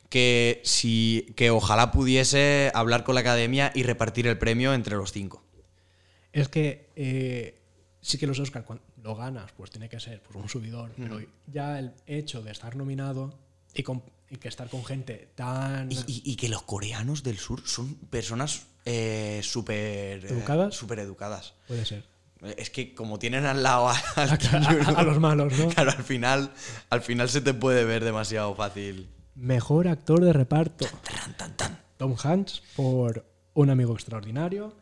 que, si, que ojalá pudiese hablar con la academia y repartir el premio entre los cinco. Es que eh, sí que los Oscar lo ganas, pues tiene que ser pues, un subidor, pero ya el hecho de estar nominado y, con- y que estar con gente tan Y, y- y que los coreanos del sur son personas eh, súper ¿Educadas? súper educadas. puede ser. Es que como tienen al lado a, [LAUGHS] al [LAUGHS] los malos, ¿no? Claro, al final, al final se te puede ver demasiado fácil. Mejor actor de reparto. Tan, tan, tan. Tom Hanks por Un amigo extraordinario.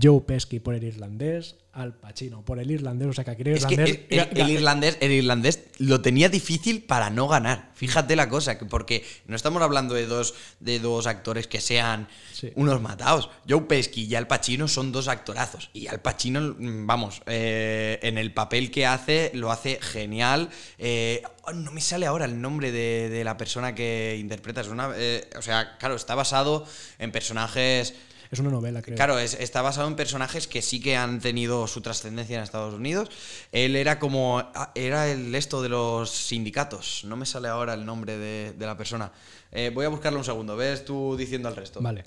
Joe Pesci por el irlandés. Al Pacino por el irlandés. O sea que aquí el Es que irlandés. el, el- el irlandés, el irlandés lo tenía difícil para no ganar. Fíjate la cosa, que porque no estamos hablando de dos, de dos actores que sean Sí. unos matados. Joe Pesci y Al Pacino son dos actorazos. Y Al Pacino, mm, vamos, eh, en el papel que hace, lo hace genial. Eh, oh, no me sale ahora el nombre de, de la persona que interpreta. Es una, eh, o sea, claro, está basado en personajes. Es una novela, creo. Claro, es- está basado en personajes que sí que han tenido su trascendencia en Estados Unidos. Él era como. ah, Era el esto de los sindicatos. No me sale ahora el nombre de, de la persona. Eh, voy a buscarlo un segundo. Ves tú diciendo el resto. Vale.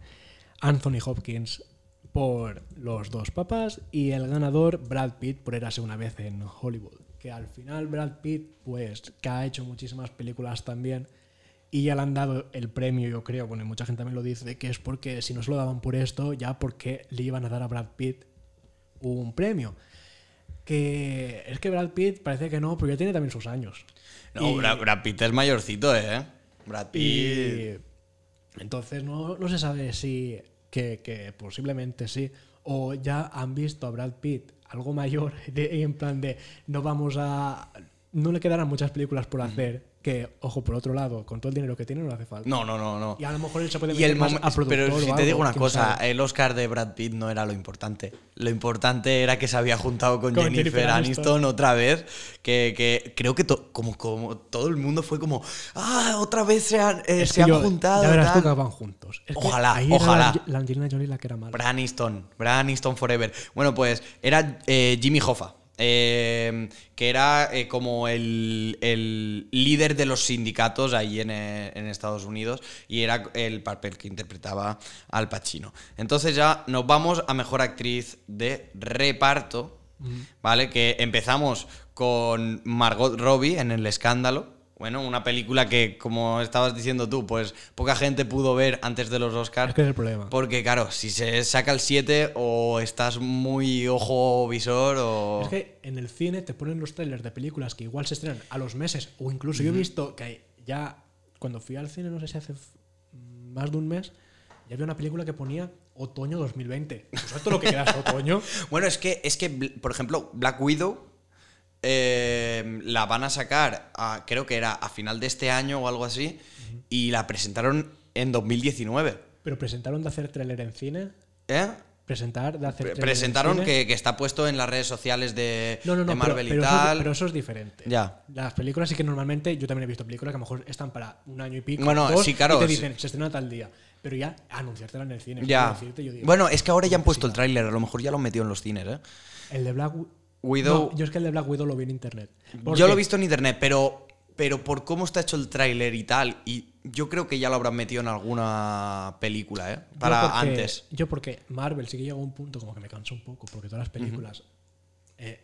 Anthony Hopkins por Los dos papas y el ganador Brad Pitt por Érase una vez en Hollywood. Que al final Brad Pitt, pues, que ha hecho muchísimas películas también y ya le han dado el premio, yo creo, bueno, y mucha gente también lo dice, que es porque si no se lo daban por esto, ya porque le iban a dar a Brad Pitt un premio. Que es que Brad Pitt parece que no, pero ya tiene también sus años. No, Y- Brad, Brad Pitt es mayorcito, ¿eh? Brad Pitt. y entonces no, no se sabe si que, que posiblemente sí. O ya han visto a Brad Pitt algo mayor [LAUGHS] de- en plan de no vamos a. No le quedarán muchas películas por hacer. Que, ojo, por otro lado, con todo el dinero que tiene no le hace falta. No, no, no, no. Y a lo mejor él se puede Y meter el más momen- a productor pero si te algo, digo una cosa, sabe. el Oscar de Brad Pitt no era lo importante. Lo importante era que se había juntado con, Con Jennifer, Jennifer Aniston. Aniston. otra vez. Que, que creo que to- como, como todo el mundo fue como, ah, otra vez se han, eh, se han yo- juntado. Ya verás tú tal". que van juntos. Es Ojalá, ojalá. la, la Angelina Jolie la que era mala. Brad Aniston, Brad Aniston Forever. Bueno, pues era eh, Jimmy Hoffa, eh, que era eh, como el, el líder de los sindicatos ahí en, eh, en Estados Unidos y era el papel que interpretaba Al Pacino. Entonces ya nos vamos a Mejor Actriz de Reparto, ¿vale? Que empezamos con Margot Robbie en El Escándalo. Bueno, una película que, como estabas diciendo tú, pues poca gente pudo ver antes de los Oscars. Es que es el problema. Porque claro, si se saca el 7 o estás muy ojo visor o... Es que en el cine te ponen los trailers de películas que igual se estrenan a los meses, o incluso yo he visto que ya cuando fui al cine, no sé si hace más de un mes, ya había una película que ponía otoño 2020. ¿Tú ¿Sabes todo lo que queda otoño? [LAUGHS] Bueno, es que, es que, por ejemplo, Black Widow eh, la van a sacar, a- creo que era a final de este año o algo así, y la presentaron en 2019. Pero presentaron de hacer tráiler en cine. ¿Eh? Presentar de hacer Pre- tráiler en Presentaron cine. que, que está puesto en las redes sociales de, No, no, no, de Marvel pero, y eso, tal. pero eso es diferente. Ya. Las películas sí que normalmente, yo también he visto películas que a lo mejor están para un año y pico. Bueno, dos, sí, claro, Y te sí. dicen, se estrena tal día. Pero ya anunciártela en el cine. Ya. quiero decirte, yo digo, Bueno, es que ahora ya han puesto el tráiler, a lo mejor ya lo han metido en los cines, ¿eh? El de Black Widow- No, yo es que el de Black Widow lo vi en internet. Yo lo he visto en internet, pero, pero por cómo está hecho el tráiler y tal, y yo creo que ya lo habrán metido en alguna película, ¿eh? Yo Para porque- antes. Yo porque Marvel sí que llegó a un punto como que me cansó un poco, porque todas las películas, eh,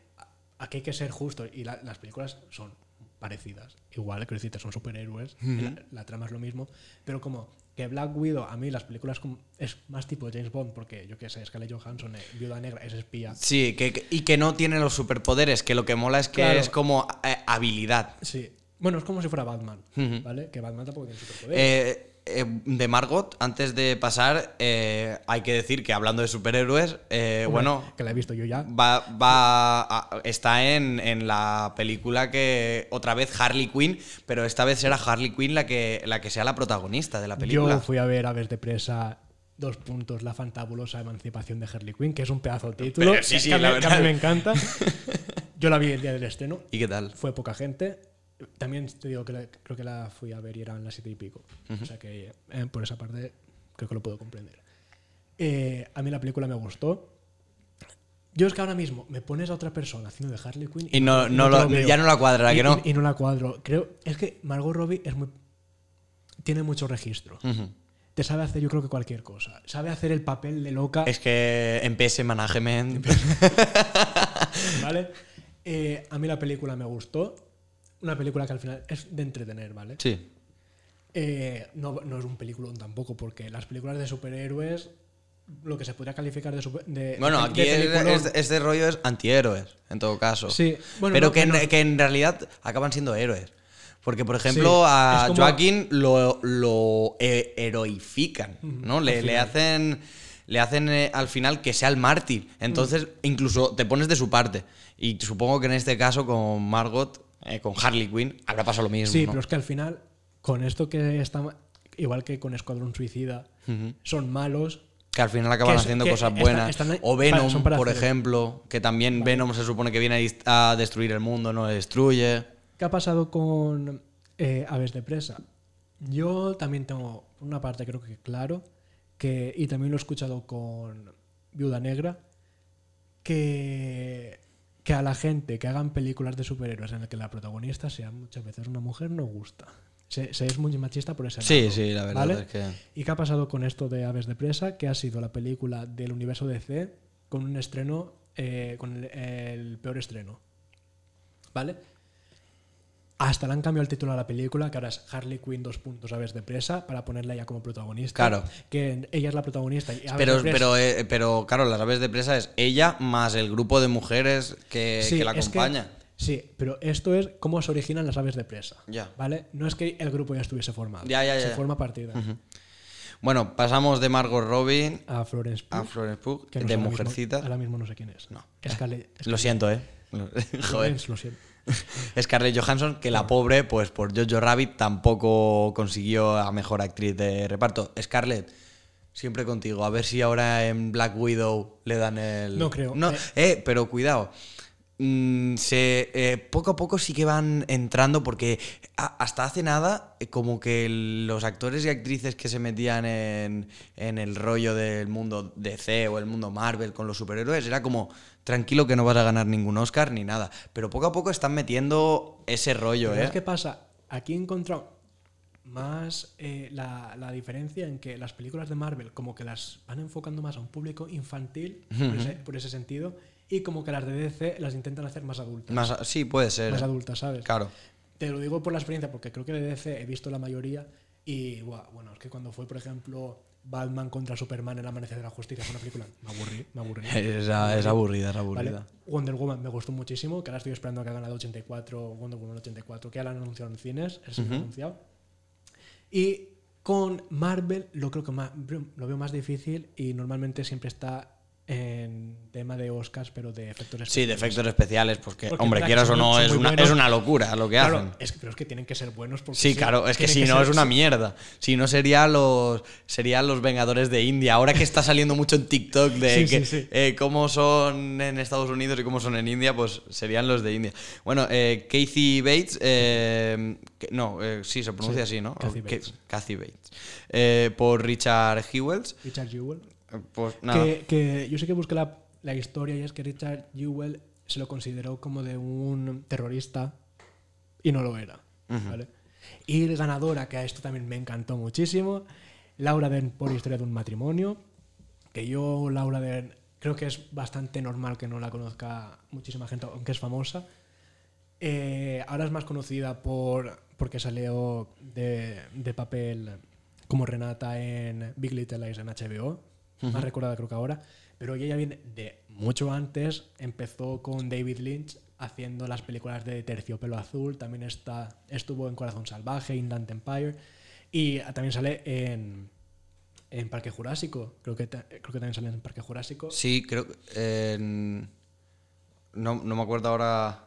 aquí hay que ser justo, y la- las películas son parecidas. Igual, decirte, son superhéroes, la trama es lo mismo, pero como que Black Widow, a mí las películas como- es más tipo James Bond, porque yo qué sé, Scarlett Johansson, eh, Viuda Negra, es espía. Sí, que, que- y que no tiene los superpoderes, que lo que mola es que Claro. es como eh, habilidad. Sí. Bueno, es como si fuera Batman. ¿vale? Que Batman tampoco tiene superpoderes. Eh, eh, de Margot, antes de pasar, eh, hay que decir que hablando de superhéroes, eh, bueno, Que la he visto yo ya. va, va a- está en, en la película que otra vez Harley Quinn, pero esta vez será Harley Quinn la que, la que sea la protagonista de la película. Yo fui a ver Aves de Presa, dos puntos, la fantabulosa emancipación de Harley Quinn, que es un pedazo de título. Pero sí, que- sí, a mí- la que a mí me encanta. [LAUGHS] Yo la vi el día del estreno, ¿Y qué tal? fue poca gente. También te digo que la- creo que la fui a ver y eran las siete y pico. O sea que eh, por esa parte creo que lo puedo comprender. Eh, a mí la película me gustó. Yo es que ahora mismo me pones a otra persona haciendo de Harley Quinn Y no, no te lo- ya no la cuadra, y, que no? y- y no la cuadro. Creo, es que Margot Robbie es muy, tiene mucho registro. Ujú. Te sabe hacer, yo creo que cualquier cosa. Sabe hacer el papel de loca. Es que en PS Management. [LAUGHS] ¿Vale? Eh, a mí la película me gustó. Una película que al final es de entretener, ¿vale? Sí. Eh, no, no es un peliculón tampoco, porque las películas de superhéroes, lo que se podría calificar de, super- de- Bueno, de- aquí de es- este rollo es antihéroes, en todo caso. Sí, bueno, Pero no, que, en, bueno. que en realidad acaban siendo héroes. Porque, por ejemplo, Sí, a como- Joaquín lo, lo he- heroifican, ¿no? Le, hacen, le hacen eh, al final que sea el mártir. Entonces, incluso te pones de su parte. Y supongo que en este caso, con Margot, eh, con Harley Quinn, habrá pasado lo mismo. Sí, ¿no? pero es que al final, con esto que está. Igual que con Escuadrón Suicida, son malos. Que al final acaban es- haciendo cosas buenas. están o Venom, para por hacer- ejemplo, que también Venom se supone que viene a destruir el mundo, no destruye. ¿Qué ha pasado con eh, Aves de Presa? Yo también tengo una parte, creo que claro, que, y también lo he escuchado con Viuda Negra, que, que a la gente que hagan películas de superhéroes en las que la protagonista sea muchas veces una mujer no gusta. Se, se es muy machista por ese Sí, lado, sí, la verdad ¿vale? es que. ¿Y qué ha pasado con esto de Aves de Presa? Que ha sido la película del universo DC con un estreno, eh, con el, el peor estreno. ¿Vale? Hasta le han cambiado el título a la película, que ahora es Harley Quinn dos puntos Aves de Presa, para ponerla ella como protagonista. Claro. Que ella es la protagonista. y Pero, pero, eh, pero, claro, las aves de presa es ella más el grupo de mujeres que, Sí, que la es que- acompaña. sí, pero esto es cómo se originan las aves de presa. Ya. ¿Vale? No es que el grupo ya estuviese formado. Ya, ya, Se ya. forma a partir de ahí. Bueno, pasamos de Margot Robin A Florence Pugh, a Florence Pugh, que no sé de mismo- Mujercita. ahora mismo no sé quién es. No. Scarlett- [LAUGHS] Lo siento, ¿eh? Joder. Lo siento. [LAUGHS] Scarlett Johansson, que la pobre, pues por Jojo Rabbit tampoco consiguió a mejor actriz de reparto. Scarlett, siempre contigo. A ver si ahora en Black Widow le dan el. No creo. No, Eh. eh, pero cuidado. Mm, se, eh, poco a poco sí que van entrando porque a- hasta hace nada eh, como que los actores y actrices que se metían en, en el rollo del mundo DC o el mundo Marvel con los superhéroes era como tranquilo que no vas a ganar ningún Oscar ni nada pero poco a poco están metiendo ese rollo ¿eh? ¿sabes qué pasa? Aquí he encontrado más eh, la, la diferencia en que las películas de Marvel como que las van enfocando más a un público infantil por, ese, por ese sentido y como que las de DC las intentan hacer más adultas. Más sí puede ser más ¿eh? adultas, ¿sabes? claro Te lo digo por la experiencia porque creo que de DC he visto la mayoría y bueno, es que cuando fue por ejemplo Batman contra Superman en el Amanecer de la Justicia fue una película, me aburrí, me aburrí. [LAUGHS] es, es aburrida es ¿vale? aburrida Wonder Woman me gustó muchísimo, que ahora estoy esperando que hagan la de 84, Wonder Woman 84, que ya la han anunciado en cines, sí lo han anunciado. Y con Marvel lo creo que más, lo veo más difícil y normalmente siempre está en tema de Oscars, pero de efectos especiales. sí de efectos especiales porque, Porque hombre quieras o no es una, buenos. es una locura lo que Claro, hacen es pero es que tienen que ser buenos porque Sí, claro, es que si no ser- es una mierda. Si no sería los serían los Vengadores de India. Ahora que está saliendo mucho en TikTok de Sí, que, sí, eh, cómo son en Estados Unidos y cómo son en India, pues serían los de India. Bueno, eh, Kathy Bates, eh, que- no, eh, sí se pronuncia Sí, así, ¿no? Kathy Bates. Kathy Bates. Eh, por Richard Hewells. Richard Jewell. Pues nada. Que, que yo sé que busqué la, la historia y es que Richard Jewell se lo consideró como de un terrorista y no lo era. ¿vale? Y ganadora, que a esto también me encantó muchísimo, Laura Dern por Historia de un matrimonio, que yo, Laura Dern, creo que es bastante normal que no la conozca muchísima gente, aunque es famosa. Eh, ahora es más conocida por porque salió de, de papel como Renata en Big Little Lies en HBO, más recordada creo que ahora, pero ella ya viene de mucho antes, empezó con David Lynch haciendo las películas de Terciopelo Azul, también está, estuvo en Corazón Salvaje, Inland Empire, y también sale en, en Parque Jurásico, creo que, creo que también sale en Parque Jurásico. Sí, creo que. en- no, no me acuerdo ahora.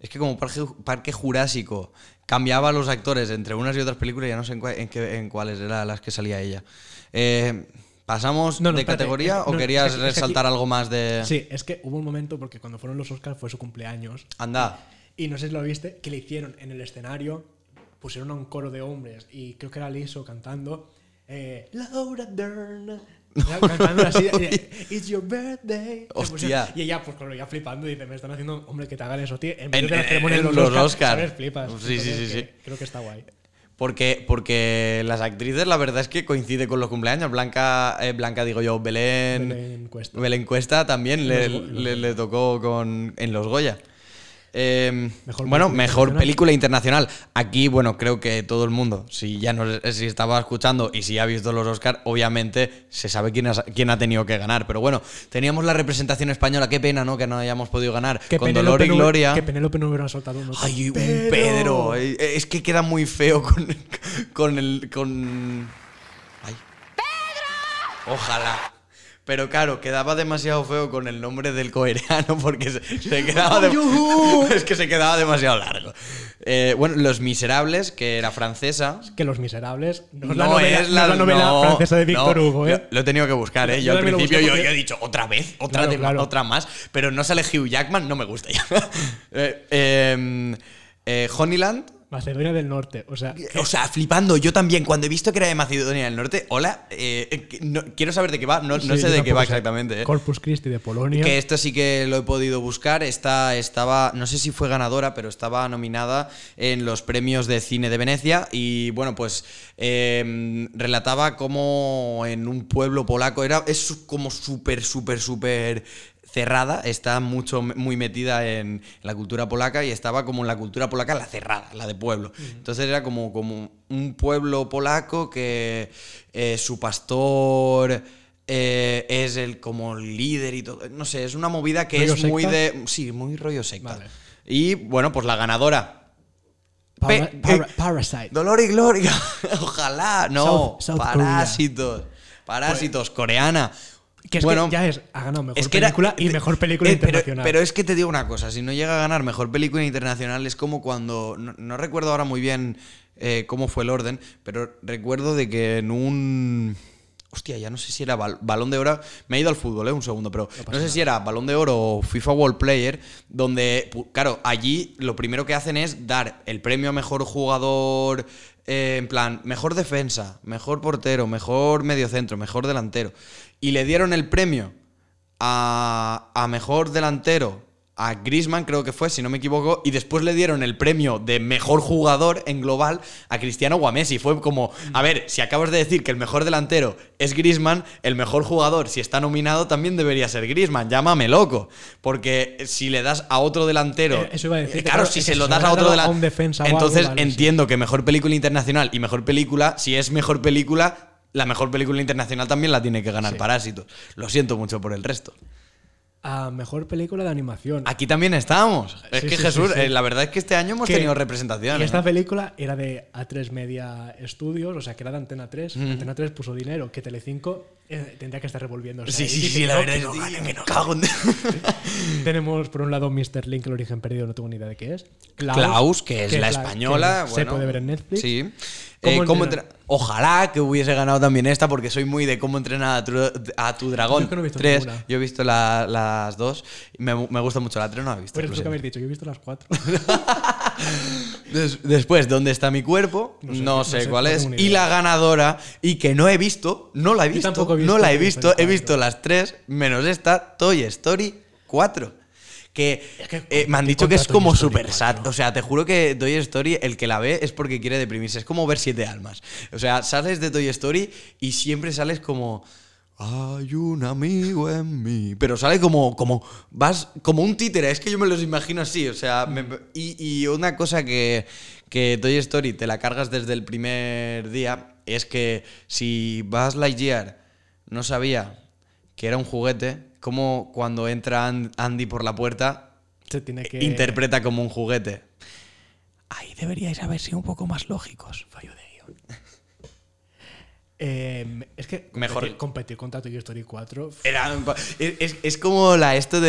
Es que como Parque, Parque Jurásico cambiaba los actores entre unas y otras películas, ya no sé en, cua- en, qué- en cuáles eran las que salía ella. Eh, ¿Pasamos No, no, de espérate, categoría es o no, querías es que- es que aquí- resaltar algo más de...? Sí, es que hubo un momento, porque cuando fueron los Oscars fue su cumpleaños, Anda. Y no sé si lo viste, que le hicieron en el escenario, pusieron a un coro de hombres y creo que era Liso cantando eh, Laura Dern. Cantando así, eh, It's your birthday. Hostia. Y ella, pues, claro, ya flipando, dice: Me están haciendo, hombre, que te hagan eso, tío. En, En- en- en los, los Oscar, Oscar. Flipas. Sí, sí, Entonces, sí, que sí. Creo que está guay. Porque, porque las actrices, la verdad es que coincide con los cumpleaños. Blanca, eh, Blanca digo yo, Belén. Belén Cuesta. Belén Cuesta también le, le- le tocó con, en los Goya. Eh, Mejor bueno, película mejor internacional. película internacional. Aquí, bueno, creo que todo el mundo, si ya no si estaba escuchando y si ha visto los Oscar, obviamente se sabe quién ha, quién ha tenido que ganar. Pero bueno, teníamos la representación española. Qué pena, ¿no? Que no hayamos podido ganar. Que con Penélope Dolor y no- Gloria. Que Penélope no hubiera soltado uno. Ay, un Pedro. Eh, Es que queda muy feo con, con el. con. Ay. ¡Pedro! Ojalá. Pero claro, quedaba demasiado feo con el nombre del coreano [LAUGHS] porque se, se quedaba. de- [LAUGHS] es que se quedaba demasiado largo. Eh, bueno, Los Miserables, que era francesa. Que Los Miserables no No, es la novela, es no la, es la novela no, francesa de Víctor no, Hugo, ¿eh? Lo, he tenido que buscar, ¿eh? Yo Yo, al principio yo, porque- yo he dicho, ¿otra vez? ¿Otra, Claro, de- claro. otra más? Pero no sale Hugh Jackman, no me gusta ya. [LAUGHS] eh, eh, eh, Honeyland. Macedonia del Norte. O sea, O sea, flipando, yo también, cuando he visto que era de Macedonia del Norte, hola, eh, eh, no- quiero saber de qué va, no, sé de qué va exactamente. ¿eh? Corpus Christi de Polonia. Que esto sí que lo he podido buscar. Esta estaba, no sé si fue ganadora, pero estaba nominada en los premios de cine de Venecia. Y bueno, pues eh, relataba cómo en un pueblo polaco era, es como súper, súper, súper cerrada, está mucho muy metida en la cultura polaca y estaba como en la cultura polaca la cerrada, la de pueblo. Entonces era como, como un pueblo polaco que eh, su pastor eh, es el como líder y todo. No sé, es una movida que ¿Rollo es muy de. Sí, muy rollo secta. Vale. Y bueno, pues la ganadora. Para- Pe- para- eh, Parasite. Dolor y gloria. [LAUGHS] Ojalá. No. South- South Korea. parásitos. Parásitos, coreana. Que es bueno, que ya es, ha ganado mejor es que era- película y mejor película eh, internacional. Pero, es que te digo una cosa, si no llega a ganar mejor película internacional es como cuando, no, no recuerdo ahora muy bien eh, cómo fue el orden, pero recuerdo de que en un... Hostia, ya no sé si era bal- balón de oro. Me he ido al fútbol, ¿eh? Un segundo, pero no, sé si era balón de oro o FIFA World Player, donde, claro, allí lo primero que hacen es dar el premio a mejor jugador, eh, en plan, mejor defensa, mejor portero, mejor mediocentro, mejor delantero. Y le dieron el premio a, a mejor delantero a Griezmann, creo que fue, si no me equivoco, y después le dieron el premio de mejor jugador en global a Cristiano o a Messi. Fue como, a ver, si acabas de decir que el mejor delantero es Griezmann, el mejor jugador, si está nominado, también debería ser Griezmann. Llámame loco. Porque si le das a otro delantero. Eh, eso iba a decir, eh, claro, claro, si se lo das a otro delantero. algo, Entonces sí. entiendo que mejor película internacional y mejor película, si es mejor película, la mejor película internacional también la tiene que ganar Sí. Parásitos. Lo siento mucho por el resto. A mejor película de animación. Aquí también estamos. Es Sí, que sí, Jesús, sí, eh, la verdad es que este año hemos Que- tenido representación. Y esta ¿eh? película era de A3 Media Studios, o sea, que era de Antena 3. Antena 3 puso dinero, que Telecinco eh, tendría que estar revolviéndose. Sí, sí, sí, la no, verdad es que no cago en- [LAUGHS] Tenemos por un lado Mr. Link, el origen perdido, no tengo ni idea de qué es. Klaus, que es la española. bueno, se puede ver en Netflix. Sí. ¿Cómo Eh, cómo Ojalá que hubiese ganado también esta, porque soy muy de cómo entrenar a tu, a tu dragón. Yo que no he visto 3. ninguna. Yo he visto la- las dos. Me, me gusta mucho la 3, no la he visto. Pero lo que habéis dicho, yo he visto las cuatro. [LAUGHS] Des- después, ¿dónde está mi cuerpo? No No sé, sé, no sé, cuál es. Y la ganadora, y que no he visto, no la he Yo visto. tampoco he visto no la he visto, he 4. visto las tres, menos esta, Toy Story 4. Que, que eh, me han dicho que es como super 4. sad. O sea, te juro que Toy Story, el que la ve es porque quiere deprimirse. Es como ver siete almas. O sea, sales de Toy Story y siempre sales como. Hay un amigo en mí. Pero sale como, como, vas como un títere. Es que yo me los imagino así. O sea, me- y, y una cosa que, que Toy Story te la cargas desde el primer día es que si Buzz Lightyear no sabía que era un juguete, como cuando entra And- Andy por la puerta, Se tiene que. interpreta como un juguete. Ahí deberíais haber sido un poco más lógicos. Fallo de guion. Eh, es que Mejor- competir, competir contra Toy Story 4. Era es, es- como la esto de,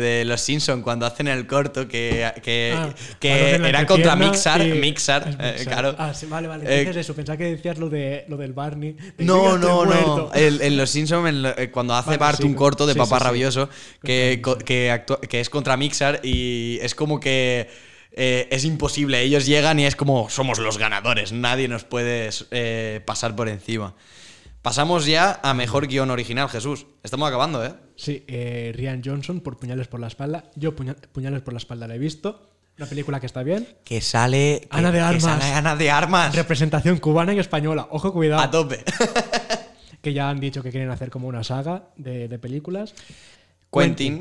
de los Simpsons cuando hacen el corto que, que, Ah, que era contra Mixar, eh, Mixar. claro. Ah, sí, vale, vale. Eh, Dices eso, pensaba que decías lo, de, lo del Barney. de No, "Mira, estoy no, no. muerto". El- en los en lo- eh, cuando hace Vale, Bart sí, un corto de sí, Papá. Rabioso, que, que, actúa- que es contra Mixar y es como que eh, es imposible. Ellos llegan y es como somos los ganadores, nadie nos puede eh, pasar por encima. Pasamos ya a mejor guion original, Jesús. Estamos acabando, ¿eh? Sí, eh, Rian Johnson por Puñales por la espalda. Yo Puña- Puñales por la espalda la he visto. Una película que está bien. Que sale. que- Ana de que Armas. sale Ana de Armas. Representación cubana y española. Ojo, A cuidado. tope. [LAUGHS] Que ya han dicho que quieren hacer como una saga de, de películas. Quentin.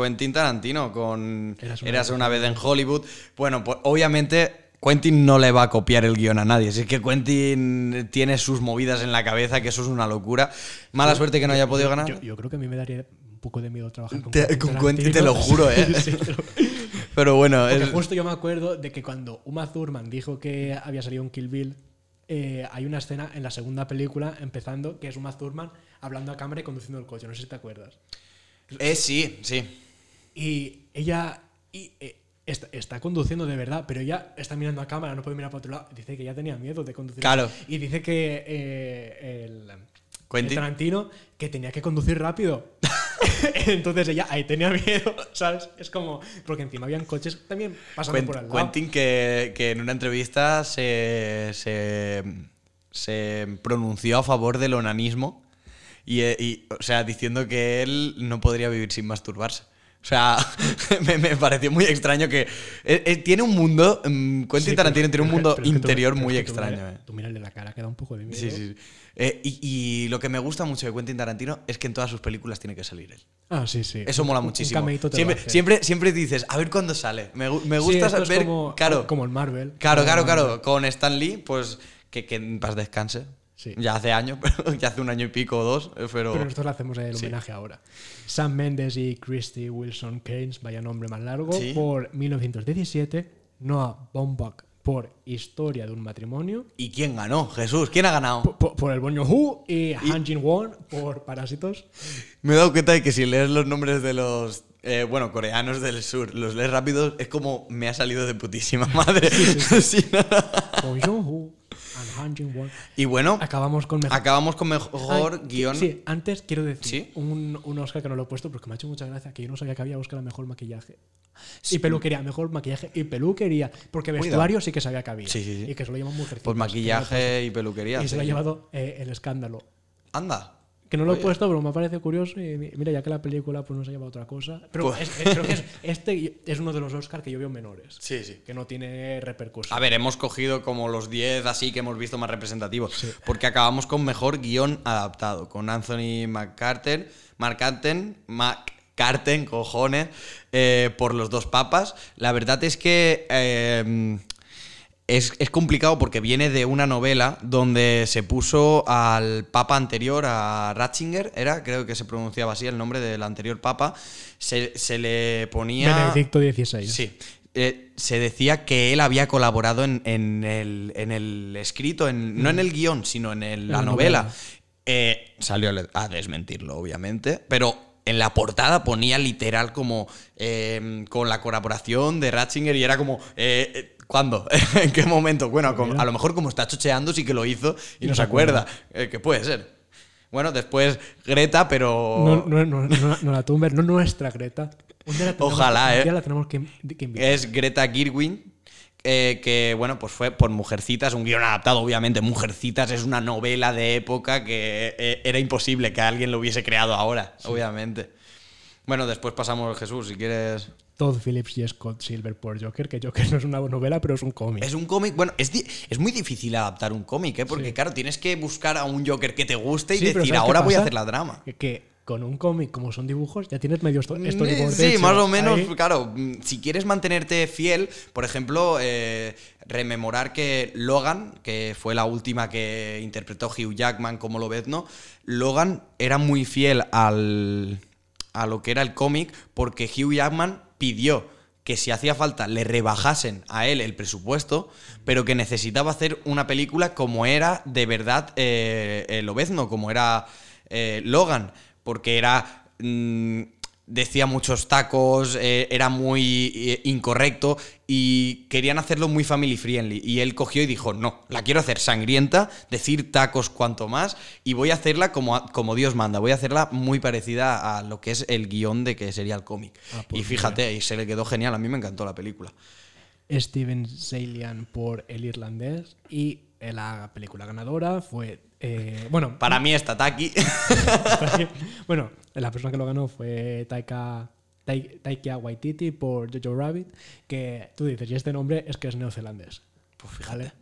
Quentin Tarantino con Eras una Eras vez una vez en Hollywood. Bueno, pues obviamente Quentin no le va a copiar el guion a nadie. Así que Quentin tiene sus movidas en la cabeza, que eso es una locura. Mala suerte que no haya podido ganar. Yo, yo creo que a mí me daría un poco de miedo trabajar con Te- Quentin con. Quentin te lo juro, [LAUGHS] ¿eh? Sí, pero- Pero bueno, es- justo yo me acuerdo de que cuando Uma Thurman dijo que había salido un Kill Bill, eh, hay una escena en la segunda película empezando que es Uma Thurman hablando a cámara y conduciendo el coche. No sé si te acuerdas. eh, sí, sí. Y ella y, eh, está, está conduciendo de verdad, pero ella está mirando a cámara, no puede mirar para otro lado. Dice que ya tenía miedo de conducir. Claro. Y dice que eh, el, Quentin. el Tarantino que tenía que conducir rápido. [LAUGHS] Entonces ella ahí tenía miedo, [LAUGHS] ¿sabes? Es como. Porque encima habían coches también pasando Quent- por al lado. Quentin que, que en una entrevista se, se, se pronunció a favor del onanismo y, eh, y, o sea, diciendo que él no podría vivir sin masturbarse. O sea, [LAUGHS] me, me pareció muy extraño que... eh, eh, tiene un mundo... mm, Quentin Sí, Tarantino pero- tiene un mundo pero tú- interior muy que tú extraño. mira- eh. Tú mírale la cara, que da un poco de miedo. Sí, sí. sí. Eh, y, y lo que me gusta mucho de Quentin Tarantino es que en todas sus películas tiene que salir él. Ah, sí, sí. Eso mola Un- un muchísimo. lo Siempre, siempre, siempre dices, a ver cuándo sale. Me, gu- me Sí, gusta es saber... como, claro, como el Marvel. Claro, claro, claro. Con Stan Lee, pues que, que en paz descanse. Sí. Ya hace años, [LAUGHS] pero ya hace un año y pico o dos, eh, pero... Pero nosotros le hacemos el Sí. homenaje ahora. Sam Mendes y Christy Wilson Keynes, vaya nombre más largo, Sí. por 1917. Noah Baumbach por Historia de un matrimonio. ¿Y quién ganó? Jesús, ¿quién ha ganado? Por, por- por el Bonyo Hu y Han Jin Won por Parásitos. Me he dado cuenta de que si lees los nombres de los... eh, bueno, coreanos del sur, los lees rápidos, es como me ha salido de putísima [LAUGHS] madre. Sí, [LAUGHS] no. Y bueno, Acabamos con mejor. acabamos con mejor Ah, guion. Sí, antes quiero decir ¿Sí? un, un Oscar que no lo he puesto porque me ha hecho mucha gracia que yo no sabía que había Oscar a mejor maquillaje. Y peluquería, mejor maquillaje y peluquería. Porque Cuidado. vestuario sí que sabía que había. Sí. Y que se lo llaman mujercitas. Pues maquillaje y peluquería. Y se lo ha llevado eh, el escándalo. Anda. Que no lo he puesto, pero me parece curioso. Y mi- mira, ya que la película pues, no se lleva otra cosa. Pero Pues- es- es- creo que es- [LAUGHS] este es uno de los Oscars que yo veo menores. Sí, sí. Que no tiene repercusión. A ver, hemos cogido como los 10 así que hemos visto más representativos. Porque acabamos con mejor guion adaptado. Con Anthony McCarten, McCarten, McCarten, cojones, eh, por los dos papas. La verdad es que eh, es, es complicado porque viene de una novela donde se puso al papa anterior, a Ratzinger, era, creo que se pronunciaba así el nombre del anterior papa, se, se le ponía... Benedicto XVI. Sí. Eh, se decía que él había colaborado en, en el, en el escrito, en- no en el guion, sino en el- la la novela. novela. Eh, salió a desmentirlo, obviamente, pero en la portada ponía literal como eh, con la colaboración de Ratzinger y era como, eh, ¿cuándo? [LAUGHS] ¿En qué momento? Bueno, a lo mejor como está chocheando sí que lo hizo y, no no se acuerda, Eh, que puede ser. Bueno, después Greta, pero... No, no, no, no, no la Thunberg, no nuestra Greta. Ojalá, ¿eh? la tenemos que, que invitar. Es Greta Gerwig, eh, que bueno, pues fue por Mujercitas, un guion adaptado, obviamente. Mujercitas es una novela de época que eh, era imposible que alguien lo hubiese creado ahora, obviamente. Bueno, después pasamos Jesús, si quieres. Todd Phillips y Scott Silver por Joker, que Joker no es una novela, pero es un cómic. Es un cómic, bueno, es, es muy difícil adaptar un cómic, ¿eh? porque Sí. claro, tienes que buscar a un Joker que te guste y Sí, decir, ¿sabes qué ahora voy a hacer la drama. Que, que con un cómic, como son dibujos, ya tienes medio sto- storyboard. Sí, hecho. más o menos, Ahí- claro. mm, Si quieres mantenerte fiel, por ejemplo, eh, rememorar que Logan, que fue la última que interpretó Hugh Jackman como Lobezno, Logan era muy fiel al, a lo que era el cómic porque Hugh Jackman pidió que si hacía falta le rebajasen a él el presupuesto, pero que necesitaba hacer una película como era de verdad eh, el Lobezno, como era eh, Logan, porque era... mm, decía muchos tacos, eh, era muy eh, incorrecto y querían hacerlo muy family friendly. Y él cogió y dijo, no, la quiero hacer sangrienta, decir tacos cuanto más y voy a hacerla como, como Dios manda, voy a hacerla muy parecida a lo que es el guion de que sería el cómic. Ah, pues y fíjate, y se le quedó genial, a mí me encantó la película. Steven Salian por El Irlandés y la película ganadora fue Eh, bueno, Para mí está [LAUGHS] Taki. bueno, la persona que lo ganó fue Taika, Tai- Taika Waititi por Jojo Rabbit, que tú dices, y este nombre es que es neozelandés. Pues fíjate.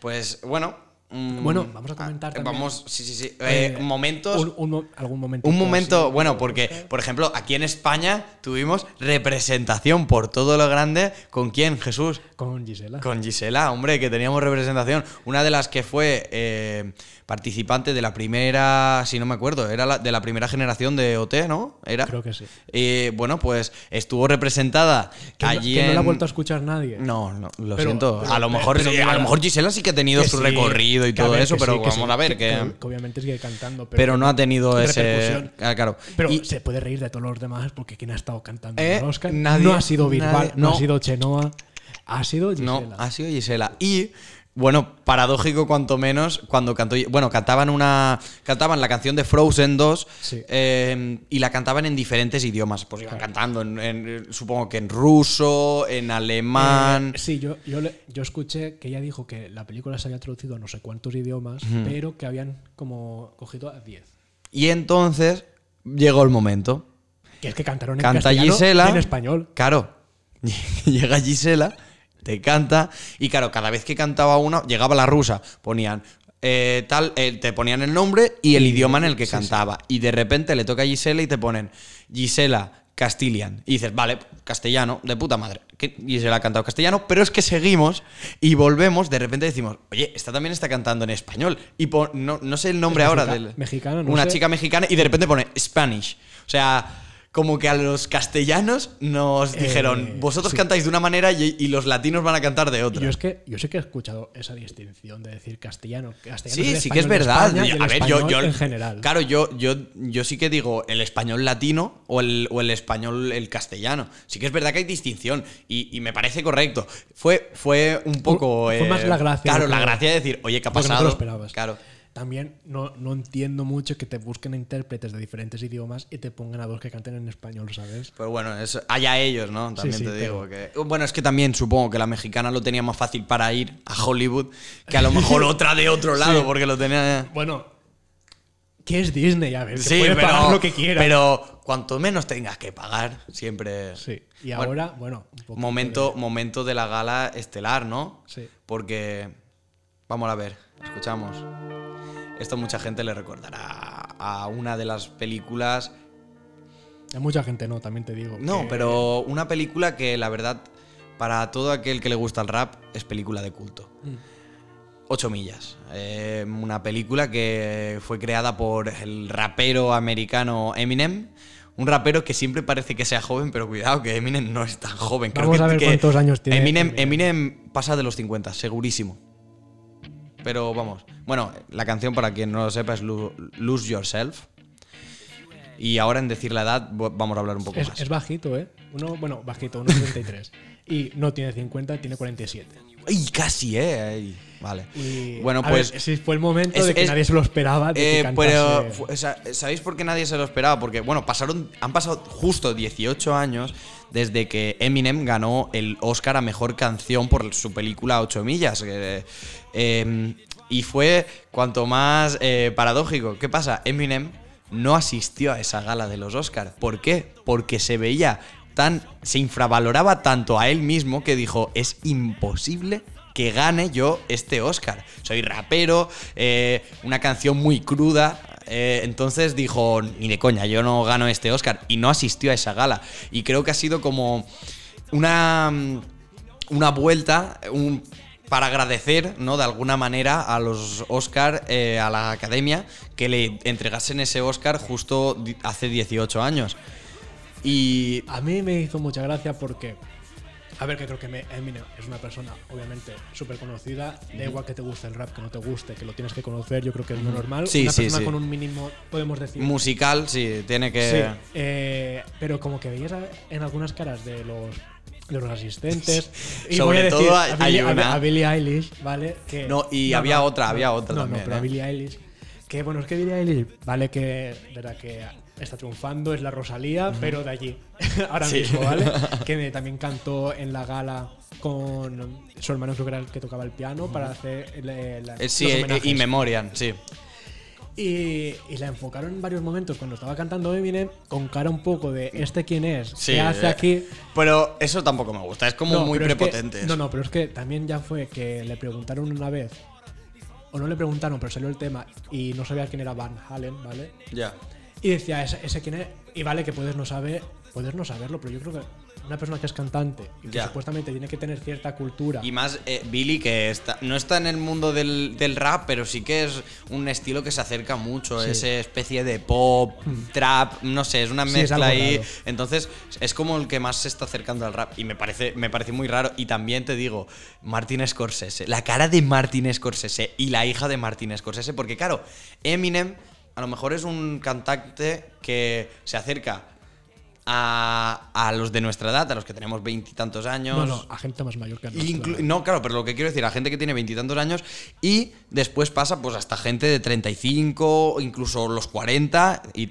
Pues bueno. mm, Bueno, vamos a comentar ah. Vamos, sí, sí, sí. Eh, Eh, momentos. Un, algún momento. Un momento, bueno, porque, por ejemplo, aquí en España tuvimos representación por todo lo grande. ¿Con quién, Jesús? Con Gisela. Con Gisela, hombre, que teníamos representación. Una de las que fue eh, participante de la primera, si no me acuerdo, era la- de la primera generación de OT, ¿no? Era. Creo que sí. Eh, bueno, pues estuvo representada Que, no- allí que no la ha en- vuelto a escuchar nadie. No, no, lo Pero- siento. pero- a lo mejor, pero sí, a lo mejor Gisela sí que ha tenido Que su sí, recorrido y todo ver, eso, pero sí, vamos a ver que, que obviamente sigue cantando, pero, no ha tenido ese ah, claro. Pero Y- se puede reír de todos los demás porque quien ha estado cantando Eh, en el Oscar nadie- no ha sido nadie- no. no. ha sido Chenoa, ha sido Gisela. No, ha sido Gisela. Y bueno, paradójico cuanto menos cuando cantó, bueno, cantaban una cantaban la canción de Frozen 2 Sí. eh, y la cantaban en diferentes idiomas, pues iban cantando en, en- supongo que en ruso, en alemán. Eh, sí, yo, yo, le- yo escuché que ella dijo que la película se había traducido a no sé cuántos idiomas, pero que habían como cogido a 10. Y entonces llegó el momento. Que es que cantaron en Canta castellano Gisela. y en español. Claro, [LAUGHS] llega Gisela, te canta, y claro, cada vez que cantaba una, llegaba la rusa, ponían eh, tal, eh, te ponían el nombre y el idioma en el que cantaba. Y de repente le toca a Gisela y te ponen Gisela Castilian. Y dices, vale, castellano, de puta madre. Que Gisela ha cantado castellano, pero es que seguimos y volvemos, de repente decimos, oye, esta también está cantando en español. Y no, no sé el nombre ahora del. mexicana, no Una sé. chica mexicana y de repente pone Spanish. O sea, como que a los castellanos nos Eh, dijeron, vosotros sí. cantáis de una manera y, y los latinos van a cantar de otra. Yo es que yo sí que he escuchado esa distinción de decir castellano. castellano Sí, sí que es verdad. España a ver, yo, yo en general. Claro, yo, yo, yo sí que digo el español latino o el, o el español el castellano. Sí que es verdad que hay distinción y, y me parece correcto. Fue, fue un poco. Fue más eh, la gracia, Claro, la gracia de decir, oye, ¿qué ha Porque no te pasado? lo esperabas. Claro. También no, no entiendo mucho que te busquen intérpretes de diferentes idiomas y te pongan a dos que canten en español, ¿sabes? Pero bueno, eso, allá ellos, ¿no? También sí, te pero- digo que. Bueno, es que también supongo que la mexicana lo tenía más fácil para ir a Hollywood que a lo [LAUGHS] mejor otra de otro lado, Sí. porque lo tenía. Bueno, ¿qué es Disney? A ver, Sí, puede pero, pagar lo que quiera. pero cuanto menos tengas que pagar, siempre. sí. Y Bueno, ahora, bueno, un poco momento, momento de la gala estelar, ¿no? Sí. Porque. Vamos a ver, escuchamos. Esto mucha gente le recordará a una de las películas A mucha gente no, también te digo. No, que- pero una película que la verdad, para todo aquel que le gusta el rap, es película de culto. Mm. Ocho millas. Eh, una película que fue creada por el rapero americano Eminem. Un rapero que siempre parece que sea joven, pero cuidado que Eminem no es tan joven. Creo Vamos que- a ver que cuántos años tiene Eminem. Eminem pasa de los 50, segurísimo. Pero vamos. Bueno, la canción, para quien no lo sepa, es Lo- Lose Yourself. Y ahora en decir la edad vamos a hablar un poco Es, más. es bajito, ¿eh? Uno, bueno, bajito, 1,33. y no tiene 50, tiene 47. ¡Ay, casi, eh! Ay, vale. Y, bueno, pues. ver, sí, fue el momento es- de que es- nadie se lo esperaba. De que eh, cantase- pero, ¿sabéis por qué nadie se lo esperaba? Porque, bueno, pasaron, han pasado justo 18 años desde que Eminem ganó el Oscar a Mejor Canción por su película 8 millas. que, eh, y fue cuanto más eh, paradójico. ¿Qué pasa? Eminem no asistió a esa gala de los Oscars. ¿Por qué? Porque se veía tan. se infravaloraba tanto a él mismo que dijo: es imposible que gane yo este Oscar. Soy rapero, eh, una canción muy cruda. eh, entonces dijo, ni de coña, yo no gano este Oscar. Y no asistió a esa gala. Y creo que ha sido como una, mm, una vuelta un- para agradecer, ¿no? De alguna manera a los Oscar, eh, a la academia, que le entregasen ese Oscar justo hace 18 años. Y A mí me hizo mucha gracia porque. A ver, que creo que Eminem es una persona, obviamente, súper conocida. Da igual que te guste el rap, que no te guste, que lo tienes que conocer. Yo creo que es lo normal. Sí, una sí, persona sí. con un mínimo, podemos decir. musical, sí, tiene que... Sí, eh, pero como que veías en algunas caras de los, de los asistentes. [LAUGHS] y Sobre voy a decir todo a, hay Billie, a- una- a Billie Eilish, ¿vale? Que, No, y había otra, había otra no, también, No, pero ¿eh? a Billie Eilish. Que bueno, es que Billie Eilish, vale, que, verdad, que está triunfando, es la Rosalía, pero de allí, [LAUGHS] ahora Sí. mismo, ¿vale? [LAUGHS] Que me- también cantó en la gala con su hermano, creo que era el que tocaba el piano, para hacer Eh, sí, los eh, homenajes. y Memoriam, sí. Y, y la enfocaron en varios momentos cuando estaba cantando Eminem con cara un poco de este quién es, Sí, qué hace eh, aquí. Pero eso tampoco me gusta, es como No, muy pero es que- prepotente. no, no, pero es que también ya fue que le preguntaron una vez, o no le preguntaron, pero salió el tema y no sabía quién era Van Halen, ¿vale? Ya. Y decía, ese, ese quién es, y vale que puedes no saber, puedes no saberlo, pero yo creo que una persona que es cantante y que Ya. supuestamente tiene que tener cierta cultura. Y más eh, Billy, que está, no está en el mundo del, del rap, pero sí que es un estilo que se acerca mucho. Sí. Hmm. Esa especie de pop, trap, no sé, es una Sí, mezcla algo ahí. raro. Entonces, es como el que más se está acercando al rap. Y me parece, me parece muy raro. Y también te digo, Martin Scorsese. La cara de Martin Scorsese y la hija de Martin Scorsese. Porque, claro, Eminem a lo mejor es un cantante que se acerca. A, a los de nuestra edad, a los que tenemos veintitantos años. no, no, a gente más mayor que nosotros. Inclu- no, claro, pero lo que quiero decir, a gente que tiene veintitantos años y después pasa pues hasta gente de 35, incluso los 40. Y,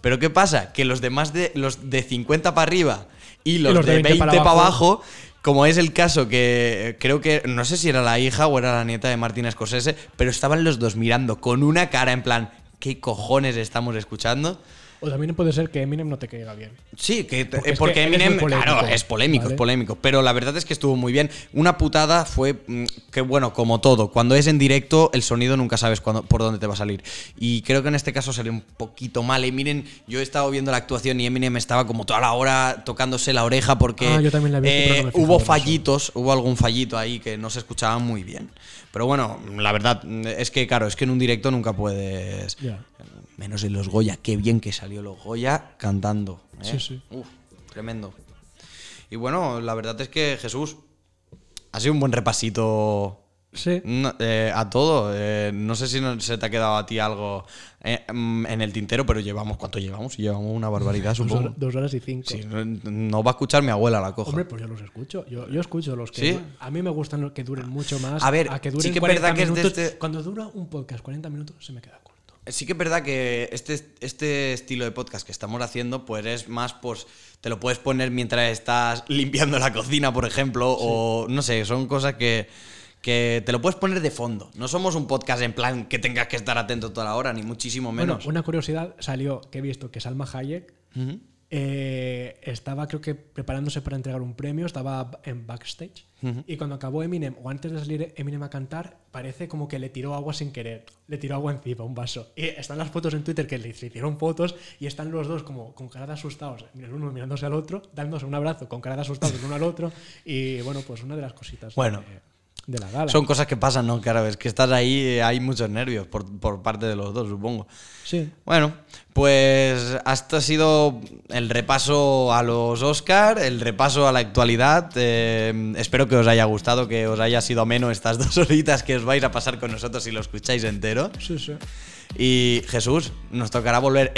pero ¿qué pasa? Que los de más de los de 50 para arriba y los, los de de 20, 20 para para abajo, como es el caso que creo que, no sé si era la hija o era la nieta de Martin Scorsese, pero estaban los dos mirando con una cara en plan, ¿qué cojones estamos escuchando? O también puede ser que Eminem no te caiga bien. Sí, que, Porque Eminem, polémico, claro, es polémico, ¿vale? es polémico. Pero la verdad es que estuvo muy bien. Una putada fue mm, que, bueno, como todo, cuando es en directo, el sonido nunca sabes cuándo, por dónde te va a salir. Y creo que en este caso salió un poquito mal. Y miren, yo he estado viendo la actuación y Eminem estaba como toda la hora tocándose la oreja porque Ah, yo también la vi, eh, no fijado hubo fallitos, hubo algún fallito ahí que no se escuchaba muy bien. Pero bueno, la verdad mm, es que, claro, es que en un directo nunca puedes. Ya. Menos en los Goya. Qué bien que salió los Goya cantando. ¿eh? Sí, sí. Uf, tremendo. Y bueno, la verdad es que Jesús ha sido un buen repasito Sí. no, eh, a todo. Eh, no sé si no- se te ha quedado a ti algo eh, mm, en el tintero, pero llevamos, ¿cuánto llevamos? Llevamos una barbaridad, Dos, supongo. horas, dos horas y cinco. Sí, no, no va a escuchar mi abuela la coja. Hombre, pues yo los escucho. Yo, yo escucho los que. ¿Sí? A mí me gustan los que duren mucho más. A ver, que sí duren que es 40 verdad que es de este- Cuando dura un podcast 40 minutos, se me queda. Sí que es verdad que este, este estilo de podcast que estamos haciendo, pues es más, pues te lo puedes poner mientras estás [LAUGHS] limpiando la cocina, por ejemplo, o no sé, son cosas que, que te lo puedes poner de fondo. No somos un podcast en plan que tengas que estar atento toda la hora, ni muchísimo menos. Bueno, una curiosidad salió que he visto que Salma Hayek eh, estaba, creo que, preparándose para entregar un premio, estaba en backstage. Y cuando acabó Eminem, o antes de salir Eminem a cantar, parece como que le tiró agua sin querer. Le tiró agua encima, un vaso. Y están las fotos en Twitter que le hicieron fotos y están los dos como con cara de asustados, el uno mirándose al otro, dándose un abrazo con cara de asustados el uno al otro. Y bueno, pues una de las cositas Bueno. De la gala. Son cosas que pasan, ¿no? Claro, es que estás ahí, eh, hay muchos nervios por, por parte de los dos, supongo. Sí. Bueno, pues hasta ha sido el repaso a los Oscar, el repaso a la actualidad. Eh, espero que os haya gustado, que os haya sido ameno estas [LAUGHS] dos horitas que os vais a pasar con nosotros si lo escucháis entero. Sí, sí. Y Jesús, nos tocará volver.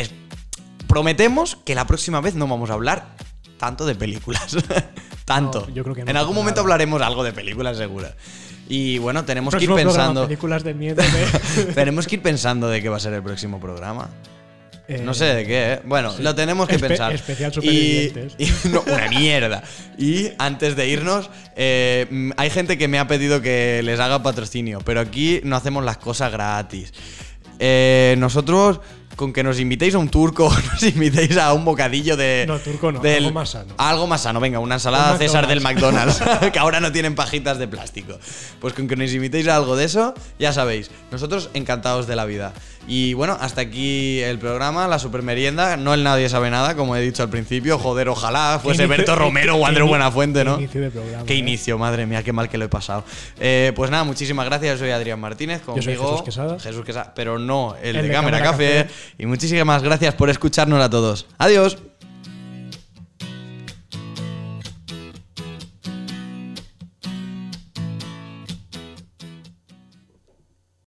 Prometemos que la próxima vez no vamos a hablar tanto de películas. [LAUGHS] tanto. No, yo creo que no en algún momento nada. hablaremos algo de películas, seguro. Y bueno, tenemos que ir pensando. películas de miedo. de- [LAUGHS] tenemos que ir pensando de qué va a ser el próximo programa. Eh, No sé de qué, ¿eh? Bueno, lo tenemos que Espe- pensar. especial supervivientes. y- [LAUGHS] no, una mierda. Y antes de irnos, eh, mm, hay gente que me ha pedido que les haga patrocinio, pero aquí no hacemos las cosas gratis. Eh, nosotros, con que nos invitéis a un turco, [LAUGHS] nos invitéis a un bocadillo de. No, turco no, del- algo más sano. Algo más sano, venga, una ensalada Un César del McDonald's. McDonald's, [LAUGHS] [LAUGHS] que ahora no tienen pajitas de plástico. Pues con que nos invitéis a algo de eso, ya sabéis, nosotros encantados de la vida. Y bueno, hasta aquí el programa, la supermerienda. No el Nadie Sabe Nada, como he dicho al principio. Joder, ojalá fuese Berto Romero qué o ini- Buenafuente, qué ¿no? inicio de programa, Qué ¿eh? inicio, madre mía, qué mal que lo he pasado. Eh, pues nada, muchísimas gracias. Yo soy Adrián Martínez, Yo soy conmigo. Jesús Quesada. Jesús Quesada, pero no el, El de de Cámara Cámara Café. Café. Y muchísimas gracias por escucharnos a todos. Adiós.